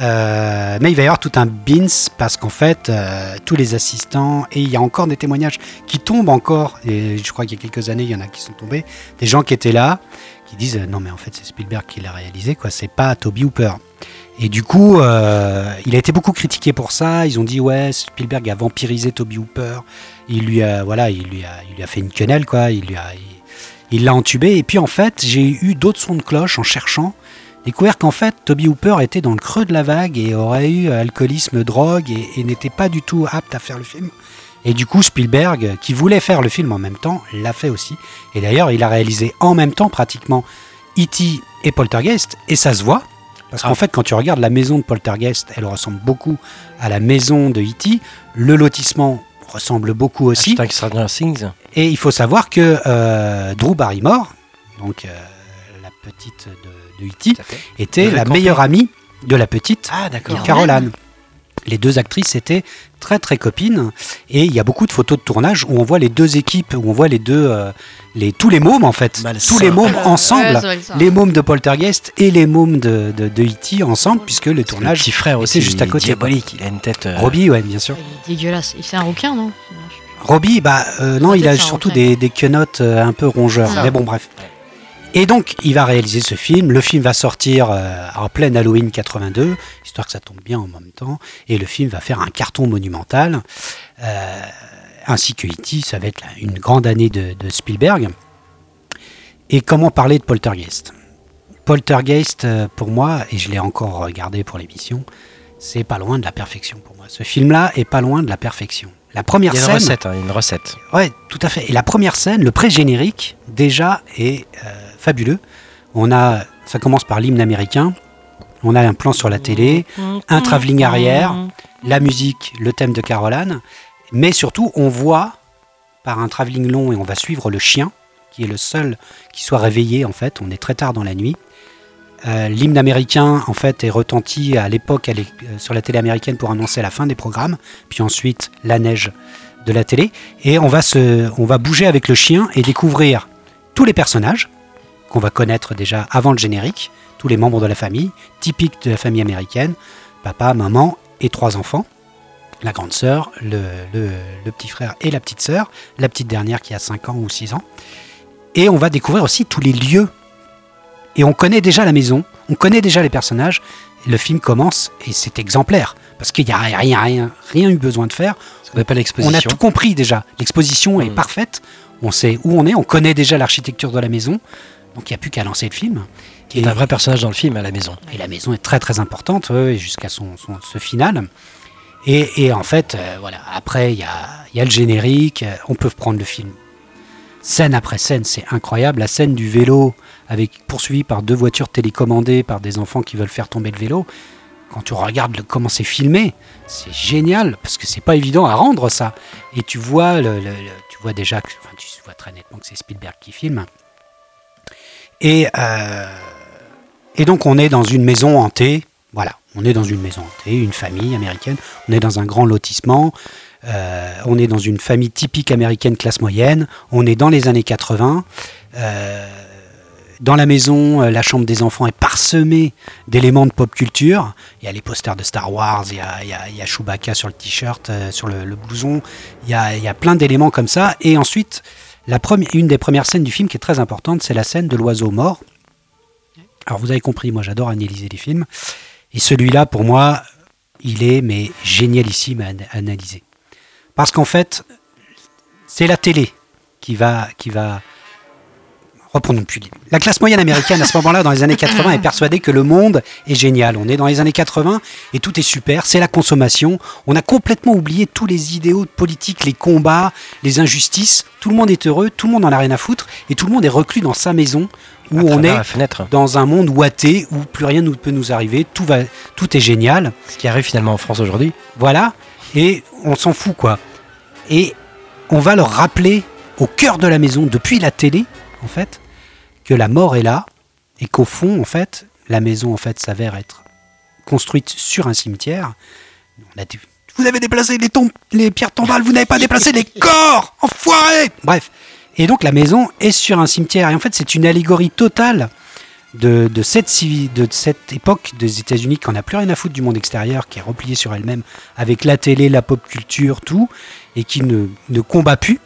S1: Euh, mais il va y avoir tout un bins parce qu'en fait, euh, tous les assistants, et il y a encore des témoignages qui tombent encore, et je crois qu'il y a quelques années, il y en a qui sont tombés, des gens qui étaient là, qui disent non mais en fait c'est Spielberg qui l'a réalisé, quoi, c'est pas Toby Hooper. Et du coup, euh, il a été beaucoup critiqué pour ça. Ils ont dit ouais, Spielberg a vampirisé Toby Hooper. Il lui a voilà, il lui a, il lui a fait une quenelle quoi. Il lui a, il l'a entubé. Et puis en fait, j'ai eu d'autres sons de cloche en cherchant. découvert qu'en fait, Toby Hooper était dans le creux de la vague et aurait eu alcoolisme, drogue et, et n'était pas du tout apte à faire le film. Et du coup, Spielberg, qui voulait faire le film en même temps, l'a fait aussi. Et d'ailleurs, il a réalisé en même temps pratiquement E.T. et Poltergeist, et ça se voit. Parce
S2: Ah.
S1: qu'en fait, quand tu regardes la maison de Poltergeist, elle ressemble beaucoup à la maison de E.T. Le lotissement ressemble beaucoup aussi.
S2: Hashtag Stranger Things.
S1: Et il faut savoir que euh, Drew Barrymore, donc euh, la petite de, de E.T., était la meilleure amie de la petite
S2: Ah.
S1: Caroline. Les deux actrices étaient très très copines et il y a beaucoup de photos de tournage où on voit les deux équipes, où on voit les deux, euh, les, tous les mômes en fait,
S2: Malsain.
S1: tous les mômes
S3: Ouais,
S1: ensemble, les mômes de Poltergeist et les mômes de, de, de E.T. ensemble puisque le
S2: Le
S1: tournage
S2: petit frère
S1: était
S2: aussi,
S1: juste à côté.
S2: diabolique. Il a une tête. euh,
S1: Robbie, ouais, bien sûr.
S3: Il est dégueulasse. Et c'est un rouquin, non?
S1: Robbie, bah euh, non, il a surtout des, des quenottes euh, un peu rongeurs.
S3: Ah.
S1: Mais bon, bref. Et donc, il va réaliser ce film. Le film va sortir euh, en pleine Halloween 82, histoire que ça tombe bien en même temps. Et le film va faire un carton monumental. Euh, ainsi que E.T., ça va être une grande année de, de Spielberg. Et comment parler de Poltergeist? Poltergeist, euh, pour moi, et je l'ai encore regardé pour l'émission, c'est pas loin de la perfection pour moi. Ce film-là est pas loin de la perfection. La première
S2: Il y a une
S1: scène,
S2: recette, hein, une recette.
S1: Ouais, tout à fait. Et la première scène, le pré-générique, déjà est euh, fabuleux. On a, ça commence par l'hymne américain. On a un plan sur la télé, un travelling arrière, la musique, le thème de Caroline. Mais surtout, on voit par un travelling long et on va suivre le chien, qui est le seul qui soit réveillé en fait. On est très tard dans la nuit. Euh, L'hymne américain en fait est retenti à l'époque euh, sur la télé américaine pour annoncer la fin des programmes, puis ensuite la neige de la télé. Et on va, se, on va bouger avec le chien et découvrir tous les personnages qu'on va connaître déjà avant le générique, tous les membres de la famille, typiques de la famille américaine, papa, maman et trois enfants, la grande sœur, le, le- le petit frère et la petite sœur, la petite dernière qui a 5 ans ou 6 ans. Et on va découvrir aussi tous les lieux. Et on connaît déjà la maison, on connaît déjà les personnages. Le film commence et c'est exemplaire parce qu'il n'y a rien, rien, rien eu besoin de faire.
S2: Qu'on appelle
S1: On a tout compris déjà. L'exposition est
S2: Mm.
S1: parfaite. On sait où on est. On connaît déjà l'architecture de la maison. Donc il n'y a plus qu'à lancer le film.
S2: Qui est un vrai personnage dans le film à la maison.
S1: Et la maison est très très importante euh, jusqu'à son, son- ce final. Et, et en fait, euh, voilà, après il y a, il y a le générique, euh, on peut prendre le film. Scène après scène, c'est incroyable. La scène du vélo, avec poursuivi par deux voitures télécommandées par des enfants qui veulent faire tomber le vélo. Quand tu regardes le- comment c'est filmé, c'est génial parce que c'est pas évident à rendre ça. Et tu vois, le, le- tu vois déjà, que, enfin, tu vois très nettement que c'est Spielberg qui filme. Et euh, et donc on est dans une maison hantée. Voilà, on est dans une maison hantée, une famille américaine. On est dans un grand lotissement. Euh, on est dans une famille typique américaine classe moyenne. On est dans les années 80. Euh, dans la maison, la chambre des enfants est parsemée d'éléments de pop culture. Il y a les posters de Star Wars, il y a, il Chewbacca sur le t-shirt, sur le, blouson. Il y a plein d'éléments comme ça. Et ensuite, une des premières scènes du film qui est très importante, c'est la scène de l'oiseau mort. Alors vous avez compris, moi j'adore analyser les films. Et celui-là, pour moi, il est mais génialissime à an- analyser. Parce qu'en fait, c'est la télé qui va, qui va reprenons plus. La classe moyenne américaine à ce moment-là, dans les années 80, est persuadée que le monde est génial. On est dans les années 80 et tout est super. C'est la consommation. On a complètement oublié tous les idéaux politiques, les combats, les injustices. Tout le monde est heureux, tout le monde en a rien à foutre et tout le monde est reclus dans sa maison où
S2: à
S1: on est
S2: la fenêtre.
S1: dans un monde ouaté où plus rien ne peut nous arriver. Tout va, tout est génial.
S2: Ce qui arrive finalement en France aujourd'hui.
S1: Voilà. Et on s'en fout, quoi. Et on va leur rappeler au cœur de la maison, depuis la télé, en fait, que la mort est là et qu'au fond, en fait, la maison, en fait, s'avère être construite sur un cimetière. On a dit, vous avez déplacé les, tombes, les pierres tombales, vous n'avez pas déplacé les corps, enfoiré Bref. Et donc la maison est sur un cimetière. Et en fait, c'est une allégorie totale de, de cette, civi- de cette époque des États-Unis qui n'a plus rien à foutre du monde extérieur, qui est repliée sur elle-même avec la télé, la pop culture, tout, et qui ne, ne combat plus.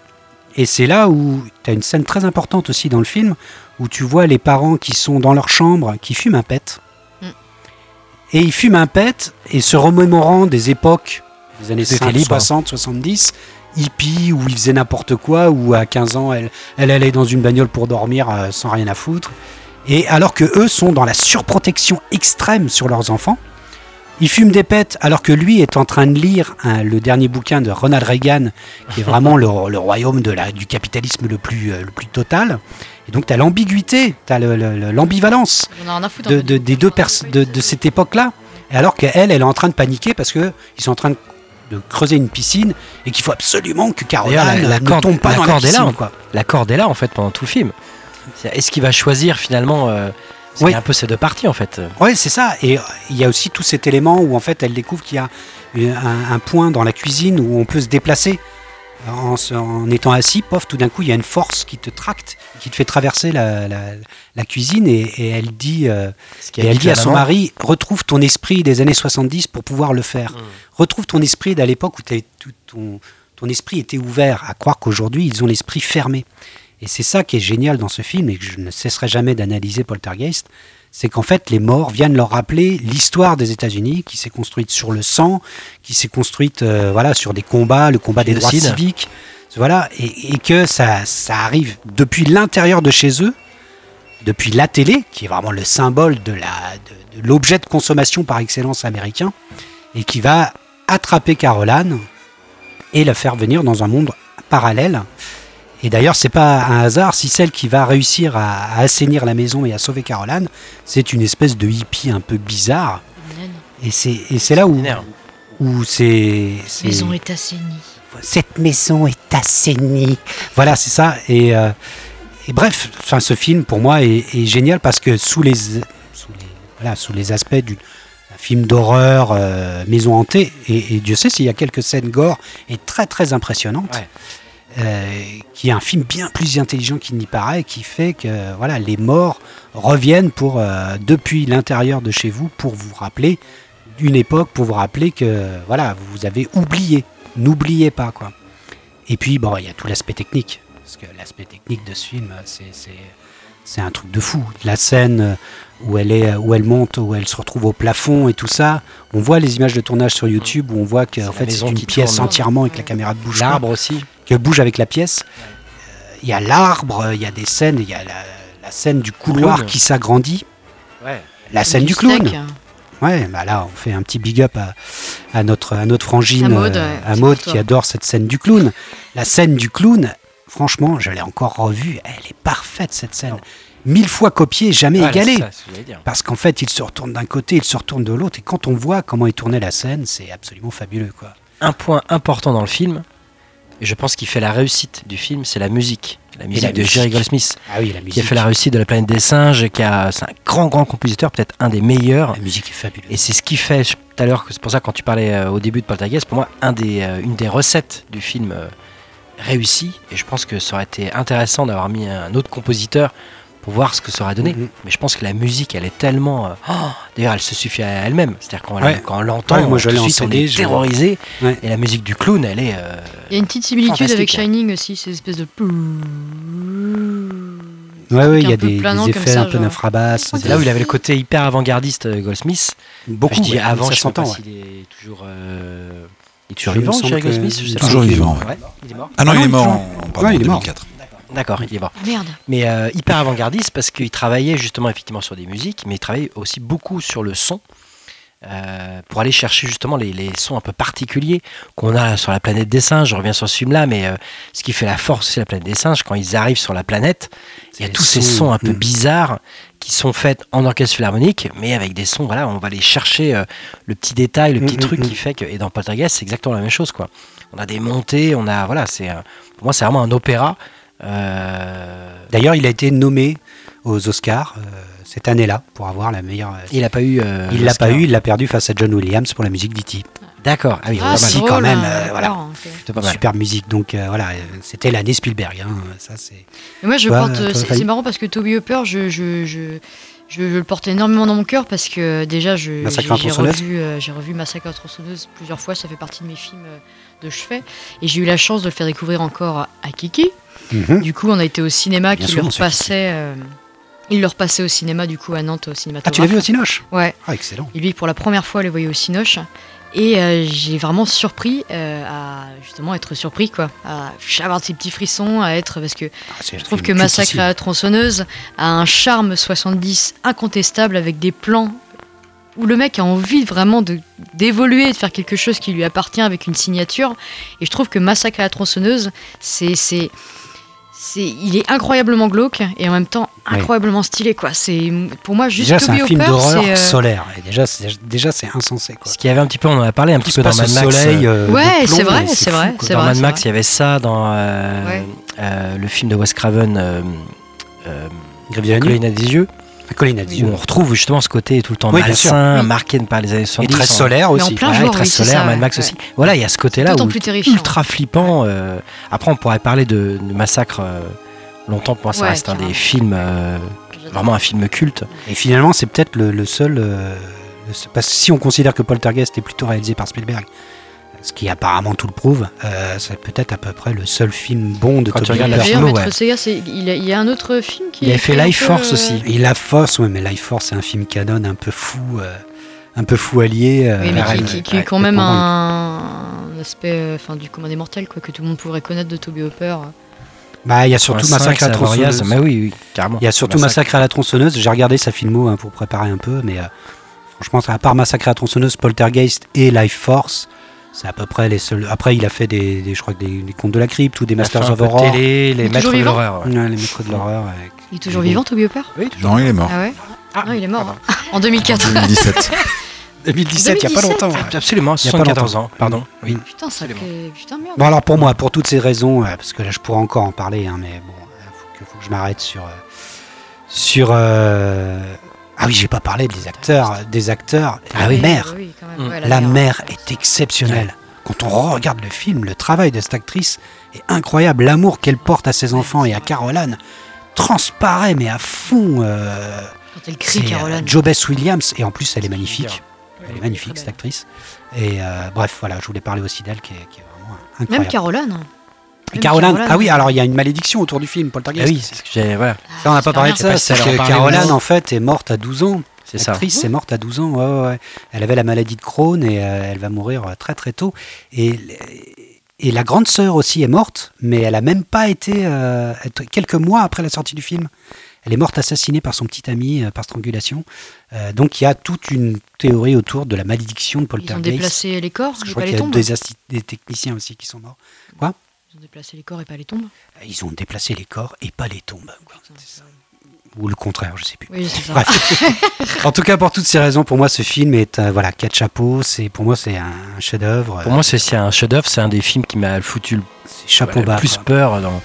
S1: Et c'est là où tu as une scène très importante aussi dans le film, où tu vois les parents qui sont dans leur chambre, qui fument un pet.
S3: Mm.
S1: Et ils fument un pet, et se remémorant des époques des années
S2: Tout était
S1: 50,
S2: libre.
S1: 60, 70, hippie, où ils faisaient n'importe quoi, où à 15 ans, elle, elle allait dans une bagnole pour dormir euh, sans rien à foutre. Et alors que eux sont dans la surprotection extrême sur leurs enfants, il fume des pètes alors que lui est en train de lire hein, le dernier bouquin de Ronald Reagan, qui est vraiment le, le royaume de la, du capitalisme le plus, euh, le plus total. Et donc tu as l'ambiguïté, tu as l'ambivalence de, des deux de, de cette époque-là. Et alors qu'elle, elle est en train de paniquer parce qu'ils sont en train de, de creuser une piscine et qu'il faut absolument que Caroline
S2: la- la
S1: ne
S2: corde-
S1: tombe pas
S2: la
S1: dans
S2: corde
S1: la
S2: est là,
S1: piscine. quoi.
S2: La corde est là en fait pendant tout le film. Est-ce qu'il va choisir finalement euh, c'est
S1: Oui.
S2: un peu ces deux parties en fait.
S1: Ouais, c'est ça. Et euh, il y a aussi tout cet élément où en fait elle découvre qu'il y a une- un, un point dans la cuisine où on peut se déplacer. En, étant assis, pof, tout d'un coup, il y a une force qui te tracte, qui te fait traverser la, la- la cuisine et, et elle dit, euh, et elle dit à son mari, retrouve ton esprit des années 70 pour pouvoir le faire.
S2: Mm.
S1: Retrouve ton esprit d'à l'époque où t'avais tout ton, ton esprit était ouvert, à croire qu'aujourd'hui, ils ont l'esprit fermé. Et c'est ça qui est génial dans ce film et que je ne cesserai jamais d'analyser Poltergeist, c'est qu'en fait, les morts viennent leur rappeler l'histoire des États-Unis qui s'est construite sur le sang, qui s'est construite euh, voilà, sur des combats, le combat des droits civiques, voilà, et, et que ça, ça arrive depuis l'intérieur de chez eux, depuis la télé, qui est vraiment le symbole de la- de- de l'objet de, consommation par excellence américain, et qui va attraper Caroline et la faire venir dans un monde parallèle. Et d'ailleurs, c'est pas un hasard si celle qui va réussir à, à assainir la maison et à sauver Caroline, c'est une espèce de hippie un peu bizarre. Et c'est et c'est là où, où c'est. c'est-
S3: Maison est assainie.
S1: cette maison est assainie. Voilà, c'est ça. Et, euh, et bref, enfin, ce film pour moi est, est génial parce que sous les, sous les, voilà, sous les aspects du un film d'horreur, euh, maison hantée, et, et Dieu sait s'il y a quelques scènes gore et très très impressionnantes.
S2: Ouais.
S1: Euh, qui est un film bien plus intelligent qu'il n'y paraît, qui fait que voilà, les morts reviennent pour, euh, depuis l'intérieur de chez vous pour vous rappeler une époque, pour vous rappeler que voilà, vous avez oublié. N'oubliez pas quoi. Et puis bon, il y a tout l'aspect technique, parce que l'aspect technique de ce film, c'est c'est un truc de fou. La scène où elle est, où elle monte, où elle se retrouve au plafond et tout ça. On voit les images de tournage sur YouTube où on voit que en fait c'est une
S2: qui
S1: pièce
S2: tourne.
S1: entièrement avec la caméra de bouge pas
S2: L'arbre aussi.
S1: qu'elle bouge avec la pièce. Euh, Il y a l'arbre, il y a des scènes, il y a la, la scène du couloir
S2: Clown.
S1: qui s'agrandit,
S2: Ouais.
S1: la scène du,
S3: steak.
S1: clown. Ouais, bah là on fait un petit big up à, à notre, à notre frangine,
S3: À Maud,
S1: euh,
S3: ouais,
S1: à
S3: c'est
S1: Maud
S3: pour
S1: qui adore cette scène du clown. La scène du clown, franchement, je l'ai encore revue, elle est parfaite cette scène. Mille fois copiée, jamais égalée.
S2: ça.
S1: Parce qu'en fait, il se retourne d'un côté, il se retourne de l'autre, et quand on voit comment il tournait la scène, c'est absolument fabuleux, quoi.
S2: Un point important dans le film, et je pense qu'il fait la réussite du film, c'est la musique. La musique
S1: la
S2: de
S1: musique.
S2: Jerry Goldsmith,
S1: Ah oui, la musique.
S2: qui a fait la réussite de la planète des singes, qui a, c'est un grand, grand compositeur, peut-être un des meilleurs.
S1: La musique est fabuleuse.
S2: Et c'est ce qui fait, tout à l'heure, c'est pour ça quand tu parlais euh, au début de Poltergeist, pour moi, un des, euh, une des recettes du film euh, réussi. Et je pense que ça aurait été intéressant d'avoir mis un autre compositeur pour voir ce que ça aurait donné.
S1: Mhm.
S2: Mais je pense que la musique, elle est tellement. euh, oh, D'ailleurs, elle se suffit à elle-même. C'est-à-dire quand, on la-
S1: Ouais.
S2: quand on l'entend,
S1: Ouais, moi, je
S2: tout suite, on est
S1: je-
S2: terrorisé.
S1: Ouais.
S2: Et la musique du clown, elle est. euh,
S3: Il y a une petite similitude avec
S2: hein.
S3: Shining aussi, ces espèces de.
S1: Ouais, ouais, il y a des, des effets
S3: ça,
S1: un peu
S3: genre.
S1: d'infrabasse.
S2: c'est là où il avait le côté hyper avant-gardiste, euh, Goldsmith.
S1: Beaucoup,
S2: Enfin, je dis
S1: ouais,
S2: avant,
S1: ça
S2: je sais pas s'il est toujours. euh, Il est toujours
S1: Je
S2: vivant, Jerry
S1: que-
S2: Goldsmith je sais pas.
S4: Toujours vivant, ouais.
S2: Il est mort.
S4: Ah non,
S1: Ah
S4: il
S1: non,
S4: est mort
S1: toujours.
S4: en, pardon,
S1: Ouais,
S4: en
S1: il est mort.
S4: 2004.
S2: D'accord, il est mort.
S3: Merde.
S2: Mais euh, hyper avant-gardiste parce qu'il travaillait justement effectivement sur des musiques, mais il travaillait aussi beaucoup sur le son. euh, pour aller chercher justement les, les sons un peu particuliers qu'on a sur la planète des singes. Je reviens sur ce film-là, mais euh, ce qui fait la force aussi de la planète des singes, quand ils arrivent sur la planète, il y a tous ces
S1: sons,
S2: un peu bizarres qui sont faits en orchestre philharmonique, mais avec des sons, voilà, on va aller chercher euh, le petit détail, le petit
S1: Mm,
S2: truc
S1: mm,
S2: qui fait que, et dans Poltergeist, c'est exactement la même chose, quoi. On a des montées, on a, voilà, c'est, pour moi, c'est vraiment un opéra. euh,
S1: D'ailleurs, il a été nommé aux Oscars euh, cette année-là pour avoir la meilleure.
S2: il n'a pas eu.
S1: il l'a pas eu, il l'a perdu face à John Williams pour la musique d'E.T.
S2: D'accord, ah oui,
S3: Ah,
S2: pas mal.
S3: c'est
S1: Si, quand même,
S3: hein,
S1: euh, voilà. Superbe musique, donc euh, voilà, euh, c'était l'année Spielberg. hein, ça c'est.
S3: Et moi, je
S1: Toi,
S3: porte. c'est- marrant parce que Toby Hopper, je, je, je, je, je le porte énormément dans mon cœur parce que déjà, j'ai revu, euh, j'ai revu Massacre à tronçonneuse plusieurs fois. Ça fait partie de mes films euh, de chevet. Et j'ai eu la chance de le faire découvrir encore à Kiki.
S1: Mhm.
S3: Du coup, on a été au cinéma
S1: Bien
S3: qui
S1: sûr,
S3: le repassait. il le repassait au cinéma, du coup, à Nantes, au cinéma.
S1: Ah, tu l'as vu au Cinoche?
S3: Ouais.
S1: Ah, excellent.
S3: Et lui, pour la première fois, le voyait au Cinoche. Et euh, j'ai vraiment surpris euh, à justement être surpris, quoi. À avoir ces petits frissons, à être. Parce que
S1: Ah,
S3: je trouve que Massacre à la tronçonneuse a un charme 70 incontestable avec des plans où le mec a envie vraiment de d'évoluer, de faire quelque chose qui lui appartient avec une signature. Et je trouve que Massacre à la tronçonneuse, c'est c'est il est incroyablement glauque et en même temps
S1: Oui.
S3: incroyablement stylé quoi. C'est pour moi juste
S1: Déjà, c'est un film d'horreur
S3: euh,
S1: solaire. Et déjà, c'est déjà c'est insensé. Quoi.
S2: Ce qu'il y avait un petit peu, on en a parlé un
S1: Tout
S2: petit peu dans Mad Max.
S1: soleil.
S2: euh,
S1: euh,
S3: Ouais, c'est vrai, c'est vrai,
S2: dans
S3: vrai.
S2: Mad Max, il y avait ça dans euh,
S3: Ouais.
S2: euh, le film de Wes Craven, euh, euh,
S1: Grève de la nuit.
S2: Colline à des yeux,
S1: La colline à des
S2: où on retrouve justement ce côté tout le temps
S1: Oui,
S2: malsain,
S3: Oui.
S2: marqué par les années
S1: Et
S2: 70.
S1: très
S2: en-
S1: solaire
S3: Mais en
S1: aussi.
S3: plein
S2: Ouais,
S3: jour,
S2: très
S3: oui,
S2: solaire,
S3: ça,
S2: Mad. Max
S3: Ouais.
S2: aussi. Voilà, il y a ce côté-là où
S3: plus terrifiant.
S2: ultra flippant. euh, après, on pourrait parler de, de Massacre euh, longtemps. Pour moi, ça
S3: Ouais,
S2: reste un des films, euh, vraiment un film culte.
S1: Et finalement, c'est peut-être le, le seul. euh, le seul- parce que si on considère que Poltergeist est plutôt réalisé par Spielberg, ce qui apparemment tout le prouve, euh, c'est peut-être à peu près le seul film bon de
S2: Quand tu
S1: Toby
S3: D'ailleurs,
S2: ouais.
S3: Il, y a- il y a un autre film qui
S2: Il a fait Life Force
S3: euh,
S2: aussi.
S1: Et la Force, ouais, mais Life Force, c'est un film canon un peu fou, euh, un peu fou allié. euh,
S3: Oui, mais qui,
S1: RL,
S3: qui, qui
S1: ouais,
S3: est quand même un, un aspect euh, enfin, du commun des mortels quoi, que tout le monde pourrait connaître de Toby Hooper.
S1: Bah, il y a surtout Massacre à la tronçonneuse.
S2: Mais oui, oui, carrément.
S1: Il y a surtout Massacre à la tronçonneuse. J'ai regardé sa filmo hein, pour préparer un peu, mais euh, franchement, à part Massacre à la tronçonneuse, Poltergeist et Life Force, c'est à peu près les seuls. Après, il a fait des, des- je crois que des, des contes de la crypte ou des Masters of Horror.
S2: télé, les
S3: Il est
S2: maîtres
S3: toujours
S2: de
S3: vivant
S2: l'horreur. ouais.
S1: Ouais, les maîtres de l'horreur. avec-
S3: Il est toujours
S1: Oui.
S3: vivant, Toby Hooper
S4: Non, il est mort.
S3: Ah ouais
S2: Ah,
S3: Non, il est mort.
S2: pardon.
S3: hein. En 2004.
S4: 2017.
S1: 2017, il n'y a pas
S3: 2017.
S1: longtemps.
S2: Absolument,
S1: Il y a pas
S2: 74 ans, pardon. Oui.
S3: Putain, ça. Putain, merde.
S1: Bon, alors pour moi, pour toutes ces raisons, euh, parce que là, je pourrais encore en parler, hein, mais bon, il faut que, faut que je m'arrête sur. euh, sur. euh, Ah oui, j'ai pas parlé des acteurs. Des acteurs.
S2: Ah
S1: la
S2: oui.
S1: mère.
S3: Oui, quand même.
S2: Mm.
S3: Ouais,
S1: La
S3: mère.
S1: mère est exceptionnelle. Quand on regarde le film, le travail de cette actrice est incroyable. L'amour qu'elle porte à ses enfants et à Caroline transparaît, mais à fond. euh,
S3: Quand elle
S1: c'est
S3: crie,
S1: euh,
S3: Caroline.
S1: Jobess Williams, et en plus, elle est magnifique. Elle est magnifique, cette actrice. Et euh, bref, voilà, je voulais parler aussi d'elle, qui est, qui est vraiment incroyable.
S3: Même
S1: Caroline,
S3: Caroline.
S1: ah oui, alors il y a une malédiction autour du film,
S2: Ah
S1: Poltergeist.
S2: oui, c'est ce que j'ai. Voilà,
S1: Ça, on n'a pas parlé de ça,
S2: si
S1: que Caroline, en fait, est morte à 12 ans.
S2: c'est ça.
S1: L'actrice est morte à 12 ans, ouais, ouais, ouais. Elle avait la maladie de Crohn et euh, elle va mourir euh, très très tôt. Et, et la grande sœur aussi est morte, mais elle a même pas été euh, quelques mois après la sortie du film. Elle est morte assassinée par son petit ami euh, par strangulation. Euh, donc il y a toute une théorie autour de la malédiction de
S3: Ils ont
S1: Poltergeist.
S3: déplacé les corps,
S1: je
S3: pas
S1: crois
S3: les
S1: qu'il y a
S3: tombes.
S1: des, des techniciens aussi qui sont morts.
S3: Ils ont déplacé les corps et pas les tombes.
S1: Ils ont déplacé les corps et pas les tombes. quoi. Ou le contraire, je sais plus.
S3: Oui, c'est ça.
S1: Bref. en tout cas, pour toutes ces raisons, pour moi, ce film est euh, voilà quatre chapeaux. C'est pour moi, c'est un, chef-d'œuvre.
S2: Pour moi, c'est un chef-d'œuvre, c'est un des films qui m'a foutu le,
S1: chapeau
S2: le
S1: bas.
S2: plus
S1: quoi.
S2: peur dans,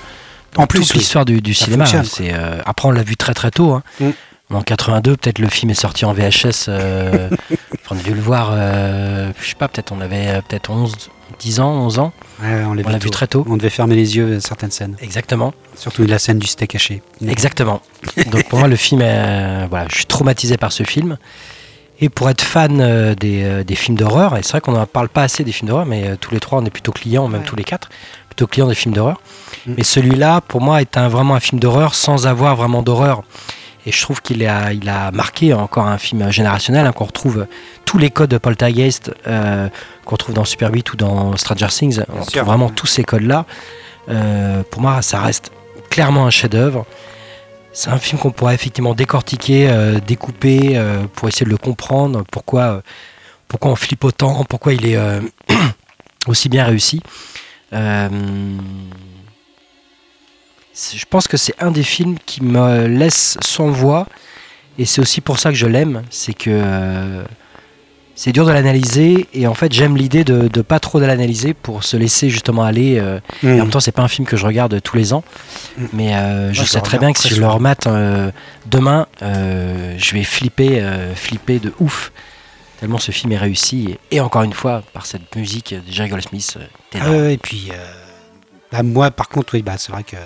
S2: dans
S1: En plus,
S2: l'histoire du, cinéma. C'est, euh, après, on l'a vu très très tôt. hein.
S1: Mm.
S2: En 82, peut-être le film est sorti en VHS. euh, on a dû le voir, euh, je sais pas, peut-être on avait euh, peut-être 11, 10 ans, 11 ans.
S1: Ouais, on l'a
S2: vu très tôt.
S1: On devait fermer les yeux à certaines scènes,
S2: Exactement.
S1: surtout la scène du steak haché.
S2: Exactement. Donc pour moi, le film, est, voilà, je suis traumatisé par ce film. Et pour être fan euh, des, euh, des films d'horreur, et c'est vrai qu'on n'en parle pas assez des films d'horreur, mais euh, tous les trois, on est plutôt clients, même
S3: Ouais.
S2: tous les quatre, plutôt clients des films d'horreur.
S1: Mm.
S2: Mais celui-là, pour moi, est un, vraiment un film d'horreur sans avoir vraiment d'horreur. Et je trouve qu'il a, il a marqué encore un film générationnel, hein, qu'on retrouve tous les codes de Poltergeist, euh, qu'on trouve dans Super 8 ou dans Stranger Things. on
S1: sûr.
S2: retrouve vraiment tous ces codes-là. Euh, pour moi, ça reste clairement un chef-d'œuvre. C'est un film qu'on pourrait effectivement décortiquer, euh, découper, euh, pour essayer de le comprendre, pourquoi, pourquoi on flippe autant, pourquoi il est aussi bien réussi? Euh, je pense que c'est un des films qui me laisse sans voix, et c'est aussi pour ça que je l'aime, c'est que euh, c'est dur de l'analyser, et en fait j'aime l'idée de, de pas trop de l'analyser pour se laisser justement aller. euh, et en même temps, c'est pas un film que je regarde tous les ans,
S1: Mm.
S2: mais euh, je
S1: Moi, je
S2: sais très bien que si je le remate euh, demain, euh, je vais flipper, euh, flipper de ouf. Tellement ce film est réussi, et, et encore une fois, par cette musique de Jerry Goldsmith. euh,
S1: Ah et puis, euh, bah, moi, par contre, oui, bah, c'est vrai que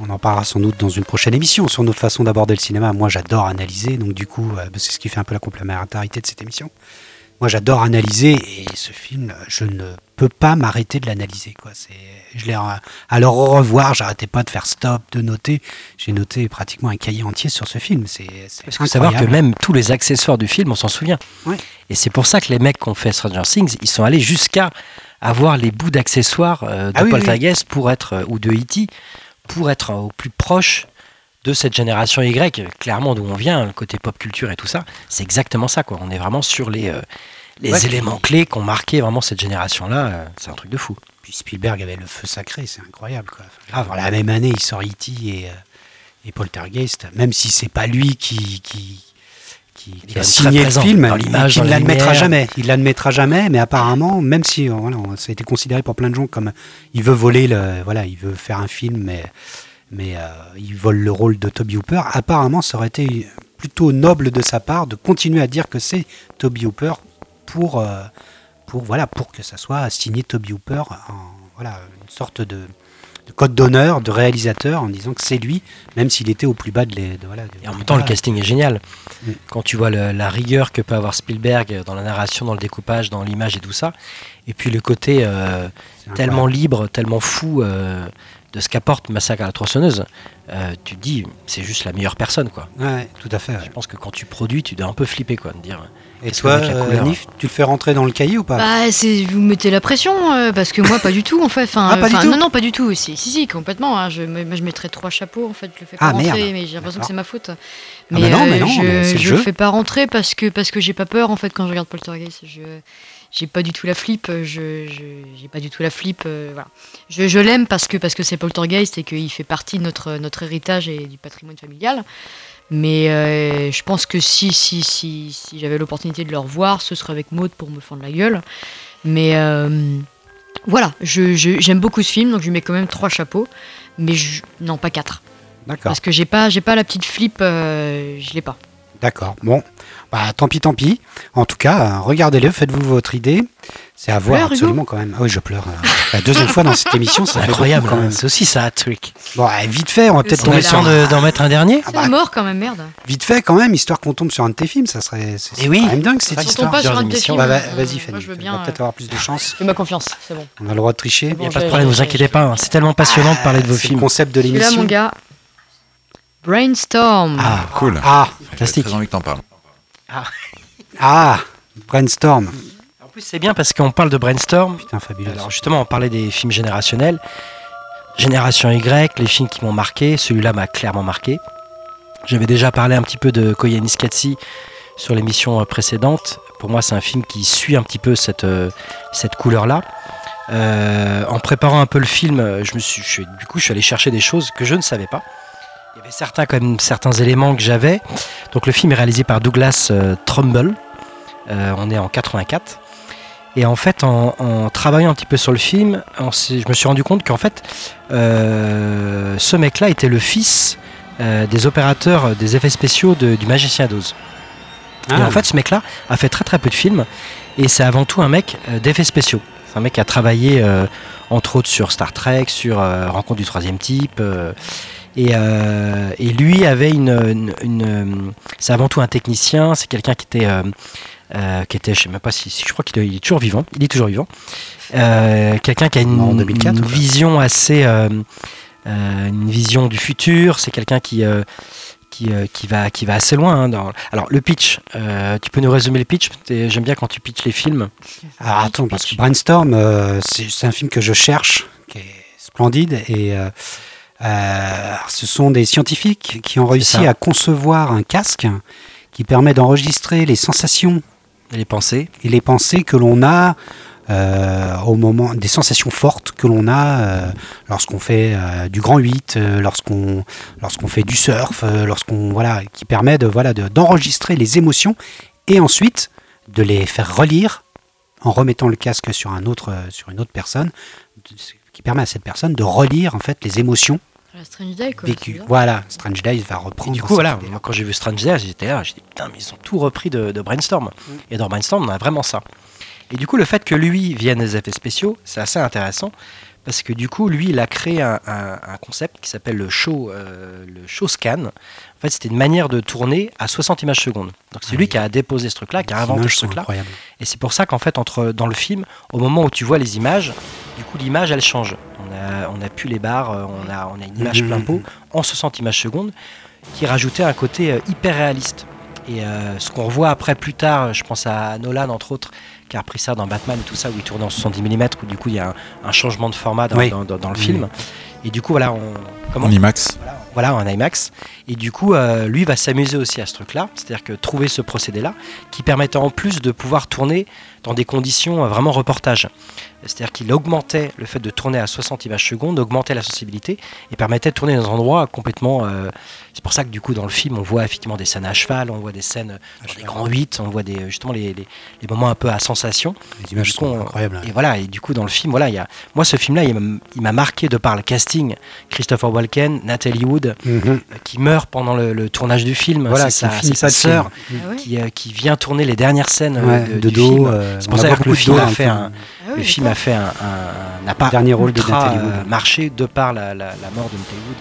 S1: on en parlera sans doute dans une prochaine émission sur notre façon d'aborder le cinéma. Moi, j'adore analyser, donc du coup, euh, c'est ce qui fait un peu la complémentarité de cette émission. Moi, j'adore analyser, et ce film, je ne peux pas m'arrêter de l'analyser. Quoi. C'est, je l'ai, à le revoir, j'arrêtais pas de faire stop, de noter. J'ai noté pratiquement un cahier entier sur ce film. C'est, c'est
S2: Parce faut savoir que même tous les accessoires du film, on s'en souvient.
S1: Ouais.
S2: Et c'est pour ça que les mecs qui ont fait Stranger Things, ils sont allés jusqu'à avoir les bouts d'accessoires euh, de
S1: Ah oui,
S2: Poltergeist pour être, euh, ou de E.T. pour être au plus proche de cette génération Y, clairement d'où on vient, le côté pop culture et tout ça, c'est exactement ça. Quoi. On est vraiment sur les, euh, les
S1: Ouais,
S2: éléments clés qui ont marqué vraiment cette génération-là. euh, c'est un truc de fou.
S1: Puis Spielberg avait le feu sacré, c'est incroyable. Quoi. Enfin, la même année, il sort E.T. et, euh, et Poltergeist, même si c'est pas lui qui, qui, qui, a signé le film,
S2: dans l'image,
S1: il l'admettra jamais. Il l'admettra jamais, mais apparemment, même si euh, voilà, ça a été considéré par plein de gens comme il veut voler, le, voilà, il veut faire un film, mais, mais euh, il vole le rôle de Toby Hooper. Apparemment, ça aurait été plutôt noble de sa part de continuer à dire que c'est Toby Hooper pour, euh, pour, voilà, pour que ça soit signé Toby Hooper, en, voilà, une sorte de, de code d'honneur de réalisateur en disant que c'est lui, même s'il était au plus bas de, les, de voilà. de-
S2: Et en même temps, le
S1: bas.
S2: casting est génial.
S1: Mm.
S2: Quand tu vois le- la rigueur que peut avoir Spielberg dans la narration, dans le découpage, dans l'image et tout ça, et puis le côté euh, tellement libre, tellement fou euh, de ce qu'apporte Massacre à la tronçonneuse, euh, tu te dis, c'est juste la meilleure personne, quoi.
S1: Ouais, tout à fait. ouais.
S2: Je pense que quand tu produis, tu dois un peu flipper, quoi, de dire.
S1: Et toi, euh, Nif, tu le fais rentrer dans le cahier ou pas?
S3: Bah, c'est vous mettez la pression euh, parce que moi pas du tout en fait. Enfin,
S1: Ah, pas du
S3: enfin,
S1: tout
S3: non non pas du tout. Si si, si, complètement. hein. Je moi je mettrais trois chapeaux en fait. Je le fais pas
S1: Ah,
S3: rentrer,
S1: merde.
S3: mais j'ai l'impression que c'est ma faute.
S1: bah
S3: Mais,
S1: non, mais
S3: euh,
S1: non,
S3: je
S1: mais c'est le
S3: je
S1: jeu.
S3: le fais pas rentrer parce que parce que j'ai pas peur en fait quand je regarde Poltergeist. Je j'ai pas du tout la flip. Je je- j'ai pas du tout la flip. euh, voilà. Je, je l'aime parce que parce que c'est Poltergeist et qu'il fait partie de notre notre héritage et du patrimoine familial. Mais euh, je pense que si, si, si, si j'avais l'opportunité de le revoir, ce serait avec Maud pour me fendre la gueule. Mais euh, voilà, je- je- j'aime beaucoup ce film, donc je lui mets quand même trois chapeaux. Mais je- non, pas quatre.
S1: D'accord,
S3: Parce que j'ai pas, j'ai pas la petite flip, euh, je l'ai pas.
S1: d'accord. Bon, bah tant pis, tant pis. En tout cas, euh, regardez-le, faites-vous votre idée. C'est à voir absolument quand même. Ah oui, je pleure. euh, la deuxième fois dans cette émission, ça
S2: C'est incroyable,
S1: quand
S2: hein.
S1: même.
S2: c'est aussi ça, trick.
S1: Bon, allez, vite fait, on va peut-être
S3: C'est
S1: tomber sur
S2: d'en mettre un dernier
S1: Ah
S3: C'est
S1: bah,
S3: la mort quand même, merde.
S1: Vite fait, quand même, histoire qu'on tombe sur un de tes films, ça serait. C'est
S2: Eh
S1: c'est
S2: oui.
S1: quand même dingue cette
S2: Ça
S3: Si on
S1: histoire.
S3: tombe pas sur un de tes films,
S1: Bah,
S3: euh,
S1: va- vas-y,
S3: moi,
S1: Fanny.
S3: je veux
S1: On
S3: bien.
S1: va peut-être
S3: euh,
S1: avoir plus de chance.
S3: Fais-moi confiance, c'est bon.
S1: On a le droit de tricher.
S2: Il n'y a pas de
S3: j'ai-
S2: problème, vous
S3: j'ai-
S2: inquiétez
S3: j'ai-
S2: pas. hein. C'est tellement passionnant de parler de vos
S1: C'est le
S2: films.
S1: concept de l'émission.
S3: mon gars. Brainstorm.
S2: Ah,
S4: Cool.
S1: Ah,
S2: fantastique.
S4: J'ai très envie que t'en parles.
S1: Ah, Brainstorm.
S2: En plus, c'est bien parce qu'on parle de brainstorm.
S1: Putain, fabuleux.
S2: Alors justement, on parlait des films générationnels. Génération Y, les films qui m'ont marqué. Celui-là m'a clairement marqué. J'avais déjà parlé un petit peu de Koyanis Katsi sur l'émission euh, précédente. Pour moi, c'est un film qui suit un petit peu cette, euh, cette couleur-là. Euh, en préparant un peu le film, je me suis, je suis- du coup, je suis allé chercher des choses que je ne savais pas. Il y avait certains, quand même, certains éléments que j'avais. Donc, le film est réalisé par Douglas euh, Trumbull. Euh, on est en 84. Et en fait, en, en travaillant un petit peu sur le film, je me suis rendu compte qu'en fait, euh, ce mec-là était le fils euh, des opérateurs des effets spéciaux de- du Magicien d'Oz.
S1: Ah,
S2: Et en fait, ce mec-là a fait très très peu de films, et c'est avant tout un mec euh, d'effets spéciaux. C'est un mec qui a travaillé, entre autres, sur Star Trek, sur Rencontre du troisième type. Euh, et, euh, et lui avait une, une- une, euh, c'est avant tout un technicien. C'est quelqu'un qui était, euh, euh, qui était, je sais même pas si, si je crois qu'il est, toujours vivant. Il est toujours vivant. Euh, quelqu'un qui a une,
S1: Mort en 2004,
S2: une
S1: ou pas
S2: vision assez, une vision du futur. C'est quelqu'un qui qui, qui, va, qui va assez loin. hein, dans... Alors, le pitch, tu peux nous résumer le pitch? J'aime bien quand tu pitches les films.
S1: Alors attends, parce que Brainstorm, c'est c'est un film que je cherche, qui est splendide, et euh, ce sont des scientifiques qui ont réussi à concevoir un casque qui permet d'enregistrer les sensations.
S2: Les pensées.
S1: et les pensées que l'on a euh, au moment des sensations fortes que l'on a euh, lorsqu'on fait du grand 8, euh, lorsqu'on lorsqu'on fait du surf, lorsqu'on voilà, qui permet de voilà de- d'enregistrer les émotions et ensuite de les faire relire en remettant le casque sur un autre sur une autre personne, de- qui permet à cette personne de relire en fait les émotions
S3: La Strange Day, quoi.
S1: vécues. Voilà, Strange Days va
S2: Et
S1: reprendre.
S2: du coup, voilà, moi, quand j'ai vu Strange Days, j'étais là, j'ai dit putain, mais ils ont tout repris de, de Brainstorm. Et dans Brainstorm, on a vraiment ça. Et du coup, le fait que lui vienne des effets spéciaux, c'est assez intéressant parce que du coup, lui, il a créé un, un- un concept qui s'appelle le show, euh, le show scan. En fait, c'était une manière de tourner à 60 images secondes. Donc c'est
S1: Ah
S2: lui qui a déposé ce truc-là, qui a inventé ce truc-là. Et c'est pour ça qu'en fait, entre, dans le film, au moment où tu vois les images, du coup, l'image, elle change. On a, on a plus les barres, euh, on a, on a une image
S1: Mhm.
S2: plein pot en 60 images secondes qui rajoutait un côté euh, hyper réaliste. Et euh, ce qu'on revoit après, plus tard, je pense à Nolan, entre autres, qui a repris ça dans Batman et tout ça, où il tourne en 70 mm, où du coup, il y a un, un changement de format dans,
S1: Oui.
S2: dans- dans- dans le
S1: Oui.
S2: film. Et du coup, voilà, on... Comment
S4: En IMAX.
S2: voilà, en IMAX. Et du coup, euh, lui va s'amuser aussi à ce truc-là, c'est-à-dire que trouver ce procédé-là, qui permettait en plus de pouvoir tourner dans des conditions euh, vraiment reportage. C'est-à-dire qu'il augmentait le fait de tourner à 60 images secondes, augmentait la sensibilité et permettait de tourner dans un endroit complètement. euh, c'est pour ça que du coup, dans le film, on voit effectivement des scènes à cheval, on voit des scènes dans des grands 8, on voit des, justement les, les- les moments un peu à sensation.
S1: Les images sont
S2: on-
S1: incroyables.
S2: Et voilà, et du coup, dans le film, voilà, il y a, moi, ce film-là, il m'a- il m'a marqué de par le casting. Christopher Walken, Natalie Wood,
S1: Mhm.
S2: euh, qui meurt pendant le, le tournage du film.
S1: Voilà,
S2: c'est
S1: qui
S2: sa, sa sœur.
S3: Ah
S2: qui, euh, qui vient tourner les dernières scènes euh,
S1: Ouais,
S2: de,
S1: de
S2: du
S1: dos.
S2: film.
S1: Euh,
S2: C'est pour ça que
S1: que
S2: le film a fait un,
S3: Ah
S2: le film a fait un, un- n'a pas
S1: Dernier rôle de
S2: ultra,
S1: Natalie Wood.
S2: marché de par la, la- la mort de Natalie Wood,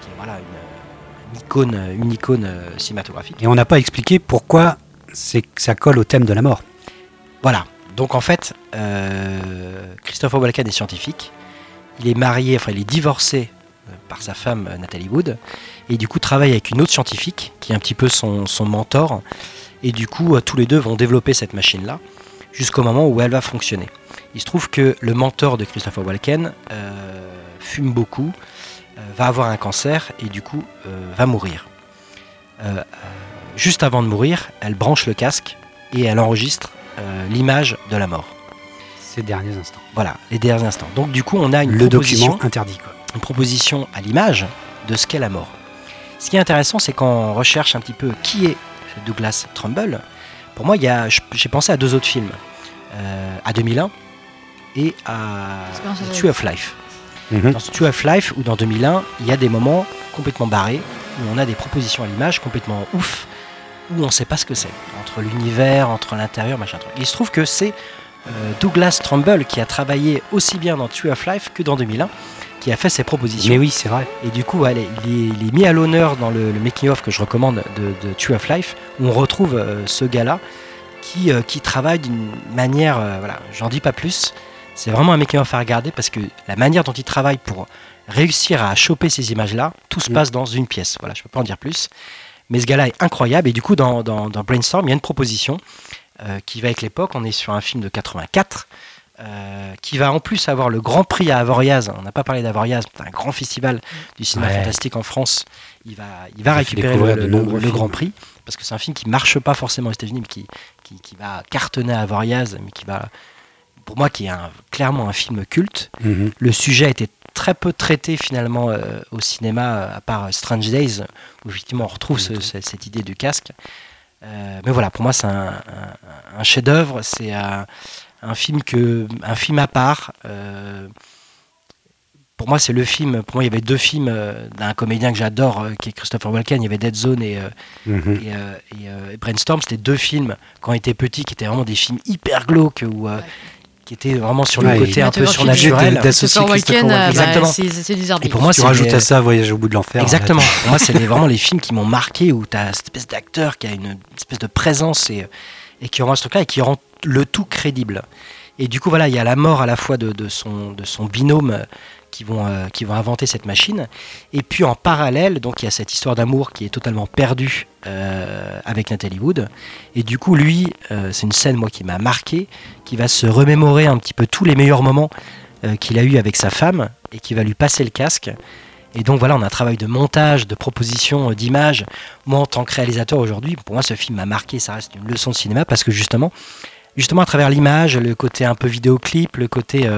S2: qui est voilà une, une icône, une icône euh, cinématographique.
S1: Et on n'a pas expliqué pourquoi c'est ça colle au thème de la mort.
S2: Voilà. Donc en fait, euh, Christopher Walken est scientifique. Il est marié, enfin il est divorcé euh, par sa femme Nathalie Wood, et du coup travaille avec une autre scientifique qui est un petit peu son, son mentor. Et du coup, tous les deux vont développer cette machine-là jusqu'au moment où elle va fonctionner. Il se trouve que le mentor de Christopher Walken euh, fume beaucoup, euh, va avoir un cancer et du coup euh, va mourir. Juste avant de mourir, elle branche le casque et elle enregistre l'image de la mort.
S1: Ces derniers instants.
S2: Voilà, les derniers instants. Donc du coup, on a une
S1: Le
S2: proposition,
S1: interdit. Quoi.
S2: une proposition à l'image de ce qu'est la mort. Ce qui est intéressant, c'est quand on recherche un petit peu qui est Douglas Trumbull. Pour moi, il y a, j'ai pensé à deux autres films, euh, à 2001 et à. Tree of Life.
S1: Mhm.
S2: Dans Tree of Life ou dans 2001, il y a des moments complètement barrés où on a des propositions à l'image complètement ouf, où on ne sait pas ce que c'est, entre l'univers, entre l'intérieur, machin truc. Il se trouve que c'est Douglas Trumbull qui a travaillé aussi bien dans Tree of Life que dans 2001, qui a fait ces propositions.
S1: Mais oui, c'est vrai.
S2: Et du coup, il, est, il est mis à l'honneur dans le, le making-of que je recommande de, de Tree of Life, où on retrouve euh, ce gars-là qui, euh, qui travaille d'une manière, euh, voilà, j'en dis pas plus. C'est vraiment un making-of à regarder parce que la manière dont il travaille pour réussir à choper ces images-là, tout se
S1: Mm.
S2: passe dans une pièce. Voilà, je peux pas en dire plus. Mais ce gars-là est incroyable. Et du coup, dans, dans- dans Brainstorm, il y a une proposition euh, qui va avec l'époque. On est sur un film de 84. euh, qui va en plus avoir le grand prix à Avoriaz. On n'a pas parlé d'Avoriaz, c'est un grand festival du cinéma
S1: Ouais.
S2: fantastique en France. Il va, il va récupérer le, grand prix parce que c'est un film qui marche pas forcément aux États-Unis, mais qui, qui, qui va cartonner à Avoriaz, mais qui va, pour moi, qui est un- clairement un film culte.
S1: Mhm.
S2: Le sujet a été très peu traité finalement euh, au cinéma, à part Strange Days, où effectivement on retrouve ce- ce- cette idée du casque. Euh, mais voilà, pour moi c'est un, un- un chef-d'œuvre, c'est un, un film que, un film à part. euh, pour moi, c'est le film. Pour moi, il y avait deux films euh, d'un comédien que j'adore, euh, qui est Christopher Walken. Il y avait Dead Zone et, euh,
S1: Mhm.
S2: et, euh, et, euh, et Brainstorm. C'était deux films quand on était petit, qui étaient vraiment des films hyper glauques euh,
S3: Ouais.
S2: Qui étaient vraiment sur
S1: Ouais,
S2: le côté un peu surnaturel.
S1: De- d'associer
S3: Christopher Walken, euh, bah,
S2: Exactement.
S3: c'est c'est des arbitres.
S2: Et pour moi,
S1: Tu
S2: c'est
S1: rajoutes
S2: les-
S1: à ça Voyage au bout de l'enfer.
S2: Exactement.
S1: là,
S2: Pour moi, c'est vraiment les films qui m'ont marqué où tu as cette espèce d'acteur qui a une espèce de présence et, et qui rend ce truc-là et qui rend le tout crédible. Et du coup, voilà, il y a la mort à la fois de, de son, de son binôme qui vont, euh, qui vont inventer cette machine. Et puis en parallèle, donc il y a cette histoire d'amour qui est totalement perdue euh, avec Nathalie Wood. Et du coup, lui, euh, c'est une scène moi qui m'a marqué, qui va se remémorer un petit peu tous les meilleurs moments qu'il a eu avec sa femme et qui va lui passer le casque. Et donc voilà, on a un travail de montage, de proposition, d'image. Moi, en tant que réalisateur aujourd'hui, pour moi, ce film m'a marqué. Ça reste une leçon de cinéma parce que justement, justement à travers l'image, le côté un peu vidéoclip, le côté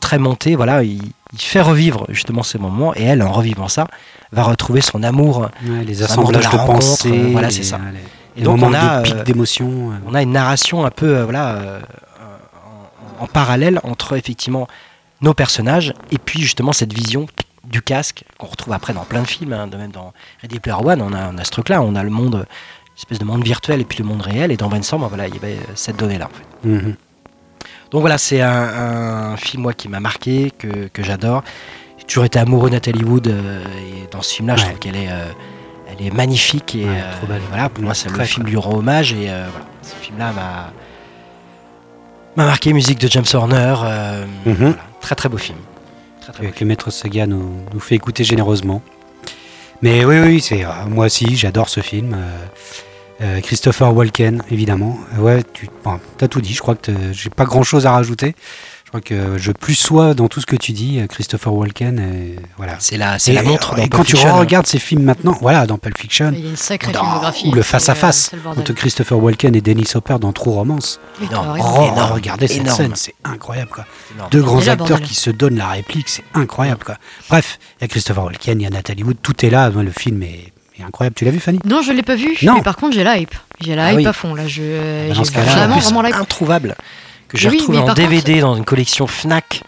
S2: très monté, voilà, il, il fait revivre justement ces moments. Et elle, en revivant ça, va retrouver son amour.
S1: Ouais, les
S2: monde de
S1: de,
S2: euh, voilà, c'est ça.
S1: les-
S2: Et donc on a, euh,
S1: d'émotion. euh.
S2: on a une narration un peu euh, voilà, euh, en, en parallèle entre effectivement nos personnages et puis justement cette vision du casque qu'on retrouve après dans plein de films, hein, de même dans Ready Player One, on a, on a ce truc-là, on a le monde, espèce de monde virtuel et puis le monde réel, et dans Brainstorm, voilà, il y avait euh, cette donnée-là. En fait.
S1: Mhm.
S2: Donc voilà, c'est un, un film moi qui m'a marqué, que, que j'adore. J'ai toujours été amoureux de Nathalie Wood euh, et dans ce film-là, je trouve qu'elle est, euh, elle est magnifique et
S1: Ouais,
S2: euh,
S1: trop belle.
S2: voilà, pour moi, c'est le film
S1: très.
S2: lui rend hommage et voilà, ce film-là m'a m'a marqué. Musique de James Horner,
S1: Mhm.
S2: voilà, très très beau film. Très, très
S1: que,
S2: beau
S1: que Maître Sega nous, nous fait écouter généreusement. Mais oui, oui, c'est moi aussi, j'adore ce film. Euh, euh, Christopher Walken, évidemment. Euh, Ouais, tu as tout dit. Je crois que j'ai pas grand chose à rajouter. Je crois que je plus sois dans tout ce que tu dis, euh, Christopher Walken. Et voilà.
S2: C'est la, c'est
S1: Et,
S2: la montre
S1: et
S2: dans
S1: quand tu
S2: hein.
S1: regardes ces films maintenant, voilà, dans Pulp Fiction,
S3: Il y a une sacrée
S1: dans-
S3: filmographie.
S1: ou le face à
S3: euh,
S1: face entre Christopher Walken et Dennis Hopper dans True Romance.
S2: Énorme.
S1: Oh,
S2: énorme,
S1: regardez cette
S2: énorme.
S1: scène, c'est incroyable quoi.
S2: énorme.
S1: Deux grands
S3: Et
S1: acteurs
S3: bordel.
S1: qui se donnent la réplique, c'est incroyable quoi. Bref, il y a Christopher Walken, il y a Nathalie Wood, tout est là. Le film est, est incroyable. Tu l'as vu, Fanny?
S3: Non, je l'ai pas vu.
S1: Non.
S3: Mais par contre, j'ai la hype. J'ai la
S1: Ah
S3: hype
S1: oui.
S3: à fond là. Je,
S1: bah, dans
S3: j'ai
S1: ce cas-là,
S3: vraiment, vraiment la hype.
S2: introuvable que j'ai
S3: Oui,
S2: retrouvé en DVD dans une collection Fnac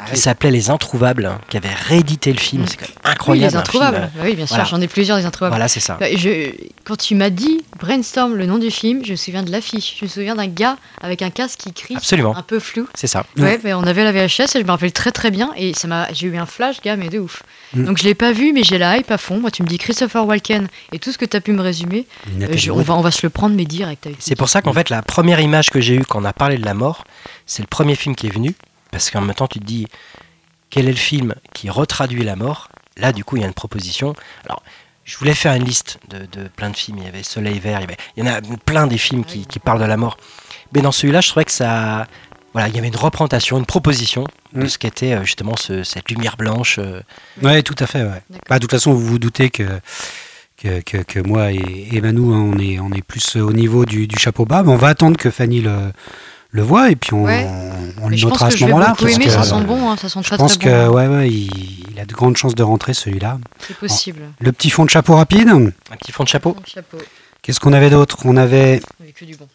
S1: Ah
S2: qui
S1: oui.
S2: s'appelait Les Introuvables, hein, qui avait réédité le film.
S3: Mm.
S2: C'est quand même
S3: Oui,
S2: incroyable.
S3: les
S2: un
S3: introuvables.
S2: film.
S3: Bah oui, bien sûr,
S2: Voilà.
S3: j'en ai plusieurs des introuvables.
S2: Voilà, c'est ça.
S3: Bah, je, quand tu m'as dit Brainstorm, le nom du film, je me souviens de l'affiche. Je me souviens d'un gars avec un casque qui crie,
S2: Absolument,
S3: un peu flou.
S2: c'est ça.
S3: Ouais, mais on avait la VHS et je me rappelle très très bien et ça m'a, j'ai eu un flash, gars, mais de ouf.
S1: Mm.
S3: Donc je l'ai pas vu, mais j'ai la hype à fond. Moi, tu me dis Christopher Walken et tout ce que tu as pu me résumer, euh, je- on, va, on va se le prendre, mais direct.
S2: C'est pour ça qu'en fait, la première image que j'ai eue quand on a parlé de la mort, c'est le premier film qui est venu. Parce qu'en même temps, tu te dis, quel est le film qui retraduit la mort? Là, du coup, il y a une proposition. Alors, je voulais faire une liste de, de plein de films. Il y avait Soleil Vert, il y, avait- il y en a plein des films qui, qui parlent de la mort. Mais dans celui-là, je trouvais que ça. Voilà, il y avait une représentation, une proposition de
S1: Mm.
S2: ce qu'était euh, justement ce- cette lumière blanche. euh,
S1: Ouais, tout à fait. Ouais. Bah, de toute façon, vous vous doutez que, que, que, que moi et, et Manu, hein, on, est, on est plus au niveau du, du chapeau bas. Mais on va attendre que Fanny le, le voit et puis on,
S3: Ouais.
S1: on, on
S3: Mais
S1: le notera à ce moment-là.
S3: aimer,
S1: que,
S3: ça sent bon, hein, ça sent
S1: Je
S3: très
S1: pense
S3: très
S1: que
S3: bon.
S1: ouais, ouais, il, il a de grandes chances de rentrer celui-là.
S3: C'est possible.
S1: Le petit fond de chapeau rapide.
S2: un petit fond de chapeau.
S3: Chapeau,
S1: Qu'est-ce qu'on avait d'autre? On avait,
S3: avec que du bon.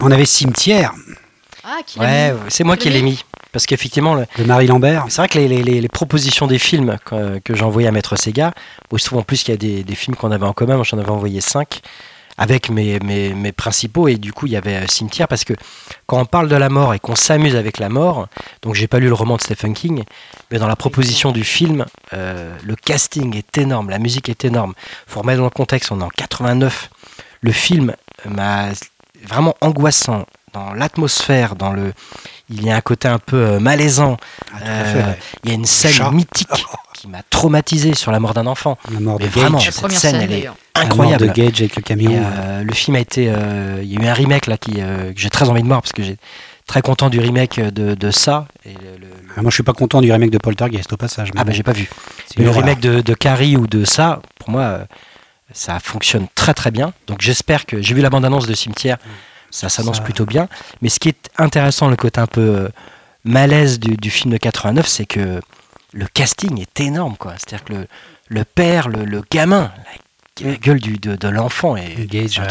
S1: on avait Cimetière
S3: Ah, qui
S2: Ouais, c'est moi qui l'ai mis. Parce qu'effectivement, le-
S1: de Marie Lambert.
S2: C'est vrai que les, les- propositions des films que, que j'ai envoyés à Maître Sega, où je trouve en plus qu'il y a des, des films qu'on avait en commun, moi j'en avais envoyé cinq avec mes, mes, mes principaux, et du coup il y avait euh, Cimetière, parce que quand on parle de la mort et qu'on s'amuse avec la mort, donc j'ai pas lu le roman de Stephen King, mais dans la proposition du film, euh, le casting est énorme, la musique est énorme. faut remettre dans le contexte, on est en 89, le film m'a vraiment angoissant dans l'atmosphère, dans le... Il y a un côté un peu euh, malaisant,
S1: Ah, fait,
S2: euh,
S1: ouais.
S2: il y a une scène
S1: chat.
S2: mythique qui m'a traumatisé sur la mort d'un enfant.
S1: La mort de
S2: Mais vraiment,
S1: Gage.
S3: La
S2: cette scène,
S3: scène,
S2: elle est
S3: d'ailleurs.
S1: La mort
S2: incroyable.
S1: de Gage avec le
S2: Et,
S1: camion.
S2: euh, le film a été, euh, il y a eu un remake là qui, euh, que j'ai très envie de voir parce que j'ai très content du remake de, de ça. Et le- le- le-
S1: Ah, moi, je suis pas content du remake de Poltergeist au passage.
S2: Ah bah
S1: bon,
S2: j'ai pas vu. le
S1: horreur.
S2: remake de, de Carrie ou de ça, pour moi, euh, ça fonctionne très très bien. Donc j'espère que j'ai vu la bande-annonce de Cimetière, ça s'annonce
S1: Ça-
S2: plutôt bien. Mais ce qui est intéressant, le côté un peu euh, malaise du, du film de 89, c'est que le casting est énorme, quoi. C'est-à-dire que le, le père, le, le gamin, la, la gueule du, de, de l'enfant un truc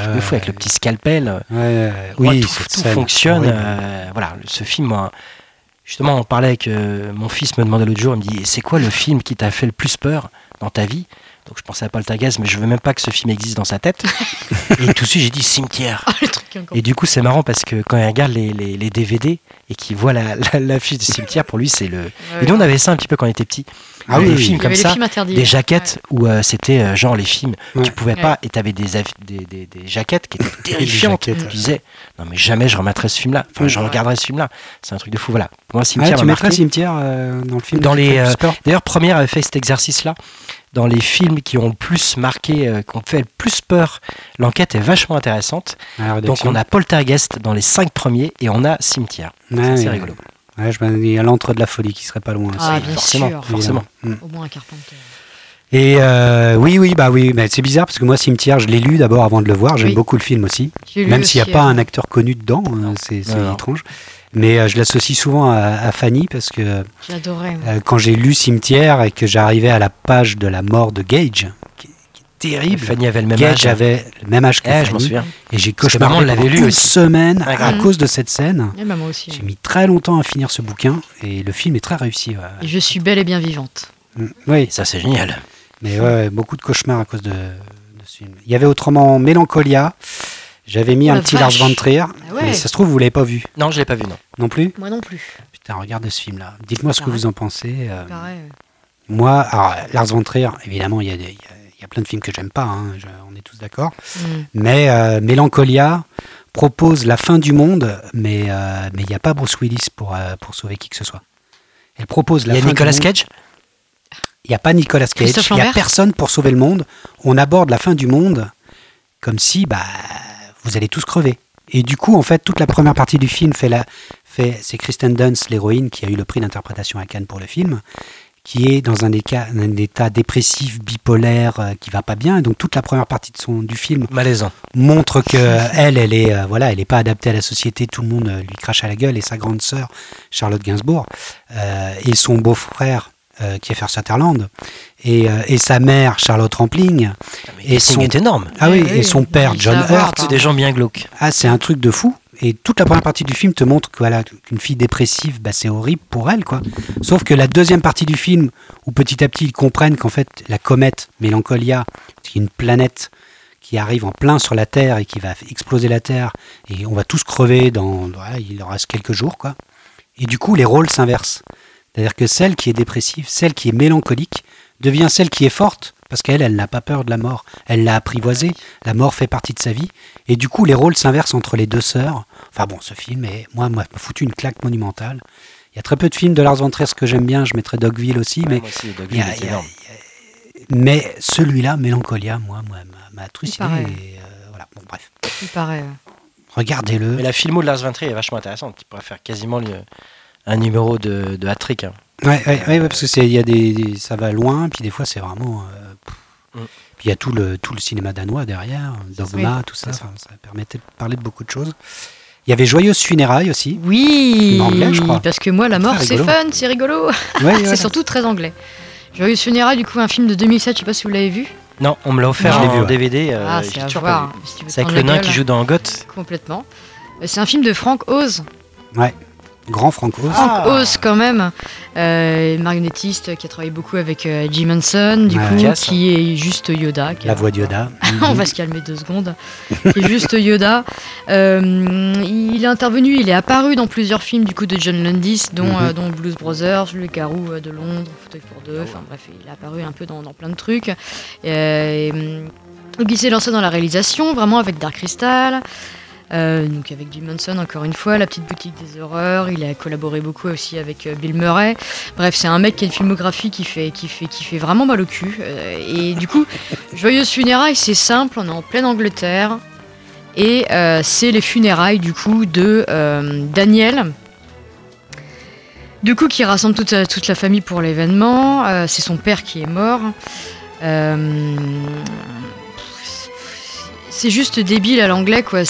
S2: de
S1: ouais,
S2: fou avec le petit scalpel. euh,
S1: Ouais, ouais,
S2: moi,
S1: oui,
S2: tout, fonctionne. euh, voilà, le- ce film, moi, justement, on parlait avec euh, mon fils, me demandait l'autre jour, il me dit C'est quoi le film qui t'a fait le plus peur dans ta vie? Donc je pensais à Poltergeist, mais je veux même pas que ce film existe dans sa tête. et tout de suite, j'ai dit Cimetière.
S3: Le truc encore.
S2: Et du coup, c'est marrant parce que quand il regarde les, les- les DVD et qu'il voit la- la- l'affiche du cimetière, pour lui, c'est le.
S3: Ouais.
S2: Et nous, on avait ça un petit peu quand on était petits.
S1: Ah
S2: des
S1: oui,
S2: films
S3: Il y
S2: comme ça,
S3: films interdits.
S2: des jaquettes où euh, c'était euh, genre les films.
S1: Ouais.
S2: Tu pouvais
S3: Ouais.
S2: pas, et tu avais des, des, des- des jaquettes qui étaient terrifiantes.
S1: jaquettes,
S2: tu disais, non mais jamais je remettrai ce film-là. Enfin, je
S3: Ouais.
S2: regarderai ce film-là. C'est un truc de fou. Voilà. Pour moi, Cimetière
S1: tu
S2: m'a
S1: mettrais
S2: marqué.
S1: Cimetière euh, dans le film
S2: Dans les, euh, D'ailleurs, Première avait fait cet exercice-là. Dans les films qui ont le plus marqué, euh, qui ont fait le plus peur, l'enquête est vachement intéressante. Donc on a Poltergeist dans les cinq premiers et on a Cimetière.
S1: Ouais,
S2: c'est
S1: ouais.
S2: rigolo.
S1: Ouais, je me dis à l'entre de la folie qui serait pas loin.
S3: Ah,
S1: aussi,
S3: bien
S2: forcément,
S3: sûr.
S2: forcément.
S1: Mm.
S3: Au moins un Carpenter.
S1: Et euh, oui, oui, bah oui, mais c'est bizarre parce que moi, Cimetière, je l'ai lu d'abord avant de le voir. J'aime
S3: Oui.
S1: beaucoup le film aussi, même s'il n'y a pas
S3: euh,
S1: un acteur connu dedans, hein, c'est étrange. Mais euh, je l'associe souvent à, à Fanny parce que euh, quand j'ai lu Cimetière et que j'arrivais à la page de la mort de Gage, terrible.
S2: Fanny avait le même
S1: Gage
S2: âge.
S1: avait le même âge que
S2: Eh, je m'en souviens.
S1: et j'ai cauchemardé
S2: l'avait
S1: pendant
S2: lu
S1: une
S2: aussi.
S1: semaine
S2: Ah,
S1: à cause de cette scène.
S3: Et maman aussi.
S1: J'ai mis très longtemps à finir ce bouquin et le film est très réussi. ouais.
S3: Et je suis belle et bien vivante.
S1: Mm. Oui,
S2: ça, c'est génial.
S1: mais ouais, beaucoup de cauchemars à cause de, de ce film. Il y avait autrement Mélancolia J'avais mis
S3: Oh
S1: un petit
S3: vache.
S1: Lars von Trier,
S3: Ah ouais.
S1: mais ça se trouve vous l'avez pas vu
S2: Non, je l'ai pas vu, non.
S1: non plus?
S3: Moi non plus.
S1: Putain, regardez ce film-là. Dites-moi ce que
S3: Pareil.
S1: vous en pensez. euh, moi, alors, Lars von Trier, évidemment, il y a, des- y a- y a plein de films que j'aime pas. hein, je- on est tous d'accord.
S3: Mm.
S1: Mais euh, Mélancolia propose la fin du monde, mais euh, mais il n'y a pas Bruce Willis pour euh, pour sauver qui que ce soit. Elle propose
S2: Il
S1: la
S2: y a
S1: fin
S2: Nicolas
S1: du monde.
S2: Cage?
S1: Il n'y a pas Nicolas Cage. Il n'y a personne pour sauver le monde. On aborde la fin du monde comme si bah vous allez tous crever. Et du coup, en fait, toute la première partie du film fait la fait c'est Kristen Dunst, l'héroïne, qui a eu le prix d'interprétation à Cannes pour le film, qui est dans un état, un état dépressif, bipolaire, euh, qui va pas bien. Et donc toute la première partie de son du film
S2: Malaisant.
S1: montre que elle, elle est, euh, voilà, elle est pas adaptée à la société. Tout le monde euh, lui crache à la gueule et sa grande sœur Charlotte Gainsbourg euh, et son beau-frère euh, qui est Kiefer Sutherland et, euh, et sa mère Charlotte Rampling.
S2: Et
S1: Et
S2: son est énorme.
S1: Ah oui,
S3: Oui,
S1: et son
S3: oui,
S1: père John Hurt.
S2: C'est des gens bien glauques.
S1: Ah, c'est un truc de fou. Et toute la première partie du film te montre que voilà, qu'une fille dépressive, bah, c'est horrible pour elle, quoi. Sauf que la deuxième partie du film, où petit à petit ils comprennent qu'en fait la comète Mélancolia, qui est une planète qui arrive en plein sur la Terre et qui va exploser la Terre, et on va tous crever dans, voilà, il en reste quelques jours, quoi. Et du coup, les rôles s'inversent. C'est-à-dire que celle qui est dépressive, celle qui est mélancolique, devient celle qui est forte, parce qu'elle, elle n'a pas peur de la mort. Elle l'a apprivoisée. La mort fait partie de sa vie. Et du coup, les rôles s'inversent entre les deux sœurs. Enfin bon, ce film, est, moi, moi, m'a foutu une claque monumentale. Il y a très peu de films de Lars von Trier que j'aime bien. Je mettrais Dogville aussi, mais,
S2: Moi aussi, Dogville
S1: y a- y a- mais celui-là, Mélancolia, moi, moi, m'a- trucidé. et, euh, voilà. Bon, bref,
S3: Il paraît.
S1: regardez-le.
S2: Mais la filmo de Lars von Trier est vachement intéressante. Tu pourrais faire quasiment le- un numéro de, de hat-trick. hein.
S1: Ouais, ouais, ouais, ouais, parce que c'est, il y a des, des- ça va loin, puis des fois c'est vraiment. euh.
S2: Mm.
S1: Puis il y a tout le, tout le cinéma danois derrière, Dogma, tout ça,
S2: ça.
S1: permettait de parler de beaucoup de choses. Il y avait Joyeuse Funérailles aussi.
S3: Oui,
S1: En anglais, je crois.
S3: parce que moi, la mort, c'est fun, c'est rigolo.
S1: Ouais,
S3: c'est
S1: voilà.
S3: surtout très anglais. Joyeux Funérailles, du coup, un film de 2007, je sais pas si vous l'avez vu.
S2: Non, on me l'a offert
S1: Je l'ai
S2: en
S1: vu, ouais.
S2: DVD. euh,
S3: ah, c'est si
S2: avec le nain
S3: gueule.
S2: qui joue dans Goth.
S3: Complètement. Euh, C'est un film de Frank Oz.
S1: Grand Franco.
S3: Frank
S2: Ah.
S3: Oz, quand même, euh, marionnettiste qui a travaillé beaucoup avec euh, Jim Henson, du
S1: Ouais.
S3: coup,
S2: Casse.
S3: qui est juste Yoda. qui
S1: La
S3: est-
S1: voix de Yoda.
S3: On va se calmer deux secondes. Qui est juste Yoda. Euh, il est intervenu, il est apparu dans plusieurs films du coup de John Landis, dont,
S1: Mhm.
S3: euh, dont Blues Brothers, Le Garou euh, de Londres, Fauteuil pour deux. Enfin bref, il est apparu un peu dans, dans plein de trucs. Euh, et, donc il s'est lancé dans la réalisation, vraiment avec Dark Crystal. Euh, donc avec Jim Henson encore une fois, La Petite Boutique des Horreurs, il a collaboré beaucoup aussi avec euh, Bill Murray. Bref, c'est un mec qui a une filmographie qui fait, qui fait, qui fait vraiment mal au cul. euh, et du coup, Joyeuse funérailles, c'est simple, on est en pleine Angleterre. Et c'est les funérailles du coup de Daniel. Du coup, qui rassemble toute, toute la famille pour l'événement. Euh, c'est son père qui est mort. Euh, c'est juste débile à l'anglais, quoi.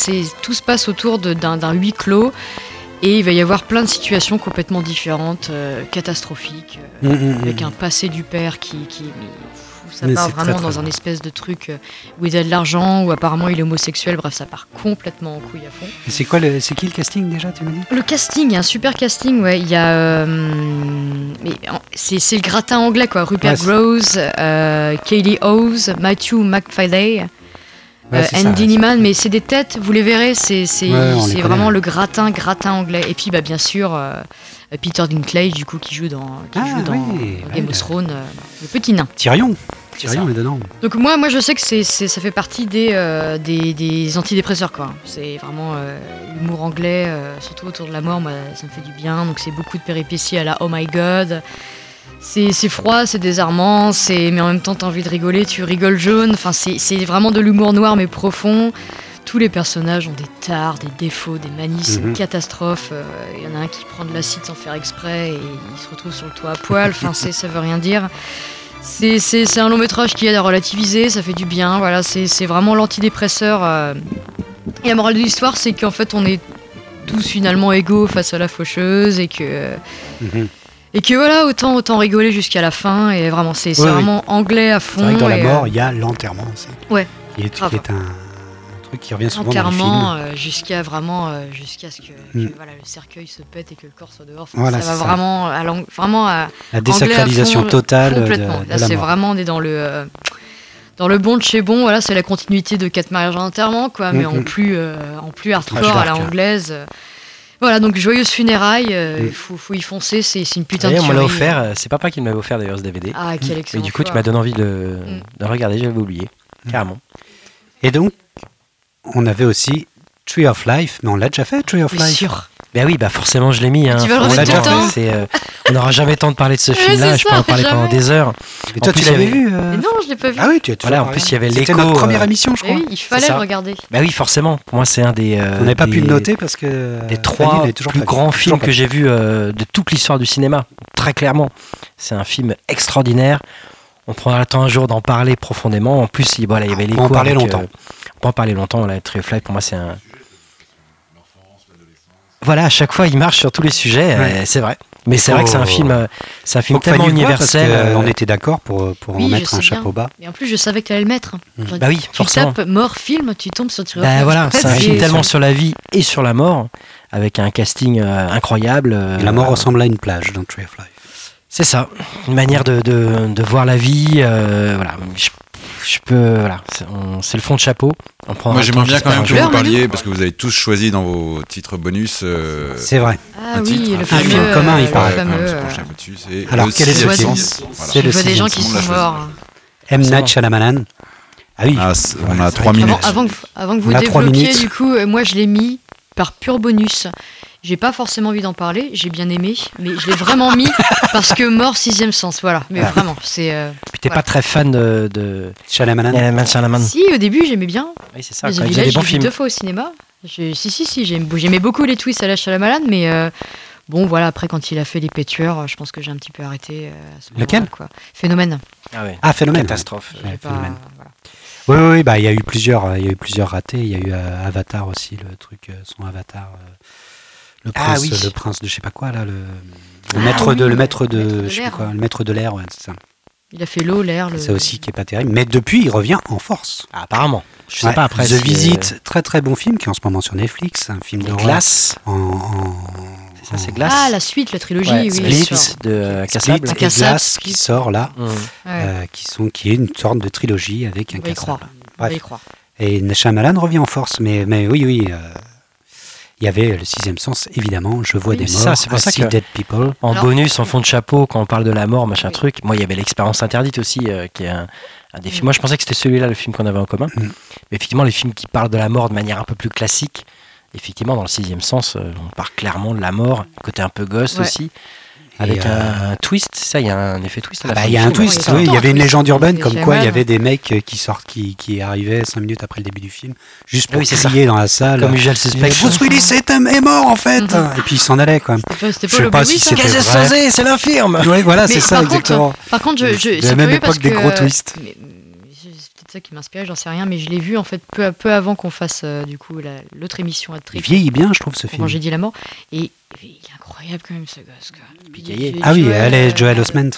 S3: Tout se passe autour d'un huis clos. Et il va y avoir plein de situations complètement différentes, euh, catastrophiques, euh,
S1: Mm, mm, mm.
S3: avec un passé du père qui, ça part
S1: très,
S3: vraiment
S1: très
S3: dans un espèce de truc euh, où il a de l'argent, où apparemment il est homosexuel, bref, ça part complètement en couille à fond.
S1: C'est quoi le, c'est qui le casting déjà, tu m'as dit
S3: Le casting, il y a un super casting, ouais. Il y a. euh, c'est c'est le gratin anglais, quoi. Rupert
S1: Ouais,
S3: Rose, Kaylee Howes, Matthew McFadden,
S1: Ouais,
S3: euh, Andy Neiman, mais c'est des têtes, vous les verrez, c'est
S1: Ouais,
S3: vraiment le gratin, gratin anglais. Et puis, bah, bien sûr, euh, Peter Dinklage, du coup, qui joue dans, qui
S1: Ah,
S3: joue dans
S1: oui,
S3: Game of Thrones, euh, le petit nain.
S1: Tyrion. Tyrion est dedans.
S3: Donc moi, moi je sais que c'est, c'est- ça fait partie des, euh, des, des antidépresseurs quoi. C'est vraiment euh, l'humour anglais, euh, surtout autour de la mort, moi ça me fait du bien. Donc c'est beaucoup de péripéties à la Oh my God. C'est, froid, c'est désarmant, c'est, mais en même temps t'as envie de rigoler, tu rigoles jaune. Enfin c'est, vraiment de l'humour noir mais profond. Tous les personnages ont des tares, des défauts, des manies, c'est une
S1: Mhm.
S3: catastrophe. Euh, Il y en a un qui prend de l'acide sans faire exprès et il se retrouve sur le toit à poil. Enfin c'est, ça veut rien dire. C'est, un long métrage qui aide à relativiser, ça fait du bien, voilà, c'est, vraiment l'antidépresseur. euh. Et la morale de l'histoire, c'est qu'en fait, on est tous finalement égaux face à la faucheuse et que,
S1: Mhm.
S3: Et que voilà, autant, autant rigoler jusqu'à la fin. Et vraiment, c'est, c'est
S1: Ouais, oui.
S3: vraiment anglais à fond.
S1: C'est vrai que dans la
S3: et, euh,
S1: mort, il y a l'enterrement aussi.
S3: Ouais,
S1: Qui est, qui est un, un truc qui revient souvent
S3: Enterrement euh, jusqu'à vraiment euh, jusqu'à ce que, que,
S1: Mm.
S3: voilà, le cercueil se pète et que le corps soit dehors. Enfin,
S1: Voilà,
S3: ça va
S1: ça.
S3: vraiment à vraiment à,
S1: La
S3: à
S1: désacralisation
S3: fond,
S1: totale
S3: complètement.
S1: de
S3: Là, c'est
S1: mort.
S3: vraiment on est dans le euh, dans le bon de chez bon, voilà, c'est la continuité de Quatre mariages en enterrement, quoi, mais en
S1: Mhm.
S3: plus, en plus hardcore à la anglaise. Voilà, donc joyeuse funérailles, euh,
S1: Mm.
S3: il faut, faut y foncer, c'est c'est une putain
S2: D'ailleurs,
S3: de
S2: on me l'a offert, euh, c'est papa qui me l'avait offert d'ailleurs ce DVD.
S3: Ah, quel
S2: Et
S3: excellent.
S2: du coup, tu m'as donné envie de,
S3: Mm.
S2: de regarder, j'avais oublié. Carrément.
S1: Et donc, on avait aussi Tree of Life, mais on l'a déjà fait, Tree of
S3: Bien
S1: Life.
S3: sûr.
S2: Ben oui, bah forcément, je l'ai mis. Hein.
S3: Tu vas le
S2: on l'a
S3: temps
S2: euh, on n'aura jamais le temps de parler de ce film-là. Je peux en parler pendant des heures.
S1: Et toi,
S2: En
S1: tu l'avais vu euh
S3: Mais non, je l'ai pas vu.
S1: Ah oui, tu as toujours
S2: Voilà, en plus, il y avait
S1: C'était
S2: l'écho,
S1: notre première
S2: euh,
S1: émission, je
S3: Mais
S1: crois.
S3: oui, il fallait le regarder.
S2: Bah oui, forcément. Pour moi, c'est un des. euh,
S1: On n'avait pas pu le noter parce que
S2: des trois plus grands films que j'ai vus de toute l'histoire du cinéma. Très clairement. C'est un film extraordinaire. On prendra le temps un jour d'en parler profondément. En plus, il, voilà, il y avait
S1: On
S2: les
S1: peut en parler longtemps.
S2: on peut en parler longtemps. Of Life, pour moi, c'est un. Voilà, à chaque fois, il marche sur tous les sujets.
S1: Ouais.
S2: euh, c'est vrai. Mais c'est vrai que c'est un film, euh, c'est un film
S1: Faut
S2: tellement
S1: parce
S2: universel.
S1: que, euh,
S2: euh,
S1: on était d'accord pour, pour
S3: Oui,
S1: en mettre un
S3: bien.
S1: chapeau bas.
S3: Et en plus, je savais que tu allais le mettre.
S1: Mm.
S2: Bah oui,
S3: Tu
S2: forcément.
S3: tapes mort film, tu tombes sur
S2: Bah voilà, c'est un film tellement sur la vie et sur la mort, avec un casting euh, incroyable. euh,
S1: Et la mort ressemble à une plage dans Tree of Life.
S2: C'est ça, une manière de, de, de voir la vie. euh, voilà, je, je peux, voilà, c'est le fond de chapeau.
S4: Moi j'aimerais bien quand même que vous parliez, parce que vous avez tous choisi dans vos titres bonus euh,
S1: C'est vrai.
S3: Ah
S4: un
S3: oui,
S4: titre,
S3: le fameux.
S1: film commun, il
S3: euh,
S1: paraît.
S3: euh,
S1: Alors,
S4: le
S1: quel est le
S4: sens.
S1: C'est le
S3: vois des gens qui sont morts.
S1: M. Night Shyamalan. Ah oui.
S4: Ah, on a
S2: c'est
S4: trois
S2: vrai qu'il y a-
S4: minutes.
S3: Avant, avant que, avant que vous développiez, du coup, moi je l'ai mis par pur bonus. J'ai pas forcément envie d'en parler, j'ai bien aimé, mais je l'ai vraiment mis parce que mort sixième sens, voilà. Mais
S2: Ah.
S3: vraiment, c'est. euh,
S2: Puis t'es pas très fan de. de...
S1: Shyamalan.
S2: Shyamalan, Shyamalan.
S3: Si, au début j'aimais bien.
S2: Oui, c'est ça. Quand il des
S3: Village,
S2: bons
S3: j'ai vu
S2: films.
S3: deux fois au cinéma. J'ai- Si, si, si, j'aimais beaucoup les twists à la Shyamalan, mais euh, bon, voilà, après quand il a fait Les Pétueurs, je pense que j'ai un petit peu arrêté. euh, à ce
S1: Lequel?
S3: quoi. Phénomène.
S2: Ah ouais.
S1: Ah, phénomène.
S2: Catastrophe.
S1: Ouais,
S3: J'ai pas-
S1: Phénomène.
S3: voilà.
S1: Oui, oui, oui, bah il y a eu plusieurs, euh, il y a eu plusieurs ratés. Il y a eu euh, Avatar aussi, le truc, euh, son Avatar, le
S2: Ah
S1: prince,
S2: oui.
S1: le prince de je sais pas quoi là, le, le
S3: Ah
S1: maître de,
S3: oui,
S1: le maître de,
S3: le maître de
S1: je sais quoi, le maître de l'air, ouais, c'est ça.
S3: Il a fait l'eau, l'air, le.
S1: C'est aussi qui est pas terrible. Mais depuis, il revient en force.
S2: Ah, apparemment. Je sais
S1: Ouais,
S2: pas après.
S1: The
S2: si, euh,
S1: Visit, très très bon film qui est en ce moment sur Netflix, un film d'horreur
S2: Glaces.
S1: en,
S2: ça, c'est Glace.
S3: Ah, la suite, la trilogie,
S2: Ouais,
S3: oui,
S2: Split de euh,
S1: Split
S2: Cassable.
S1: et Glace qui sort là,
S2: Mmh.
S3: Ouais.
S1: euh, qui sont qui est une sorte de trilogie avec un
S3: on va y croire.
S1: cassable.
S3: On va
S1: Bref.
S3: y croire.
S1: Et Shyamalan revient en force, mais, mais oui, oui. euh, il y avait le sixième sens, évidemment. Je vois
S3: Oui,
S1: des
S2: c'est
S1: morts,
S2: ça, c'est pour
S1: I
S2: ça
S1: see
S2: que-
S1: dead people.
S2: En
S3: Alors-
S2: bonus, en fond de chapeau, quand on parle de la mort, machin
S3: Oui.
S2: truc. Moi, il y avait l'expérience interdite aussi, euh, qui est un, un des films. Moi, je pensais que c'était celui-là, le film qu'on avait en commun.
S1: Mm.
S2: Mais effectivement, les films qui parlent de la mort de manière un peu plus classique, effectivement, dans le sixième sens, euh, on parle clairement de la mort, côté un peu gosse
S3: Ouais.
S2: aussi, avec
S1: euh,
S2: un, un twist. C'est ça, il y a un effet twist. à la
S1: bah,
S2: fin
S1: il y a un
S2: film.
S1: twist,
S3: il
S1: oui. Il y avait
S3: un
S1: une
S3: twist.
S1: légende urbaine comme quoi il y avait des mecs euh, qui sortent, qui, qui arrivaient cinq minutes après le début du film, juste pour
S2: Oui,
S1: crier dans la salle.
S2: Comme Usual Suspect.
S1: Bruce Willis est, est mort en fait
S3: Mhm.
S1: Et puis ils s'en allaient quoi.
S3: C'était pas,
S1: Je
S3: pas
S1: sais
S3: le
S1: pas si
S3: ça
S1: c'était
S2: Qu'est-ce que
S1: vrai.
S2: c'est C'est l'infirme
S1: Oui, voilà, c'est ça exactement.
S3: Par contre, je, je,
S1: De la
S3: c'est
S1: même époque des gros
S3: euh,
S1: twists.
S3: mais- mais C'est peut-être ça qui m'inspirait, j'en sais rien, mais je l'ai vu en fait peu, peu avant qu'on fasse euh, du coup la- l'autre émission à
S1: Il vieillit bien, je trouve, ce film.
S3: quand j'ai dit la mort. Et il est incroyable quand même ce gosse. Quoi.
S2: Puis Gaillet.
S3: Il-
S1: Ah oui,
S3: Joel,
S1: elle est
S3: euh,
S1: Joel Osment.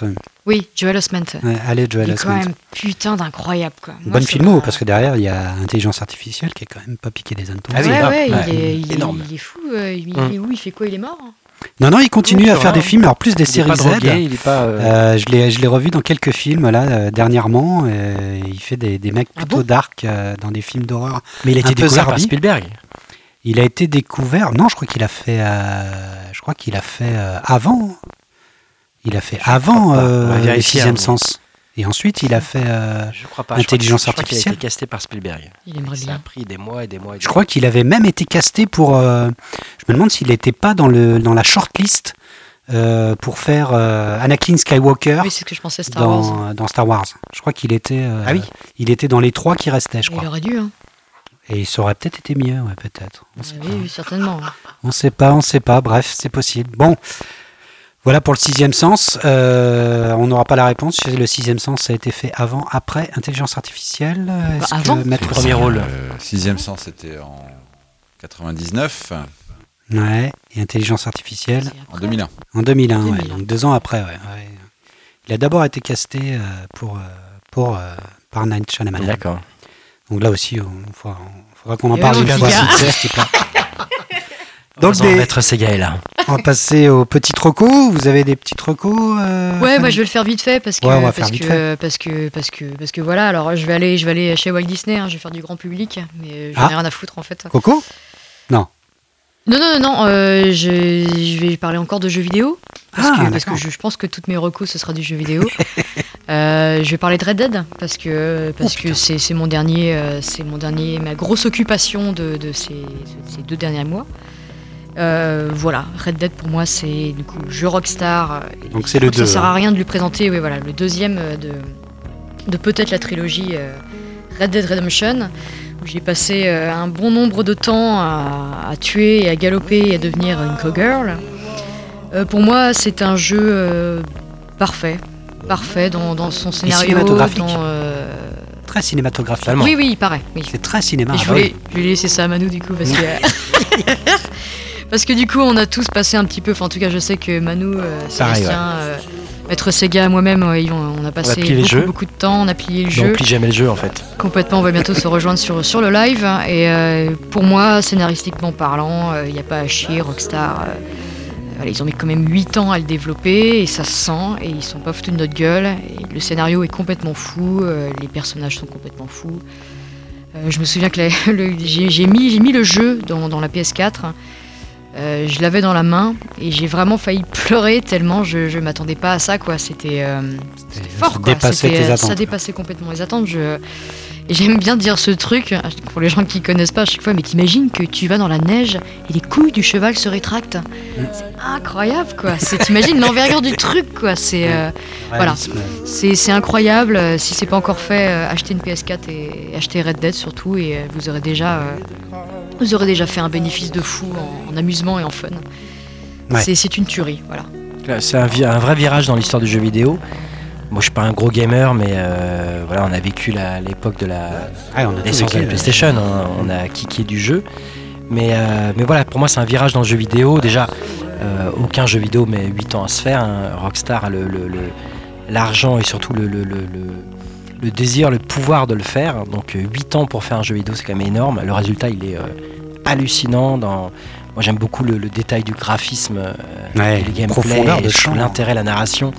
S3: Oui, Joel Osment.
S1: Ouais, elle est Joel
S3: est quand
S1: Osment.
S3: même putain d'incroyable. quoi. Moi,
S1: Bonne filmo, parce que derrière, il y a intelligence artificielle qui est quand même pas piqué des hannetons.
S2: Ah oui,
S3: ouais, ouais,
S2: ouais.
S3: il, est, il, est,
S2: Énorme.
S3: il est fou. euh, il, il est où Il fait quoi Il est mort hein?
S1: Non, non, il continue
S2: Oui,
S1: à faire des films, alors plus des
S2: Il
S1: séries
S2: pas
S1: Z.
S2: drogué, il est pas. euh,
S1: Euh, je l'ai je l'ai revu dans quelques films là euh, dernièrement. il fait des, des mecs
S3: Ah
S1: plutôt
S3: bon
S1: dark euh, dans des films d'horreur.
S2: Mais il a été découvert par. Spielberg.
S1: Il a été découvert. Non, je crois qu'il a fait. euh, je crois qu'il a fait euh, avant. Il a fait avant euh, le sixième
S2: hein.
S1: sens. Et ensuite, il a fait. euh,
S2: Je crois pas.
S1: Intelligence
S2: je crois, je crois qu'il a
S1: artificielle.
S2: été casté par Spielberg.
S3: Il aimerait
S2: Ça a
S3: bien.
S2: pris des mois et des mois et des
S1: je crois qu'il avait même été casté pour. euh, je me demande s'il n'était pas dans le dans la shortlist euh, pour faire euh, Anakin Skywalker.
S3: Oui, c'est ce que je pensais Star Wars.
S1: dans, dans Star Wars. Je crois qu'il était, euh,
S2: Ah oui.
S1: il était dans les trois qui restaient, je
S3: Il
S1: crois.
S3: aurait dû. Hein.
S1: Et il aurait peut-être été mieux, ouais, peut-être. On
S3: Ah
S1: sait
S3: oui,
S1: pas.
S3: oui, certainement.
S1: On sait pas, on sait pas. Bref, c'est possible. Bon, voilà pour le sixième sens. Euh, on n'aura pas la réponse. Le sixième sens, ça a été fait avant, après intelligence artificielle. Est-ce
S3: Bah,
S1: que
S3: avant.
S1: Maître
S2: Premier
S1: Cyr-
S2: rôle.
S4: Euh, sixième sens, c'était en 99,
S1: Ouais. Et intelligence artificielle
S4: en
S3: après.
S4: 2001.
S1: en 2001. ouais,
S3: 2001.
S1: donc deux ans après. ouais, ouais. Il a d'abord été casté euh, pour, pour euh, par Night Shyamalan.
S2: D'accord.
S1: Donc là aussi, on faudra, on faudra qu'on en parle
S3: ouais,
S1: une fois. Donc, des-
S2: Maître Sega est là.
S1: on va passer aux petits recos. Vous avez des petits recos euh,
S3: Ouais, moi je vais le faire vite fait parce que
S1: Ouais, on va
S3: parce
S1: faire vite
S3: que, parce que parce que parce que voilà. Alors je vais aller je vais aller chez Walt Disney. hein, je vais faire du grand public, mais j'en
S1: Ah.
S3: ai rien à foutre en fait.
S1: Coco? Non.
S3: Non non non, non euh, je, je vais parler encore de jeux vidéo parce
S1: Ah,
S3: que parce que
S1: d'accord.
S3: je, je pense que toutes mes recos ce sera du jeu vidéo. Euh, je vais parler de Red Dead parce que parce
S1: Oh,
S3: que c'est c'est mon dernier euh, c'est mon dernier ma grosse occupation de, de ces, ces deux derniers mois. Euh, voilà, Red Dead pour moi c'est du coup jeu Rockstar. euh,
S1: Donc c'est
S3: je
S1: le 2.
S3: Ça sert à rien de lui présenter, oui voilà, le deuxième euh, de, de peut-être la trilogie euh, Red Dead Redemption, où j'ai passé euh, un bon nombre de temps à, à tuer et à galoper et à devenir une cowgirl. Pour moi, c'est un jeu parfait, parfait dans, dans son scénario.
S1: cinématographique.
S3: dans,
S1: Très cinématographique.
S3: Oui, oui, il paraît. Oui.
S1: C'est très cinéma.
S3: Et je,
S1: ah bah
S3: voulais,
S1: oui.
S3: je vais laisser ça à Manu du coup parce que parce que du coup on a tous passé un petit peu. Enfin en tout cas je sais que Manu, euh, Sébastien, euh, Maître Sega, moi-même, ont- on a passé beaucoup, de temps. On a plié le
S2: On
S3: jeu
S2: plie jamais le jeu en fait.
S3: complètement. On va bientôt se rejoindre sur sur le live. Et euh, pour moi scénaristiquement parlant, il n'y a pas à chier. Rockstar. euh, ils ont mis quand même 8 ans à le développer et ça se sent et ils sont pas foutus de notre gueule. Et le scénario est complètement fou, euh, les personnages sont complètement fous. Euh, je me souviens que j'ai mis, mis le jeu dans, dans la PS4. Euh, je l'avais dans la main et j'ai vraiment failli pleurer tellement je, je m'attendais pas à ça quoi. C'était euh, fort quoi.
S1: dépassait tes
S3: euh,
S1: attentes.
S3: Ça dépassait complètement les attentes. Je, j'aime bien dire ce truc pour les gens qui connaissent pas à chaque fois. Mais t'imagines que tu vas dans la neige et les couilles du cheval se rétractent. C'est incroyable quoi. T'imagines l'envergure du truc quoi. C'est euh, voilà. C'est incroyable. Si c'est pas encore fait, achetez une PS4 et, et achetez Red Dead surtout et vous aurez déjà vous aurez déjà fait un bénéfice de fou en, en amusement et en fun.
S1: Ouais.
S3: C'est- une tuerie, voilà.
S2: Là, C'est un, un vrai virage dans l'histoire du jeu vidéo. Moi, je suis pas un gros gamer, mais euh, voilà, on a vécu l'époque de la
S1: Ouais, on a tout
S2: l'essence de la PlayStation. hein. On a kické du jeu. Mais, euh, mais voilà, pour moi, c'est un virage dans le jeu vidéo. Déjà, euh, aucun jeu vidéo met 8 ans à se faire. hein. Rockstar a le- le- le- l'argent et surtout le, le- désir, le pouvoir de le faire. Donc, 8 ans pour faire un jeu vidéo, c'est quand même énorme. Le résultat, il est euh, hallucinant. Dans... Moi, j'aime beaucoup le, le détail du graphisme. euh,
S1: Ouais,
S2: et le gameplay, l'intérêt, la narration.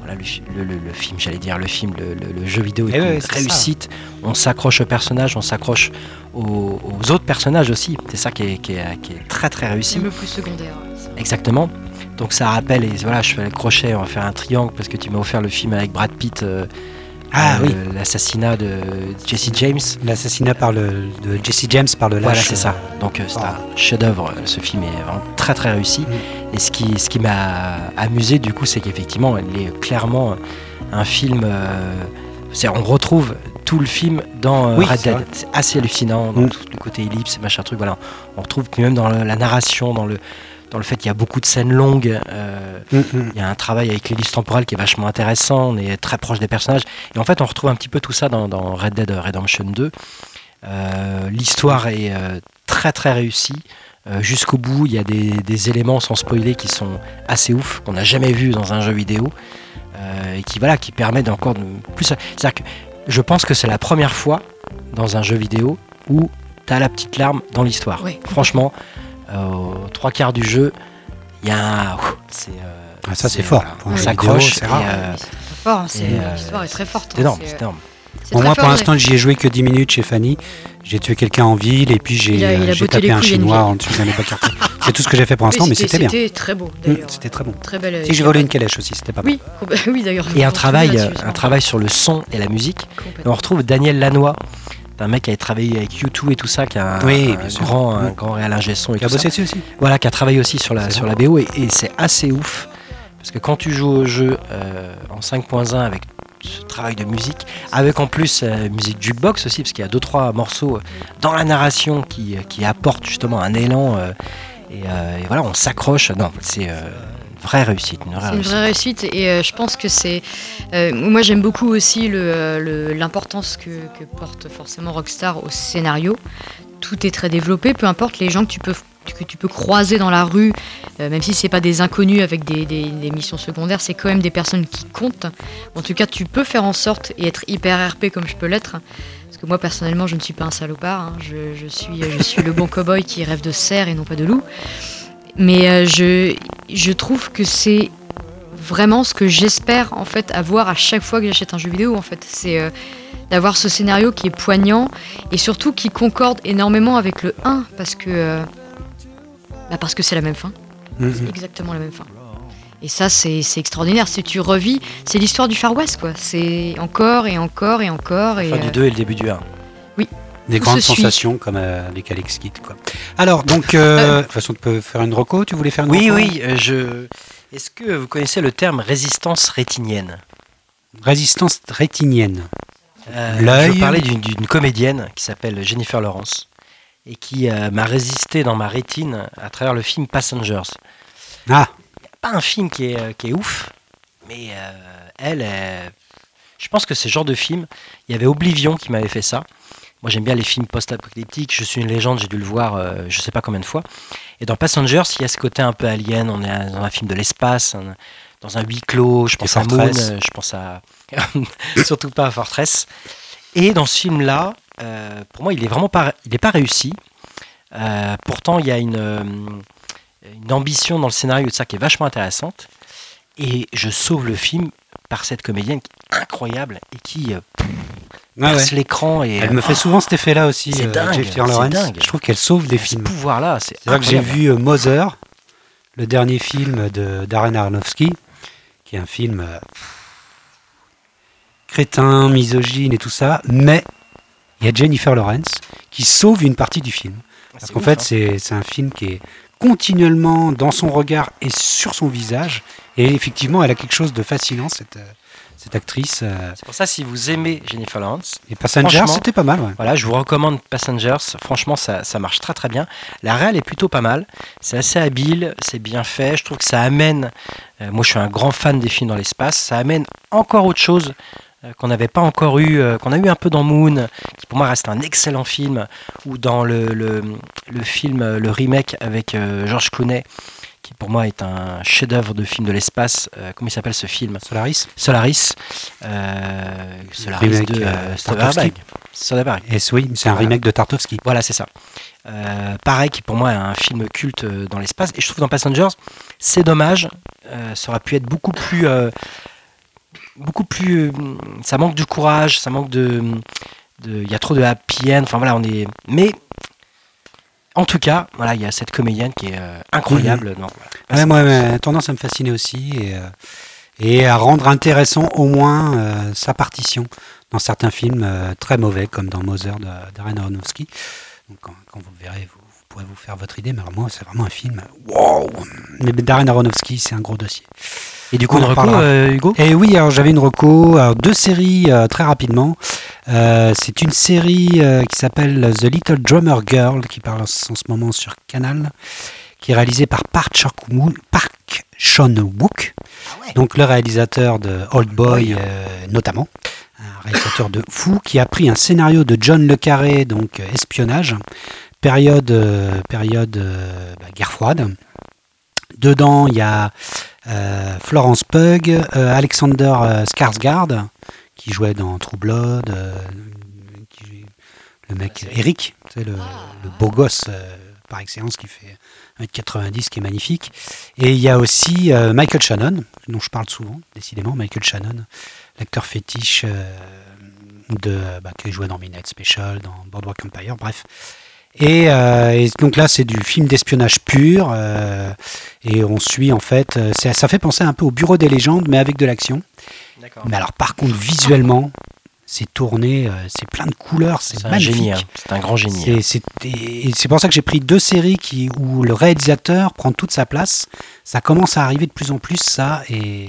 S2: Voilà, le, fi- le- le- le film, j'allais dire, le film, le, le- le jeu vidéo est
S1: Eh
S2: une
S1: ouais, ça.
S2: réussite. On s'accroche aux personnages, on s'accroche aux, aux autres personnages aussi. C'est ça qui est, qui est- qui est très très réussi.
S3: Le plus secondaire.
S2: Exactement. Donc ça rappelle, et voilà, je fais le crochet, on va faire un triangle parce que tu m'as offert le film avec Brad Pitt, euh,
S1: Ah
S2: euh,
S1: oui.
S2: l'assassinat de Jesse James.
S1: L'assassinat par le, de Jesse James par le lâche.
S2: Voilà, c'est ça. Donc euh, c'est un chef-d'œuvre. euh, Ce film est vraiment très très réussi.
S1: Mm.
S2: Et ce qui, ce qui m'a amusé du coup, c'est qu'effectivement, il est clairement un film. euh, c'est- on retrouve tout le film dans euh,
S1: Oui,
S2: Red
S1: c'est
S2: Dead. C'est assez hallucinant dans
S1: Mm.
S2: tout le côté ellipse, machin truc. Voilà, on retrouve même dans le- la narration, dans le dans le fait qu'il y a beaucoup de scènes longues. euh,
S1: Mm, mm.
S2: il y a un travail avec l'ellipse temporelle qui est vachement intéressant, on est très proche des personnages. Et en fait, on retrouve un petit peu tout ça dans, dans Red Dead Redemption 2. Euh, L'histoire est euh, très très réussie. Euh, Jusqu'au bout, il y a des, des éléments sans spoiler qui sont assez ouf, qu'on n'a jamais vu dans un jeu vidéo. euh, et qui, voilà, qui permettent encore de plus. C'est-à-dire que je pense que c'est la première fois dans un jeu vidéo où tu as la petite larme dans l'histoire.
S3: Oui.
S2: Franchement, euh, aux trois quarts du jeu, il y a un. C'est, euh,
S1: Ah, ça, c'est fort.
S2: voilà,
S1: Pour
S2: on s'accroche.
S1: vidéo, c'est
S2: euh,
S3: fort. hein, c'est-
S2: et, euh,
S3: L'histoire est très forte.
S2: c'est
S3: hein,
S2: énorme,
S3: c'est-
S2: énorme.
S3: c'est
S1: Bon,
S3: très
S1: moi, pour l'instant, j'y ai joué que 10 minutes chez Fanny. J'ai tué quelqu'un en ville et puis j'ai
S3: Il a- il a
S1: euh, j'ai
S3: botté
S1: tapé un chinois en dessous d'un ébacarté. C'est tout ce que j'ai fait pour l'instant, mais c'était bien.
S3: C'était très beau
S1: Mm. C'était très bon.
S3: Très belle.
S1: Si j'ai volé une calèche aussi, c'était pas mal.
S3: Oui, d'ailleurs.
S2: Et un travail, euh, un travail sur le son et la musique. Et on retrouve Daniel Lanois, un mec qui a travaillé avec U2 et tout ça, qui a un,
S1: Oui,
S2: un grand, un
S1: Mm.
S2: grand réal ingé son et tout ça.
S1: bossé dessus aussi
S2: Voilà, qui a travaillé aussi sur la, sur la BO et, et c'est assez ouf parce que quand tu joues au jeu euh, en 5.1 avec ce travail de musique, avec en plus euh, musique jukebox aussi, parce qu'il y a deux trois morceaux dans la narration qui, euh, qui apportent justement un élan euh, et, et voilà, on s'accroche. Non, c'est euh, vraie réussite, une vraie
S3: C'est une
S2: réussite.
S3: vraie réussite et euh, je pense que c'est. euh, moi j'aime beaucoup aussi le, euh, le- l'importance que, que porte forcément Rockstar au scénario. Tout est très développé, peu importe les gens que tu peux, que tu peux croiser dans la rue, euh, même si c'est pas des inconnus avec des, des- des missions secondaires, c'est quand même des personnes qui comptent. En tout cas, tu peux faire en sorte et être hyper RP comme je peux l'être. Parce que moi personnellement, je ne suis pas un salopard. hein. Je, je suis, je suis le bon cowboy qui rêve de cerf et non pas de loup. Mais euh, je, je trouve que c'est vraiment ce que j'espère en fait avoir à chaque fois que j'achète un jeu vidéo en fait. C'est euh, d'avoir ce scénario qui est poignant et surtout qui concorde énormément avec le 1 parce que euh, bah parce que c'est la même fin. C'est exactement la même fin. Et ça, c'est extraordinaire. Si tu revis, c'est l'histoire du Far West, quoi. C'est encore et encore et encore. Et,
S2: Fin du
S3: euh,
S2: 2 et le début du 1.
S1: Des grandes
S3: se suit.
S1: sensations comme euh, avec Alex Kidd. Quoi. Alors, donc, euh, de toute façon, tu peux faire une reco Tu voulais faire une
S2: Oui,
S1: reco
S2: oui, euh, je. Est-ce que vous connaissez le terme résistance rétinienne?
S1: Résistance rétinienne.
S2: Euh,
S1: L'œil.
S2: Je parlais d'une comédienne qui s'appelle Jennifer Lawrence et qui euh, m'a résisté dans ma rétine à travers le film Passengers.
S1: Ah,
S2: Pas un film qui est, euh, qui est ouf, mais euh, elle, euh, je pense que c'est ce genre de film. Il y avait Oblivion qui m'avait fait ça. Moi, j'aime bien les films post-apocalyptiques. Je suis une légende, j'ai dû le voir euh, je sais pas combien de fois. Et dans Passengers, il y a ce côté un peu alien. On est dans un film de l'espace, un- dans un huis clos. Je pense à Moon, euh, je pense à. surtout pas à Fortress. Et dans ce film-là, euh, pour moi, il est vraiment pas, il est pas réussi. Euh, pourtant, il y a une, une ambition dans le scénario de ça qui est vachement intéressante. Et je sauve le film par cette comédienne qui est incroyable et qui euh, perce
S1: ouais.
S2: l'écran. Et
S1: Elle me fait souvent cet effet-là aussi,
S2: c'est
S1: euh,
S2: dingue,
S1: Jennifer
S2: c'est
S1: Lawrence.
S2: dingue.
S1: Je trouve qu'elle sauve des
S2: ce
S1: films.
S2: pouvoir-là, c'est
S1: C'est vrai que j'ai vu euh, Mother, le dernier film de Darren Aronofsky, qui est un film euh, crétin, misogyne et tout ça, mais il y a Jennifer Lawrence qui sauve une partie du film. Parce
S2: C'est
S1: qu'en fait,
S2: hein.
S1: c'est un film qui est continuellement dans son regard et sur son visage. Et effectivement, elle a quelque chose de fascinant, cette, cette actrice. euh.
S2: C'est pour ça, si vous aimez Jennifer Lawrence,
S1: Et Passenger,
S2: Franchement,
S1: c'était pas mal, ouais.
S2: Voilà, je vous recommande Passengers. Franchement, ça, ça marche très très bien. La réal est plutôt pas mal. C'est assez habile, c'est bien fait. Je trouve que ça amène. euh, moi, je suis un grand fan des films dans l'espace. Ça amène encore autre chose euh, qu'on n'avait pas encore eu, qu'on a eu un peu dans Moon, qui pour moi reste un excellent film, ou dans le, le, le film, le remake avec George Clooney, qui pour moi est un chef-d'œuvre de film de l'espace. Euh, comment il s'appelle ce film?
S1: Solaris.
S2: Solaris. Euh, Solaris
S1: Remake,
S2: de
S1: euh,
S2: euh. Soderbergh.
S1: Et oui, c'est un remake de Tartovsky.
S2: Voilà, c'est ça. Euh, pareil, qui pour moi est un film culte dans l'espace. Et je trouve que dans Passengers, c'est dommage. Ça aurait pu être beaucoup plus. beaucoup plus. ça manque de courage, ça manque de. de- Il y a trop de happy end. Enfin voilà, on est. Mais. En tout cas, voilà, il y a cette comédienne qui est euh, incroyable. Donc, voilà.
S1: Ouais, moi, ouais, tendance à me fasciner aussi et, euh, et à rendre intéressant au moins euh, sa partition dans certains films euh, très mauvais, comme dans Mother de Darren Aronofsky. Donc, quand, quand vous verrez, vous pourrez vous faire votre idée, mais alors moi, c'est vraiment un film. Wow Mais Darren Aronofsky, c'est un gros dossier.
S2: Et du coup,
S1: On
S2: une
S1: en
S2: reco,
S1: reparlera.
S2: euh, Hugo?
S1: Et oui, alors j'avais une reco, alors, deux séries euh, très rapidement. Euh, c'est une série euh, qui s'appelle The Little Drummer Girl, qui parle en ce en ce moment sur Canal, qui est réalisée par Park Chan-wook, Park Chan-wook, donc le réalisateur de Old Boy euh, notamment, un réalisateur de fou qui a pris un scénario de John le Carré, donc euh, espionnage, période, euh, période euh, bah, guerre froide. Dedans, il y a euh, Florence euh, Alexander Skarsgård, qui jouait dans True Blood, qui- le mec Eric, tu sais, le, le beau gosse par excellence qui fait 1m90, qui est magnifique. Et il y a aussi Michael Shannon, dont je parle souvent, décidément, Michael Shannon, l'acteur fétiche de, bah, qui jouait dans Midnight Special, dans Boardwalk Empire, bref. Et, euh, et donc là, c'est du film d'espionnage pur. euh, et on suit en fait. euh, ça fait penser un peu au Bureau des légendes, mais avec de l'action. Mais alors, par contre, visuellement, c'est tourné, c'est plein de couleurs, c'est magnifique.
S2: génie. hein. C'est un grand génie. hein.
S1: C'est- c'est- et c'est pour ça que j'ai pris deux séries qui, où le réalisateur prend toute sa place. Ça commence à arriver de plus en plus, ça, et,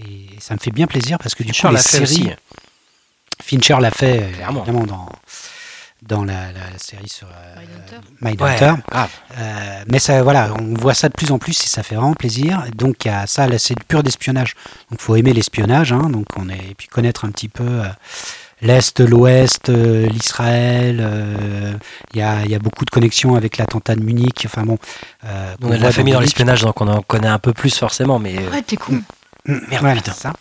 S1: et ça me fait bien plaisir parce que du
S2: Fincher
S1: coup, les
S2: l'a fait
S1: séries,
S2: aussi.
S1: Fincher l'a fait
S2: Clairement.
S1: évidemment dans, dans la, série sur euh,
S3: Mindhunter.
S2: Ouais.
S1: Euh, mais ça, voilà, on voit ça de plus en plus et ça fait vraiment plaisir. Donc il y a ça, là, c'est pur d'espionnage. Donc faut aimer l'espionnage, hein, donc on est et puis connaître un petit peu euh, l'est, l'ouest, euh, l'Israël. euh, Il y, a, il y a beaucoup de connexions avec l'attentat de Munich. Enfin bon, euh,
S2: On a de la famille dans
S1: Munich.
S2: l'espionnage, donc on en connaît un peu plus forcément. Mais
S3: Ouais, t'es con.
S2: Merde,
S1: Voilà,
S2: putain.
S1: ça.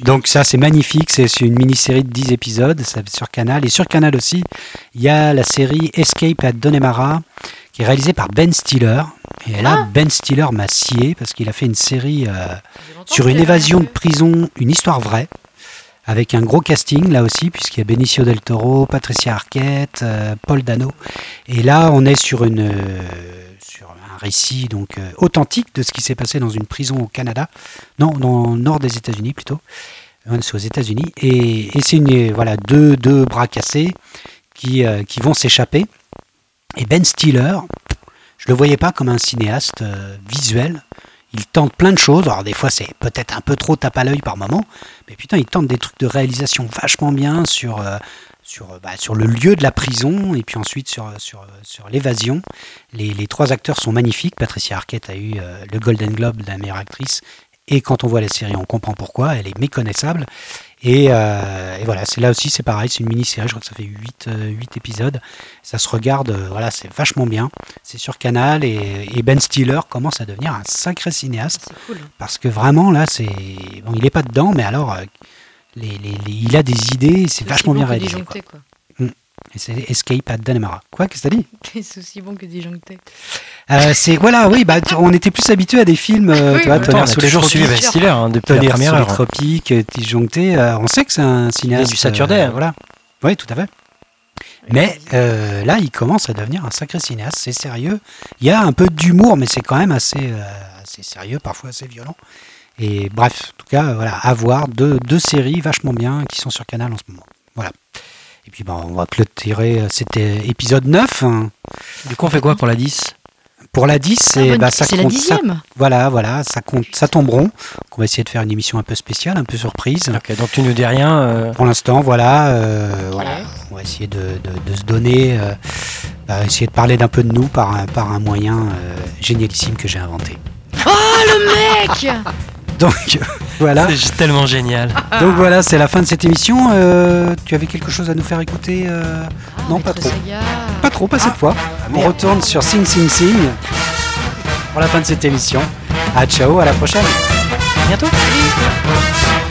S1: Donc ça c'est magnifique, c'est une mini-série de 10 épisodes, ça sur Canal. Et sur Canal aussi, il y a la série Escape at Donnemara, qui est réalisé par Ben Stiller. Et là,
S3: Ah.
S1: Ben Stiller m'a scié parce qu'il a fait une série euh, sur une évasion de prison, une histoire vraie, avec un gros casting là aussi, puisqu'il y a Benicio del Toro, Patricia Arquette, euh, Paul Dano. Et là, on est sur une euh, récit donc euh, authentique de ce qui s'est passé dans une prison au Canada, non, dans le nord des États-Unis plutôt. C'est aux États-Unis. Et, c'est une, voilà, deux, deux bras cassés qui, euh, qui vont s'échapper. Et Ben Stiller, je le voyais pas comme un cinéaste euh, visuel. Il tente plein de choses. Alors des fois c'est peut-être un peu trop tape à l'œil par moment, mais putain il tente des trucs de réalisation vachement bien sur sur euh, bah, sur le lieu de la prison et puis ensuite sur sur sur l'évasion. Les, les trois acteurs sont magnifiques. Patricia Arquette a eu euh, le Golden Globe de la meilleure actrice. Et quand on voit la série, on comprend pourquoi. Elle est méconnaissable. Et, euh, et voilà, c'est là aussi, c'est pareil, c'est une mini-série. Je crois que ça fait 8, épisodes. Ça se regarde, euh, voilà, c'est vachement bien. C'est sur Canal et, et Ben Stiller commence à devenir un sacré cinéaste
S3: cool.
S1: parce que vraiment là, c'est bon, il est pas dedans, mais alors euh, les, les- les- il a des idées, c'est vachement
S3: bon
S1: bien
S3: que
S1: réalisé.
S3: quoi.
S1: quoi. Et c'est Escape at Dannemara. Quoi, qu'est-ce que t'as dit?
S3: C'est aussi bon que disjoncté.
S1: Euh, C'est voilà, oui, bah on était plus habitué à des films, euh,
S3: Oui,
S1: tu vois,
S3: oui.
S2: Attends, on
S1: Tonnerre sous les
S2: toujours
S1: tropiques.
S2: suivi Ben Stiller hein, depuis la première
S1: sous les
S2: heure.
S1: tropiques, euh, disjoncté. euh, on sait que c'est un cinéaste.
S2: du Saturday,
S1: voilà. Oui, tout à fait. Mais euh, là, il commence à devenir un sacré cinéaste. C'est sérieux. Il y a un peu d'humour, mais c'est quand même assez, euh, assez sérieux, parfois assez violent. Et bref, en tout cas, euh, voilà, à voir deux, deux séries vachement bien qui sont sur Canal en ce moment. Voilà. Et puis, bon, on va clôturer. euh, C'était épisode 9. hein.
S2: Du coup, on fait quoi pour la 10
S1: Pour la 10,
S3: Ah,
S1: c'est
S3: bonne-
S1: bah, ça
S3: c'est la
S1: compte- ça-
S3: dixième.
S1: voilà, voilà, ça compte, ça tombe rond. Donc, on va essayer de faire une émission un peu spéciale, un peu surprise.
S2: Ok, donc tu ne dis rien. euh,
S1: Pour l'instant, voilà, euh, voilà, on va essayer de, de- de se donner, euh, bah, essayer de parler d'un peu de nous par un, par un moyen euh, génialissime que j'ai inventé.
S3: Oh le mec
S1: Donc voilà,
S2: C'est tellement génial.
S1: donc voilà, c'est la fin de cette émission. Euh, tu avais quelque chose à nous faire écouter euh, Non, pas trop.
S3: Saga.
S1: Pas trop, pas cette
S2: Ah,
S1: fois. On retourne sur Sing Sing Sing pour la fin de cette émission. À ciao, à la prochaine.
S2: À bientôt.
S3: Salut.